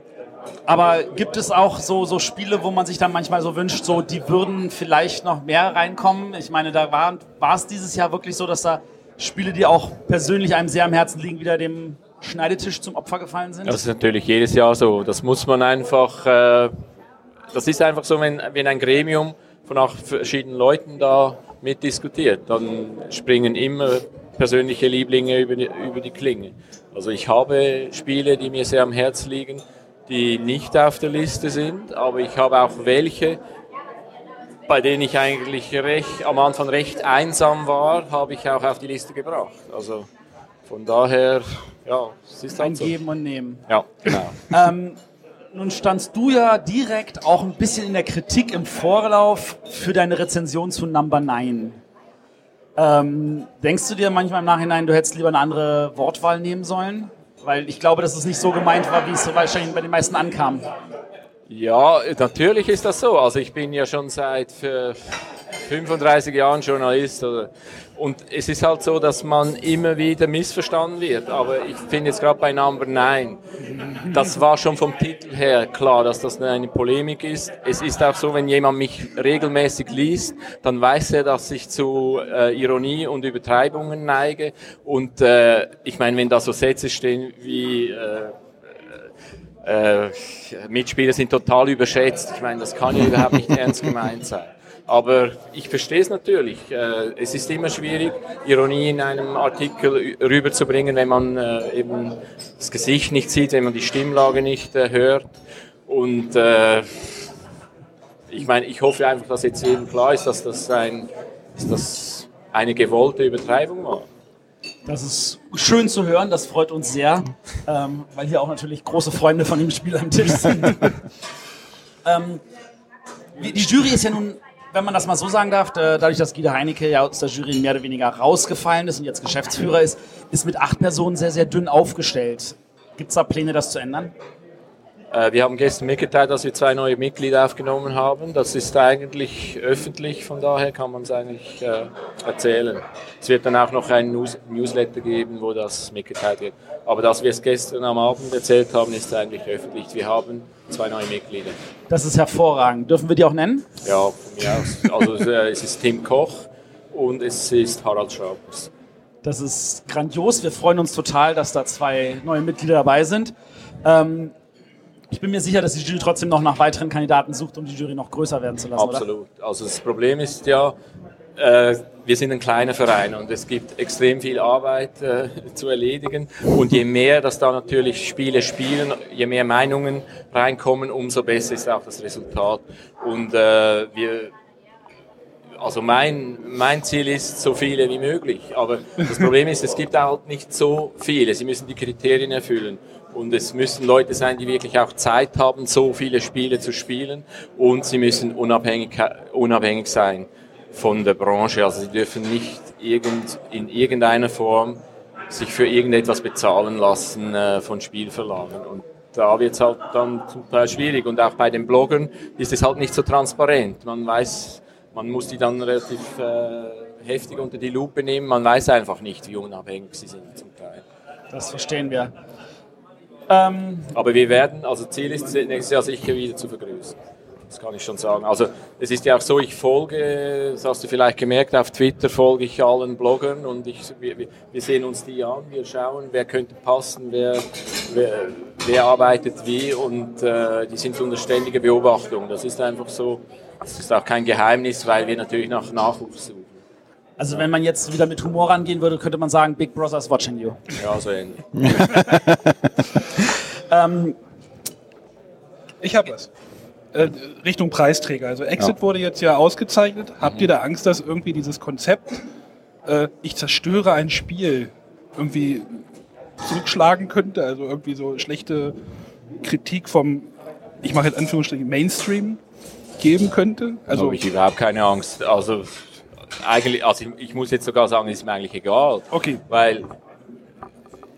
aber gibt es auch so, so Spiele, wo man sich dann manchmal so wünscht, so die würden vielleicht noch mehr reinkommen? Ich meine, da war es dieses Jahr wirklich so, dass da Spiele, die auch persönlich einem sehr am Herzen liegen, wieder dem Schneidetisch zum Opfer gefallen sind? Das ist natürlich jedes Jahr so. Das muss man einfach, äh, das ist einfach so, wenn, wenn ein Gremium von auch verschiedenen Leuten da mitdiskutiert, dann springen immer persönliche Lieblinge über die, über die Klinge. Also ich habe Spiele, die mir sehr am Herz liegen, die nicht auf der Liste sind, aber ich habe auch welche, bei denen ich eigentlich recht, am Anfang recht einsam war, habe ich auch auf die Liste gebracht. Also von daher, ja, es ist Ein halt so. Geben und Nehmen. Ja, genau. Ähm, nun standst du ja direkt auch ein bisschen in der Kritik im Vorlauf für deine Rezension zu Number 9. Ähm, denkst du dir manchmal im Nachhinein, du hättest lieber eine andere Wortwahl nehmen sollen? Weil ich glaube, dass es nicht so gemeint war, wie es wahrscheinlich bei den meisten ankam. Ja, natürlich ist das so. Also ich bin ja schon seit äh, 35 Jahren Journalist. Oder, und es ist halt so, dass man immer wieder missverstanden wird. Aber ich finde jetzt gerade bei Number 9, das war schon vom Titel her klar, dass das eine Polemik ist. Es ist auch so, wenn jemand mich regelmäßig liest, dann weiß er, dass ich zu äh, Ironie und Übertreibungen neige. Und äh, ich meine, wenn da so Sätze stehen wie... Äh, äh, Mitspieler sind total überschätzt. Ich meine, das kann ja überhaupt nicht ernst gemeint sein. Aber ich verstehe es natürlich. Äh, es ist immer schwierig, Ironie in einem Artikel rüberzubringen, wenn man äh, eben das Gesicht nicht sieht, wenn man die Stimmlage nicht äh, hört. Und ich meine, ich hoffe einfach, dass jetzt jedem klar ist, dass das, ein, dass das eine gewollte Übertreibung war. Das ist schön zu hören, das freut uns sehr, ähm, weil hier auch natürlich große Freunde von dem Spiel am Tisch sind. ähm, die Jury ist ja nun, wenn man das mal so sagen darf, äh, dadurch, dass Guido Heinecke ja aus der Jury mehr oder weniger rausgefallen ist und jetzt Geschäftsführer ist, ist mit acht Personen sehr, sehr dünn aufgestellt. Gibt es da Pläne, das zu ändern? Äh, Wir haben gestern mitgeteilt, dass wir zwei neue Mitglieder aufgenommen haben. Das ist eigentlich öffentlich, von daher kann man es eigentlich äh, erzählen. Es wird dann auch noch ein News Newsletter geben, wo das mitgeteilt wird. Aber dass wir es gestern am Abend erzählt haben, ist eigentlich öffentlich. Wir haben zwei neue Mitglieder. Das ist hervorragend. Dürfen wir die auch nennen? Ja, von mir aus. Also äh, es ist Tim Koch und es ist Harald Schrabers. Das ist grandios. Wir freuen uns total, dass da zwei neue Mitglieder dabei sind. Ähm, ich bin mir sicher, dass die Jury trotzdem noch nach weiteren Kandidaten sucht, um die Jury noch größer werden zu lassen. Absolut. Also das Problem ist ja, äh, wir sind ein kleiner Verein und es gibt extrem viel Arbeit äh, zu erledigen. Und je mehr, dass da natürlich Spiele spielen, je mehr Meinungen reinkommen, umso besser ist auch das Resultat. Und äh, wir, also mein, mein Ziel ist, so viele wie möglich. Aber das Problem ist, es gibt auch nicht so viele. Sie müssen die Kriterien erfüllen. Und es müssen Leute sein, die wirklich auch Zeit haben, so viele Spiele zu spielen. Und sie müssen unabhängig, unabhängig sein von der Branche. Also sie dürfen nicht irgend, in irgendeiner Form sich für irgendetwas bezahlen lassen äh, von Spielverlagen. Und da wird es halt dann zum Teil schwierig. Und auch bei den Bloggern ist es halt nicht so transparent. Man weiß, man muss die dann relativ äh, heftig unter die Lupe nehmen. Man weiß einfach nicht, wie unabhängig sie sind zum Teil. Das verstehen wir. Ähm, Aber wir werden, also Ziel ist nächstes Jahr sicher wieder zu vergrößern. Das kann ich schon sagen. Also es ist ja auch so, ich folge, das hast du vielleicht gemerkt, auf Twitter folge ich allen Bloggern und ich, wir, wir- sehen uns die an, wir schauen, wer könnte passen, wer, wer, wer arbeitet wie und äh, die sind unter ständiger Beobachtung. Das ist einfach so, das ist auch kein Geheimnis, weil wir natürlich nach Nachwuchs suchen. also wenn man jetzt wieder mit Humor rangehen würde, könnte man sagen, Big Brother's watching you. Ja, so ähnlich. Ähm, Ich habe was. Äh, Richtung Preisträger. Also Exit Ja. wurde jetzt ja ausgezeichnet. Habt ihr da Angst, dass irgendwie dieses Konzept, äh, ich zerstöre ein Spiel, irgendwie zurückschlagen könnte? Also irgendwie so schlechte Kritik vom, ich mache jetzt Anführungsstrichen, Mainstream geben könnte? Also habe ich überhaupt keine Angst. Also eigentlich, also ich, ich muss jetzt sogar sagen, ist mir eigentlich egal. Okay. Weil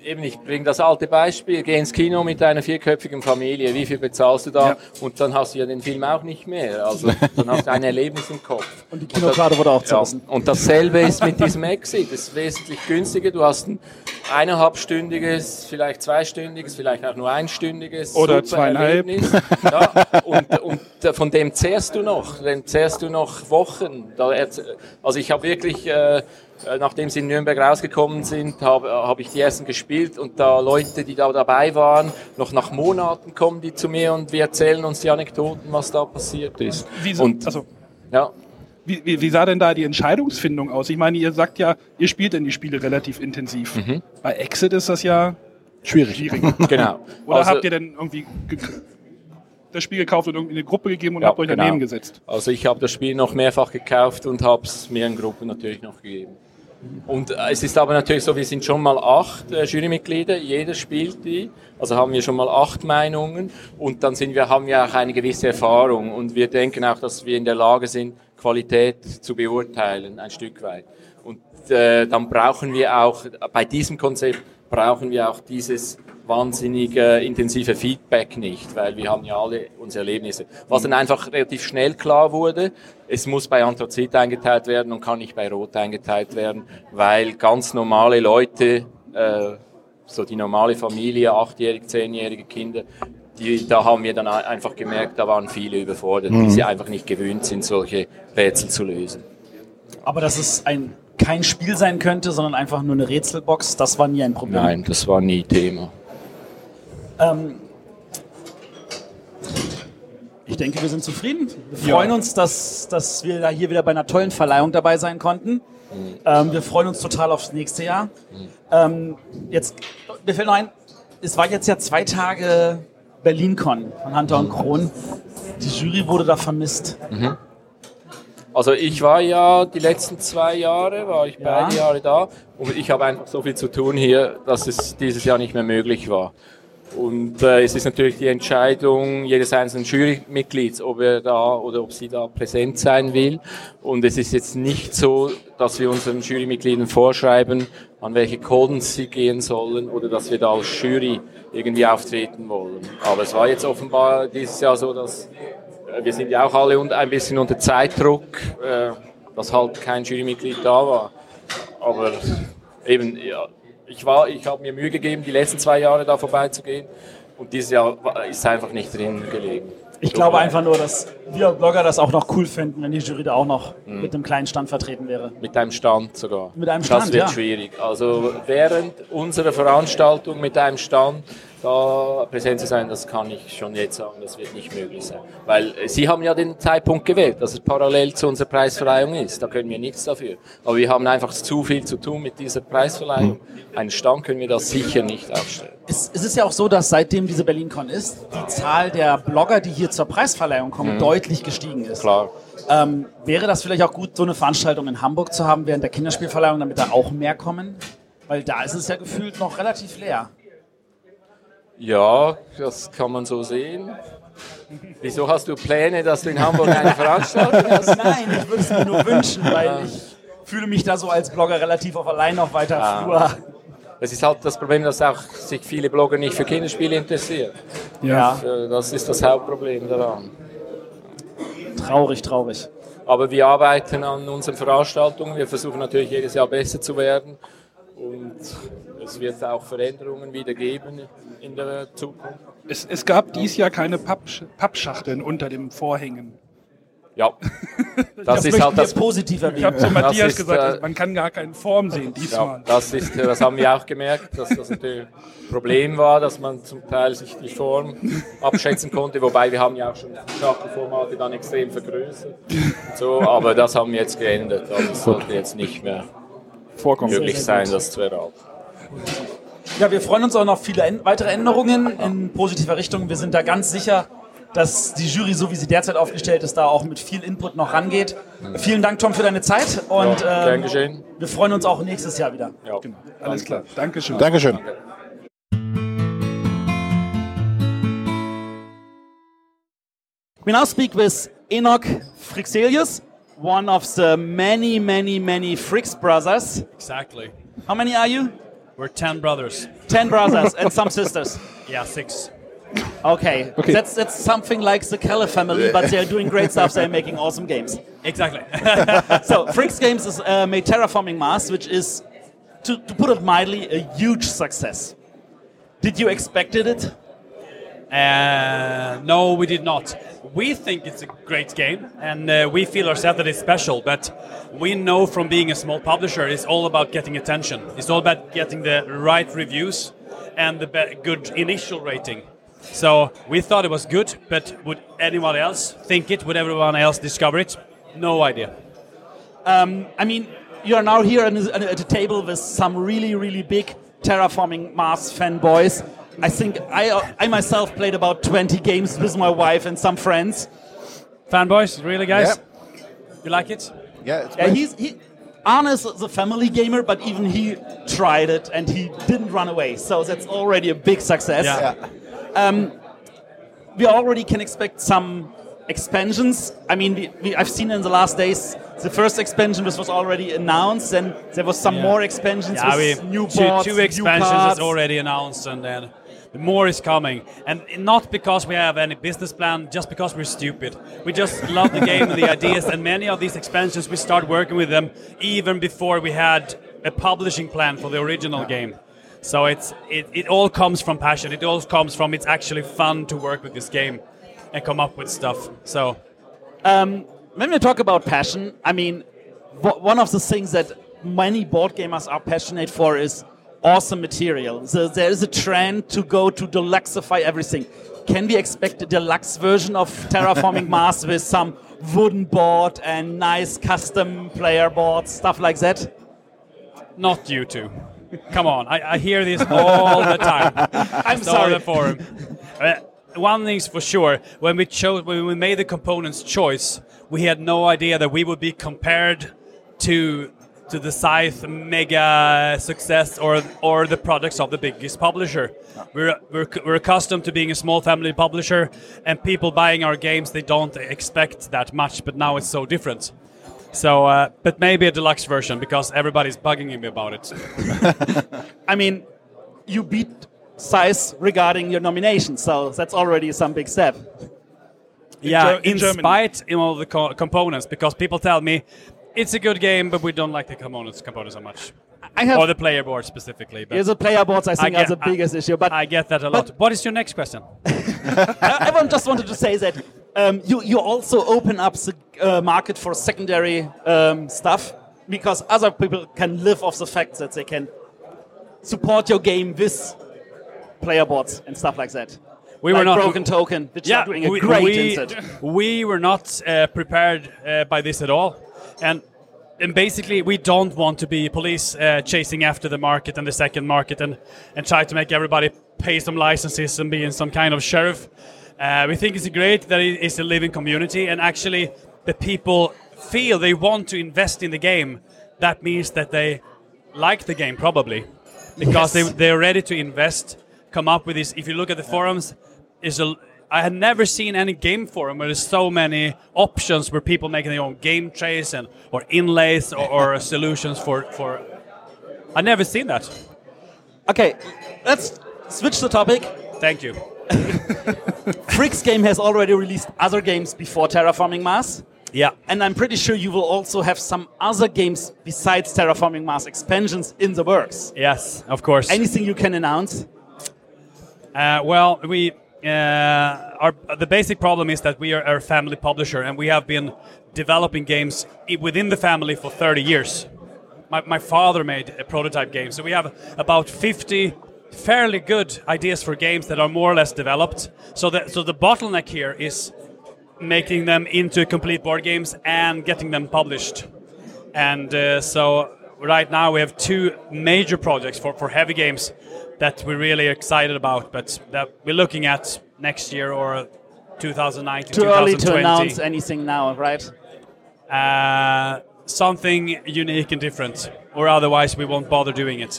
eben, ich bringe das alte Beispiel, geh ins Kino mit einer vierköpfigen Familie, wie viel bezahlst du da? Und dann hast du ja den Film auch nicht mehr. Also dann hast du ein Erlebnis im Kopf. Und die Kinokarte wurde auch Ja, zerrissen. und dasselbe ist mit diesem Exit. Das ist wesentlich günstiger. Du hast ein eineinhalbstündiges, vielleicht zweistündiges, vielleicht auch nur einstündiges Oder zweieinhalb. Erlebnis. Ja, und, und äh, von dem zehrst du noch, den zehrst du noch Wochen. Also ich habe wirklich, äh, nachdem sie in Nürnberg rausgekommen sind, habe hab ich die ersten gespielt und da Leute, die da dabei waren, noch nach Monaten kommen die zu mir und wir erzählen uns die Anekdoten, was da passiert ist. Wie, so, und, also, ja. wie, wie, wie sah denn da die Entscheidungsfindung aus? Ich meine, ihr sagt ja, ihr spielt denn die Spiele relativ intensiv. Bei Exit ist das ja schwierig. Genau. Oder Also- habt ihr denn irgendwie ge- das Spiel gekauft und irgendwie eine Gruppe gegeben und Ja, habt euch genau. daneben gesetzt? Also ich habe das Spiel noch mehrfach gekauft und habe es mir in Gruppen natürlich noch gegeben. Und äh, es ist aber natürlich so, wir sind schon mal acht äh, Jurymitglieder, jeder spielt die, also haben wir schon mal acht Meinungen. Und dann sind wir, haben wir auch eine gewisse Erfahrung. Und wir denken auch, dass wir in der Lage sind, Qualität zu beurteilen, ein Stück weit. Und äh, dann brauchen wir auch, bei diesem Konzept brauchen wir auch dieses wahnsinnig äh, intensive Feedback nicht, weil wir haben ja alle unsere Erlebnisse. Was dann einfach relativ schnell klar wurde, es muss bei Anthrazit eingeteilt werden und kann nicht bei Rot eingeteilt werden, weil ganz normale Leute, äh, so die normale Familie, achtjährige, zehnjährige Kinder, die, da haben wir dann ein- einfach gemerkt, da waren viele überfordert, Mhm. die sie einfach nicht gewöhnt sind, solche Rätsel zu lösen. aber dass es ein, kein Spiel sein könnte, sondern einfach nur eine Rätselbox, das war nie ein Problem. Nein, das war nie Thema. Ähm, ich denke, wir sind zufrieden. Wir Ja. freuen uns, dass, dass wir da hier wieder bei einer tollen Verleihung dabei sein konnten. Ähm, wir freuen uns total aufs nächste Jahr. Ähm, jetzt, mir fällt noch ein, es war jetzt ja zwei Tage BerlinCon von Hunter und Kron. Die Jury wurde da vermisst. Mhm. Also ich war ja die letzten zwei Jahre, war ich Ja. beide Jahre da und ich habe einfach so viel zu tun hier, dass es dieses Jahr nicht mehr möglich war. Und äh, es ist natürlich die Entscheidung jedes einzelnen Jurymitglieds, ob er da oder ob sie da präsent sein will. Und es ist jetzt nicht so, dass wir unseren Jurymitgliedern vorschreiben, an welche Codes sie gehen sollen oder dass wir da als Jury irgendwie auftreten wollen. Aber es war jetzt offenbar dieses Jahr so, dass äh, wir sind ja auch alle ein bisschen unter Zeitdruck, äh, dass halt kein Jurymitglied da war. Aber eben, ja, ich war, ich habe mir Mühe gegeben, die letzten zwei Jahre da vorbeizugehen. Und dieses Jahr ist einfach nicht drin gelegen. Ich glaube einfach nur, dass wir Blogger das auch noch cool finden, wenn die Jury da auch noch Mhm. mit einem kleinen Stand vertreten wäre. Mit einem Stand sogar. Mit einem Das Stand, wird ja. schwierig. Also während unserer Veranstaltung mit einem Stand da präsent zu sein, das kann ich schon jetzt sagen, das wird nicht möglich sein. Weil äh, Sie haben ja den Zeitpunkt gewählt, dass es parallel zu unserer Preisverleihung ist. Da können wir nichts dafür. Aber wir haben einfach zu viel zu tun mit dieser Preisverleihung. Einen Stand können wir da sicher nicht aufstellen. Es, es ist ja auch so, dass seitdem diese BerlinCon ist, die Zahl der Blogger, die hier zur Preisverleihung kommen, Mhm. deutlich gestiegen ist. Klar. Ähm, wäre das vielleicht auch gut, so eine Veranstaltung in Hamburg zu haben während der Kinderspielverleihung, damit da auch mehr kommen? Weil da ist es ja gefühlt noch relativ leer. Ja, das kann man so sehen. Wieso hast du Pläne, dass du in Hamburg eine Veranstaltung hast? Nein, ich würde es mir nur wünschen, weil ich fühle mich da so als Blogger relativ auf allein auf weiter Ah. Flur. Es ist halt das Problem, dass auch sich viele Blogger nicht für Kinderspiele interessieren. Ja. Das ist das Hauptproblem daran. Traurig, traurig. Aber wir arbeiten an unseren Veranstaltungen. Wir versuchen natürlich jedes Jahr besser zu werden. Und es wird auch Veränderungen wieder geben. In der Zukunft. Es, es gab dieses Jahr keine Pappsch Pappschachteln unter dem Vorhängen. Ja, das ist halt das positiv Ich habe zu Das Matthias ist, gesagt, äh, man kann gar keine Form sehen diesmal. Ja, das, ist, das haben wir auch gemerkt, dass das natürlich ein Problem war, dass man zum Teil sich die Form abschätzen konnte, wobei wir haben ja auch schon Schachtelformate dann extrem vergrößert. So, aber das haben wir jetzt geändert. Also es sollte jetzt nicht mehr Vorkommen. möglich sein, das zu erlauben. Ja, wir freuen uns auch noch viele weitere Änderungen in positiver Richtung. Wir sind da ganz sicher, dass die Jury, so wie sie derzeit aufgestellt ist, da auch mit viel Input noch rangeht. Vielen Dank, Tom, für deine Zeit und Ja, gern ähm, geschehen. wir freuen uns auch nächstes Jahr wieder. Ja. Genau. Alles klar. Dankeschön. Dankeschön. We now speak with Enoch Frixelius, one of the many, many, many Frix brothers. Exactly. How many are you? We're 10 brothers. Ten brothers and some sisters. Yeah, six. Okay. Okay. That's that's something like the Keller family, but they're doing great stuff. They're making awesome games. Exactly. so Frix Games is uh, made Terraforming Mars, which is, to, to put it mildly, a huge success. Did you expected it? Uh, no, we did not. We think it's a great game, and uh, we feel ourselves that it's special. But we know from being a small publisher, it's all about getting attention. It's all about getting the right reviews and the be- good initial rating. So we thought it was good, but would anyone else think it? Would everyone else discover it? No idea. Um, I mean, you are now here at a, table with some really, really big Terraforming Mars fanboys. I think I, uh, I myself played about 20 games with my wife and some friends. Fanboys, really, guys? You like it? Yeah, it's Yeah, he's he. Arne is a family gamer, but even he tried it and he didn't run away. So that's already a big success. Yeah. Um, we already can expect some expansions. I mean, we, we, I've seen in the last days the first expansion was, was already announced, and there was some Yeah. more expansions Yeah, we, with new two, boards, two new expansions cards. is already announced, and then more is coming. And not because we have any business plan, just because we're stupid. We just love the game and the ideas, and many of these expansions we start working with them even before we had a publishing plan for the original game. So it's it, it all comes from passion. It all comes from it's actually fun to work with this game and come up with stuff. So Um, when we talk about passion, I mean, one of the things that many board gamers are passionate for is awesome material. So there is a trend to go to deluxify everything. Can we expect a deluxe version of Terraforming Mars with some wooden board and nice custom player boards, stuff like that? Not you two. Come on, I, I hear this all the time. I'm It's sorry. the forum. Uh, one thing's for sure: when we chose, when we made the components choice, we had no idea that we would be compared to to the Scythe mega success or or the products of the biggest publisher. We're, we're we're accustomed to being a small family publisher, and people buying our games they don't expect that much. But now it's so different. So, uh, but maybe a deluxe version because everybody's bugging me about it. I mean, you beat Size regarding your nomination, so that's already some big step. yeah, Ger- in in spite of all the co- components, because people tell me it's a good game, but we don't like the components components so much. I have- or the player board specifically. But Yeah, the player boards, I think, are get- the biggest issue. But I get that a lot. What is your next question? I, I just wanted to say that um, you, you also open up the uh, market for secondary um, stuff because other people can live off the fact that they can support your game with player boards and stuff like that. We like were not Broken Token, which yeah, are doing a we, great we, insert. we were not uh, prepared uh, by this at all, and and basically we don't want to be police uh, chasing after the market and the second market and and try to make everybody pay some licenses and be in some kind of sheriff. Uh, we think it's great that it is a living community, and actually the people feel they want to invest in the game. That means that they like the game probably because Yes. they they're ready to invest. Come up with this. If you look at the forums, is a I had never seen any game forum where there's so many options where people making their own game trays and or inlays or, or solutions for for. I never seen that. Okay, let's switch the topic. Thank you. Fricks game has already released other games before Terraforming Mars. Yeah. And I'm pretty sure you will also have some other games besides Terraforming Mars expansions in the works. Yes, of course. Anything you can announce? Uh, well, we our the basic problem is that we are a family publisher, and we have been developing games within the family for 30 years. My, my father made a prototype game, so we have about 50 fairly good ideas for games that are more or less developed. So the so the bottleneck here is making them into complete board games and getting them published. And uh, so right now we have two major projects for, for heavy games that we're really excited about, but that we're looking at next year or 2019, Too early to announce anything now, right? Uh, something unique and different, or otherwise we won't bother doing it.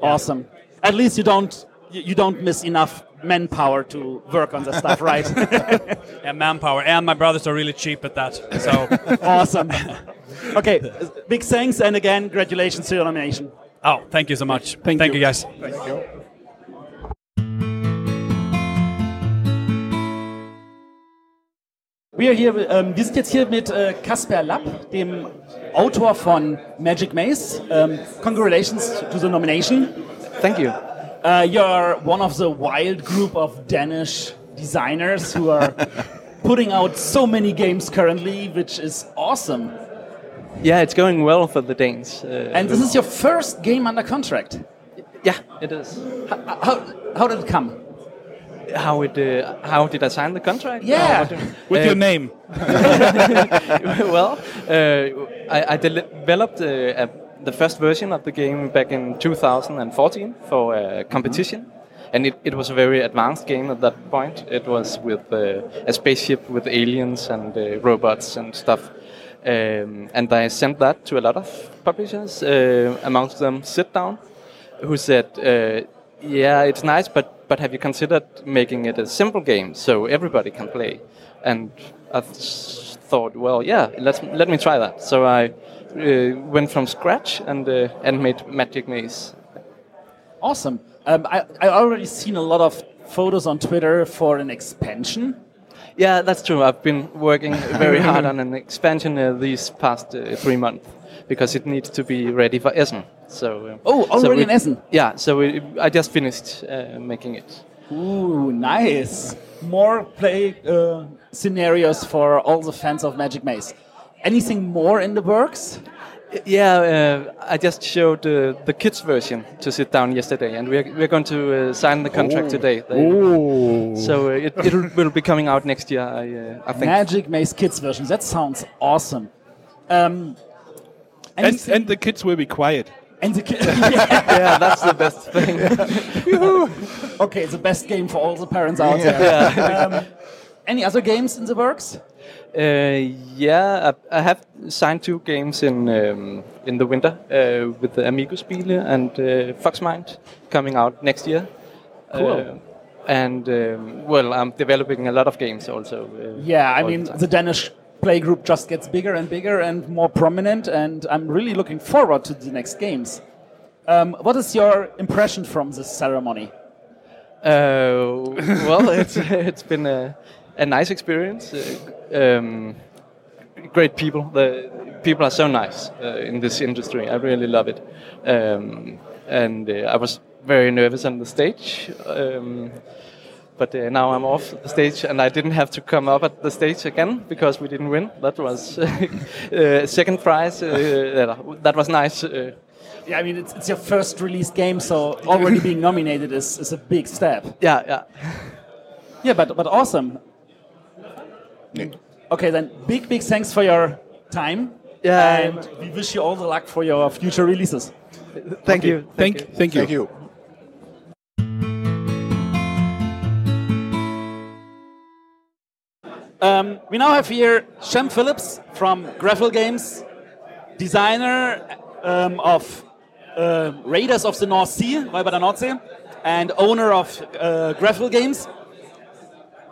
Awesome. At least you don't you you don't miss enough manpower to work on the stuff, right? yeah, manpower, and my brothers are really cheap at that. So awesome. Okay, big thanks, and again, congratulations to your nomination. Oh, thank you so much. Thank, you. guys. Thank you. Wir, hier, ähm, um, wir sind jetzt hier mit äh, Kasper uh, Lapp, dem um, Autor von Magic Maze. Ähm, congratulations to the nomination. Thank you. Uh, you're one of the wild group of Danish designers who are putting out so many games currently, which is awesome. Yeah, it's going well for the Danes. Uh, And this is your first game under contract. Yeah, it is. How, how, how did it come? How it? Uh, how did I sign the contract? Yeah. Or what With Uh, your name. well, uh, I, I developed uh, a, the first version of the game back in 2014 for a competition. And it, it was a very advanced game at that point. It was with uh, a spaceship with aliens and uh, robots and stuff. Um, and I sent that to a lot of publishers, uh, amongst them Sit Down, who said, uh, "Yeah, it's nice, but but have you considered making it a simple game so everybody can play?" And I th- thought, well, yeah, let's let me try that. So I uh, went from scratch and uh, and made Magic Maze. Awesome. Um, I, I already seen a lot of photos on Twitter for an expansion. Yeah, that's true. I've been working very hard on an expansion uh, these past uh, three months because it needs to be ready for Essen. So uh, Oh, so already we- in Essen? Yeah, so we, I just finished uh, making it. Ooh, nice. More play uh, scenarios for all the fans of Magic Maze. Anything more in the works? Yeah, uh, I just showed uh, the kids version to sit down yesterday, and we're, we're going to uh, sign the contract Oh. today. They- So uh, it it'll, be coming out next year, I, uh, I think. Magic Maze Kids version. That sounds awesome. Um, And, and the kids will be quiet. And the kids. yeah, that's the best thing. okay, it's the best game for all the parents out there. Yeah. Um, any other games in the works? Uh, yeah, I, I have signed two games in um, in the winter uh, with the Amigo Spiele and uh, Foxmind coming out next year. Cool. Uh, and um, well, I'm developing a lot of games also. Uh, Yeah, I mean, time. the Danish play group just gets bigger and bigger and more prominent, and I'm really looking forward to the next games. Um, what is your impression from this ceremony? Uh, well, it's it's been a, a nice experience. Uh, um, great people. The people are so nice uh, in this industry. I really love it. Um, and uh, I was very nervous on the stage. Um, but uh, now I'm off the stage, and I didn't have to come up at the stage again because we didn't win. That was uh, second prize. Uh, that was nice. Uh, Yeah, I mean, it's, it's your first released game, so already being nominated is, is a big step. Yeah, yeah. Yeah, but, but awesome. Okay, then big, big thanks for your time. Yeah. And we wish you all the luck for your future releases. Thank you. Thank, thank you. Thank you. Um, we now have here Shem Phillips from Graphical Games, designer um, of uh, Raiders of the North Sea, Räuber der Nordsee, and owner of uh, Graphical Games.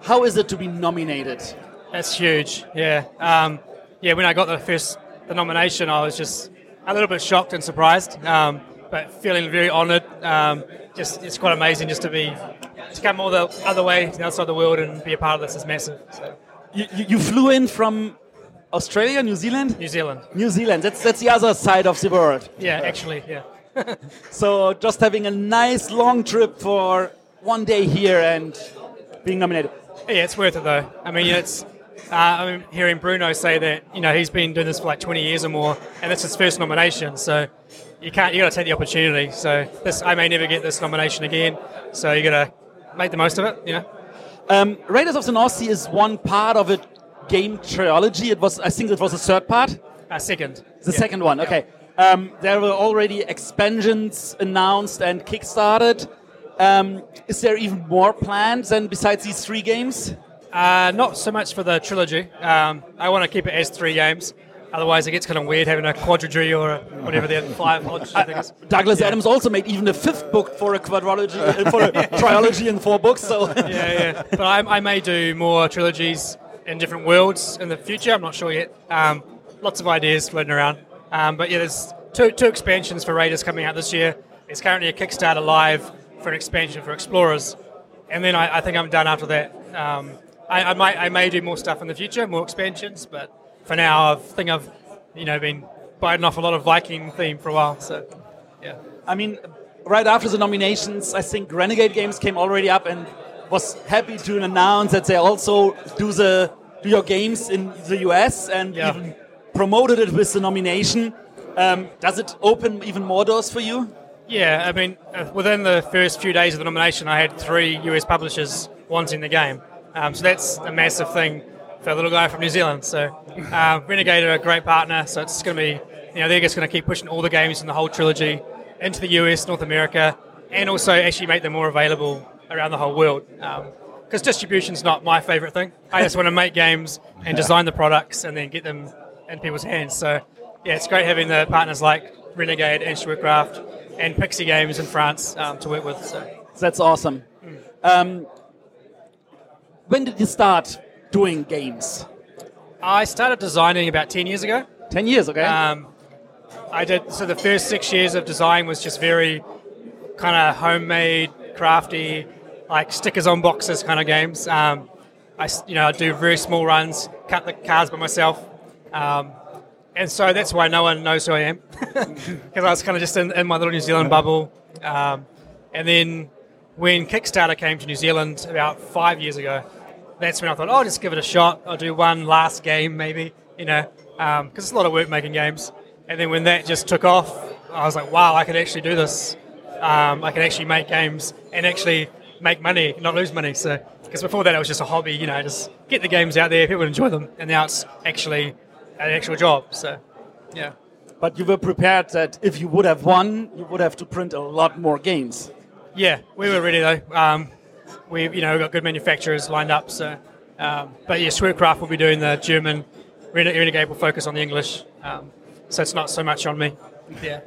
How is it to be nominated? That's huge. Yeah. Um, yeah. When I got the first the nomination, I was just a little bit shocked and surprised, um, but feeling very honoured. Um, just it's quite amazing just to be to come all the other way to the other side of the world and be a part of this is massive. So. You, you, you flew in from Australia, New Zealand? New Zealand. New Zealand. That's that's the other side of the world. Yeah. Actually. Yeah. So just having a nice long trip for one day here and being nominated? Yeah, it's worth it though. I mean, it's. Uh, I'm hearing Bruno say that you know he's been doing this for like 20 years or more, and it's his first nomination. So you can't. You got to take the opportunity. So this, I may never get this nomination again. So you got to make the most of it. You know. Um, Raiders of the North Sea is one part of a game trilogy. It was, I think, it was the third part. Uh, second. The second one. Okay. Um, there were already expansions announced and kickstarted. Um, is there even more planned than besides these three games? Uh, not so much for the trilogy. Um, I want to keep it as three games. Otherwise, it gets kind of weird having a quadrilogy or a, whatever the five. Is. Douglas Yeah. Adams also made even a fifth book for a quadrilogy, uh, for a trilogy in four books. So yeah, yeah. But I, I may do more trilogies in different worlds in the future. I'm not sure yet. Um, lots of ideas floating around. Um, but yeah, there's two, two expansions for Raiders coming out this year. It's currently a Kickstarter live for an expansion for Explorers, and then I, I think I'm done after that. Um, I, I might I may do more stuff in the future, more expansions, but for now I think I've you know been biting off a lot of Viking theme for a while. So yeah. I mean, right after the nominations, I think Renegade Games came already up and was happy to announce that they also do the do your games in the US and Yeah. even promoted it with the nomination. Um, does it open even more doors for you? Yeah, I mean, uh, within the first few days of the nomination, I had three US publishers wanting the game. Um, so that's a massive thing for a little guy from New Zealand. So uh, Renegade are a great partner. So it's going to be, you know, they're just going to keep pushing all the games in the whole trilogy into the US, North America, and also actually make them more available around the whole world. Because distribution's not my favorite thing. I just want to make games and design the products and then get them in people's hands. So yeah, it's great having the partners like Renegade and Schwerkraft and Pixie Games in France um, to work with. So. That's awesome. Um, when did you start doing games? I started designing about 10 years ago. 10 years, okay. Um, I did, so the first six years of design was just very kind of homemade, crafty, like stickers on boxes kind of games. Um, I, you know, I do very small runs, cut the cards by myself. Um, and so that's why no one knows who I am. Because I was kind of just in, in my little New Zealand bubble. Um, and then when Kickstarter came to New Zealand about five years ago, that's when I thought, oh, I'll just give it a shot. I'll do one last game, maybe, you know, because it's a lot of work making games. And then when that just took off, I was like, wow, I can actually do this. Um, I can actually make games and actually make money, not lose money. So, because before that, it was just a hobby, you know, just get the games out there, people would enjoy them, and now it's actually an actual job. So, yeah. But you were prepared that if you would have won, you would have to print a lot more games. Yeah, we were ready though. Um, we, you know, we've got good manufacturers lined up. So, um, but yeah, Schwerkraft will be doing the German. Rene- Renegade will focus on the English. Um, so it's not so much on me. Yeah.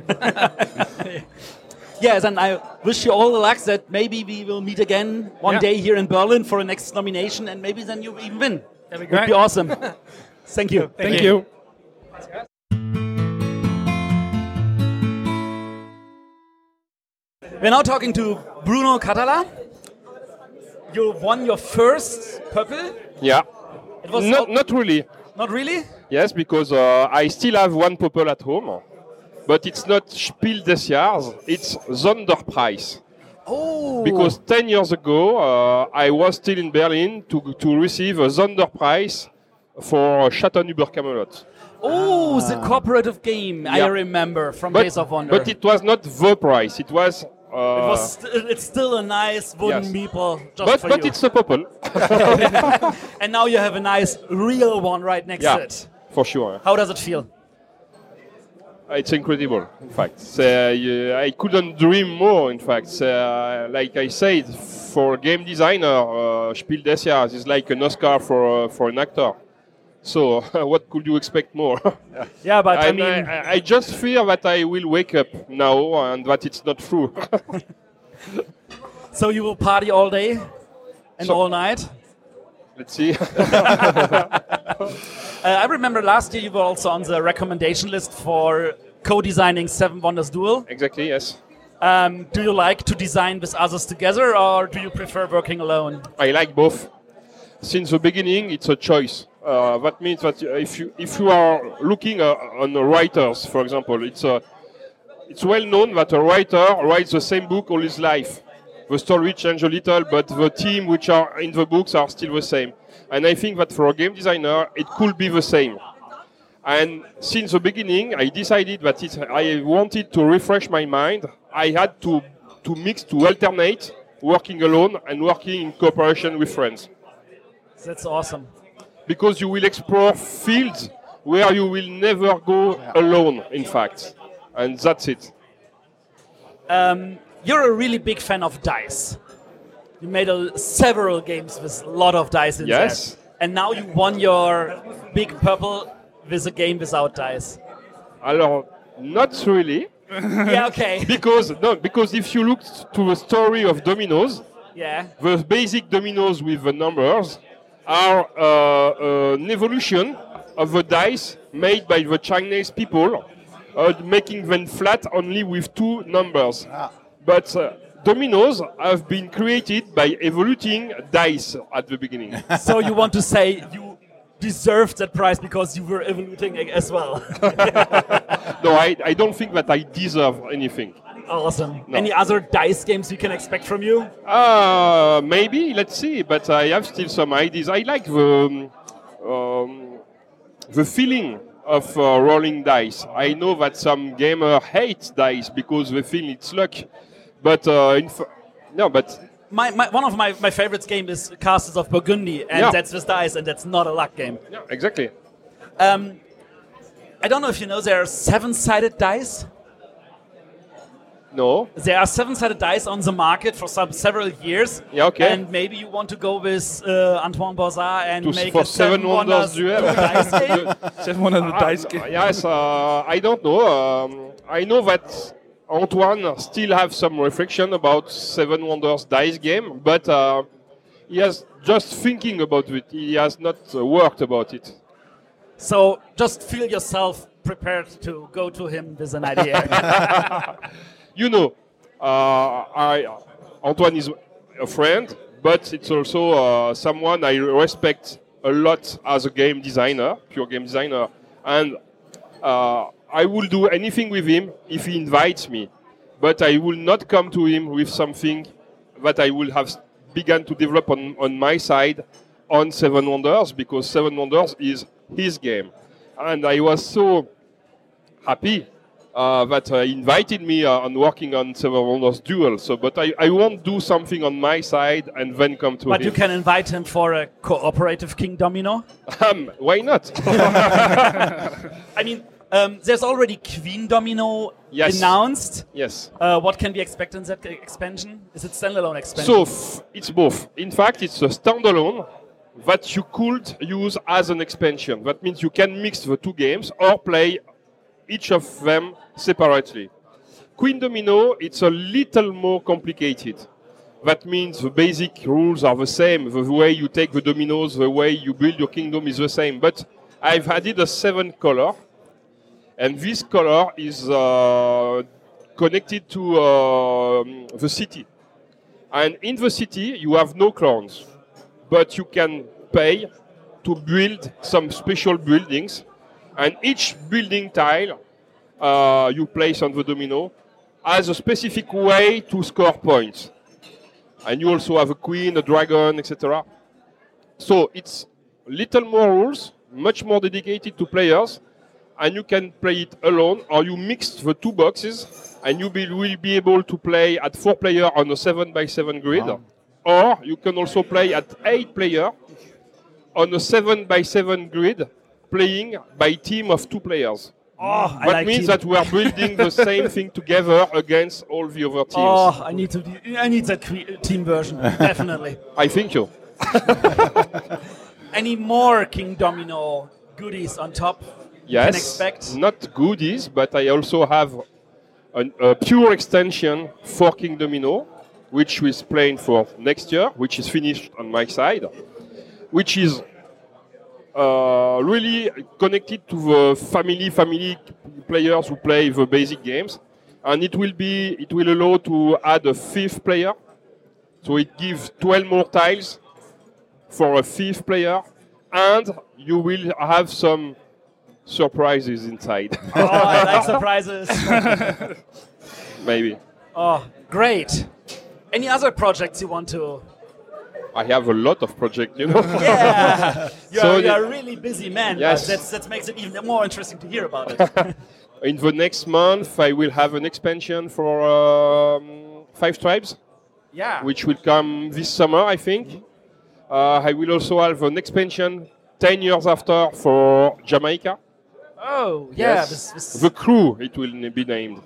Yes, and I wish you all the luck that maybe we will meet again one Yeah. day here in Berlin for a next nomination, and maybe then you even win. That'd be Would be awesome. Thank you. Thank Thank you. We're now talking to Bruno Catala. You won your first purple. Yeah. It was not, not really. Not really? Yes, because uh, I still have one purple at home, but it's not Spiel des Jahres, it's Sonderpreis. Oh. Because 10 years ago, uh, I was still in Berlin to, to receive a Sonderpreis for Chateau Über Camelot. Oh, the cooperative game I remember from But, Days of Wonder. but it was not the prize, it was. Uh, It was st- it's still a nice wooden Yes. meeple just but but you. it's a Popel. and now you have a nice real one right next yeah, to it. for sure. How does it feel? It's incredible, in fact. So, uh, I couldn't dream more, in fact. Uh, like I said, for a game designer, uh, Spiel des Jahres is like an Oscar for, uh, for an actor. So, what could you expect more? Yeah, but I mean- I, I just fear that I will wake up now and that it's not true. So you will party all day and all night? Let's see. Uh, I remember last year you were also on the recommendation list for co-designing Seven Wonders Duel. Exactly, yes. Um, do you like to design with others together, or do you prefer working alone? I like both. Since the beginning, it's a choice. Uh, that means that if you if you are looking uh, on writers, for example, it's uh, it's well known that a writer writes the same book all his life. The story changes a little, but the team which are in the books are still the same. And I think that for a game designer, it could be the same. And since the beginning, I decided that I wanted to refresh my mind. I had to, to mix, to alternate working alone and working in cooperation with friends. That's awesome. Because you will explore fields where you will never go alone, in fact. And that's it. Um, you're a really big fan of dice. You made a, several games with a lot of dice in Yes. there. And now you won your big purple with a game without dice. Alors, not really. Yeah, okay. because no, because if you look to the story of dominoes, Yeah. the basic dominoes with the numbers are uh, an evolution of the dice made by the Chinese people, uh, making them flat only with two numbers. But uh, dominoes have been created by evoluting dice at the beginning. so you want to say you deserved that prize because you were evoluting as well. no, I, I don't think that I deserve anything. Awesome. No. Any other dice games we can expect from you? Uh, maybe, let's see, but I have still some ideas. I like the, um, um, the feeling of uh, rolling dice. I know that some gamer hates dice because they feel it's luck, but uh, in f- no, but My, my, one of my, my favorites game is Castles of Burgundy, and Yeah. that's with dice, and that's not a luck game. yeah, exactly. Um, I don't know if you know there are seven-sided dice. No. There are seven-sided dice on the market for some several years. Yeah, okay. And maybe you want to go with uh, Antoine Borzard and To, make for a seven wonders duel. dice game. Seven Wonders Ah, dice game. Yes, uh, I don't know. Um, I know that Antoine still have some reflection about Seven Wonders dice game, but uh, he has just thinking about it. He has not uh, worked about it. So just feel yourself prepared to go to him with an idea. you know, uh, I, Antoine is a friend, but it's also uh, someone I respect a lot as a game designer, pure game designer, and uh, I will do anything with him if he invites me. But I will not come to him with something that I will have begun to develop on, on my side on Seven Wonders because Seven Wonders is his game. And I was so happy uh, that uh, invited me uh, on working on Seven Wonders Duel. So, but I, I won't do something on my side and then come to but him. you can invite him for a cooperative King Domino. Um, why not? I mean, um, there's already Queen Domino Yes. announced. Yes. Uh, what can we expect in that expansion? Is it standalone expansion? So f- it's both. In fact, it's a standalone that you could use as an expansion. That means you can mix the two games or play each of them separately. Queen Domino, it's a little more complicated. That means the basic rules are the same. The way you take the dominoes, the way you build your kingdom is the same. But I've added a seventh color, and this color is uh, connected to um the city. And in the city, you have no crowns, but you can pay to build some special buildings. And each building tile uh, you place on the domino as a specific way to score points. And you also have a queen, a dragon, etc. So it's little more rules, much more dedicated to players, and you can play it alone, or you mix the two boxes, and you be, will be able to play at four player on a seven by seven grid, or you can also play at eight player on a seven by seven grid, playing by team of two players. Oh, I that like means team. that we are building the same thing together against all the other teams. Oh, I need to. do- I need that que- team version definitely. I think you. Any more King Domino goodies on top? Yes, Can expect. not goodies, but I also have an, a pure extension for King Domino, which is playing for next year, which is finished on my side, which is uh, really connected to the family family players who play the basic games, and it will be it will allow to add a fifth player, so it gives 12 more tiles for a fifth player, and you will have some surprises inside. Oh, I like surprises. Maybe. Oh, great. Any other projects you want to? I have a lot of projects, you know. Yeah, you're, So you're the- a really busy man. Yes. That's, that makes it even more interesting to hear about it. In the next month, I will have an expansion for um, Five Tribes. Yeah. Which will come this summer, I think. Uh, I will also have an expansion 10 years after for Jamaica. oh, yeah. Yes. This, this, The crew, it will be named.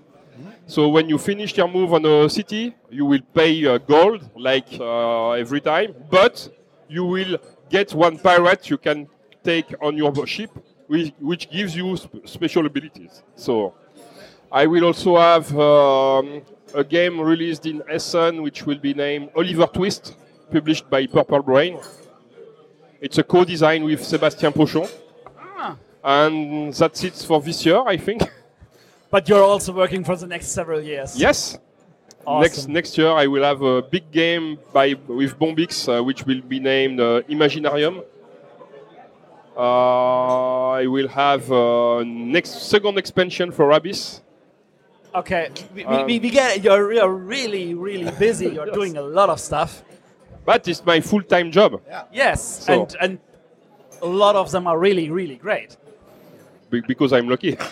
So when you finish your move on a city, you will pay uh, gold like uh, every time, but you will get one pirate you can take on your ship, which, which gives you sp- special abilities. So I will also have um, a game released in Essen, which will be named Oliver Twist, published by Purple Brain. It's a co-design with Sébastien Pochon. And that's it for this year, I think. but you're also working for the next several years. Yes. Awesome. Next next year, I will have a big game by with Bombix, uh, which will be named uh, Imaginarium. Uh, I will have uh, next second expansion for Abyss. Okay, we, Um, we, we get it. You're, you're really, really busy. You're doing a lot of stuff. But it's my full-time job. Yeah. Yes, So- and and a lot of them are really, really great. Be- because I'm lucky.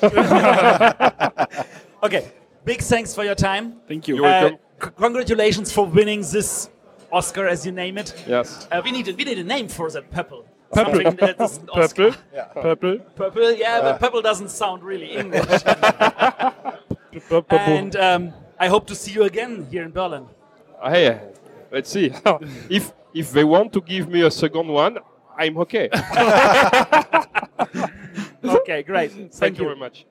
Okay, big thanks for your time. Thank you. You're welcome. c- congratulations for winning this Oscar, as you name it. Yes. Uh, we need a, we need a name for that purple. Purple. Something that is an Oscar. Purple. Yeah. Purple. Purple, yeah, Uh. but purple doesn't sound really English. and um, I hope to see you again here in Berlin. Uh, Hey, let's see. if if they want to give me a second one, I'm okay. Okay, great. Thank, Thank you you very much.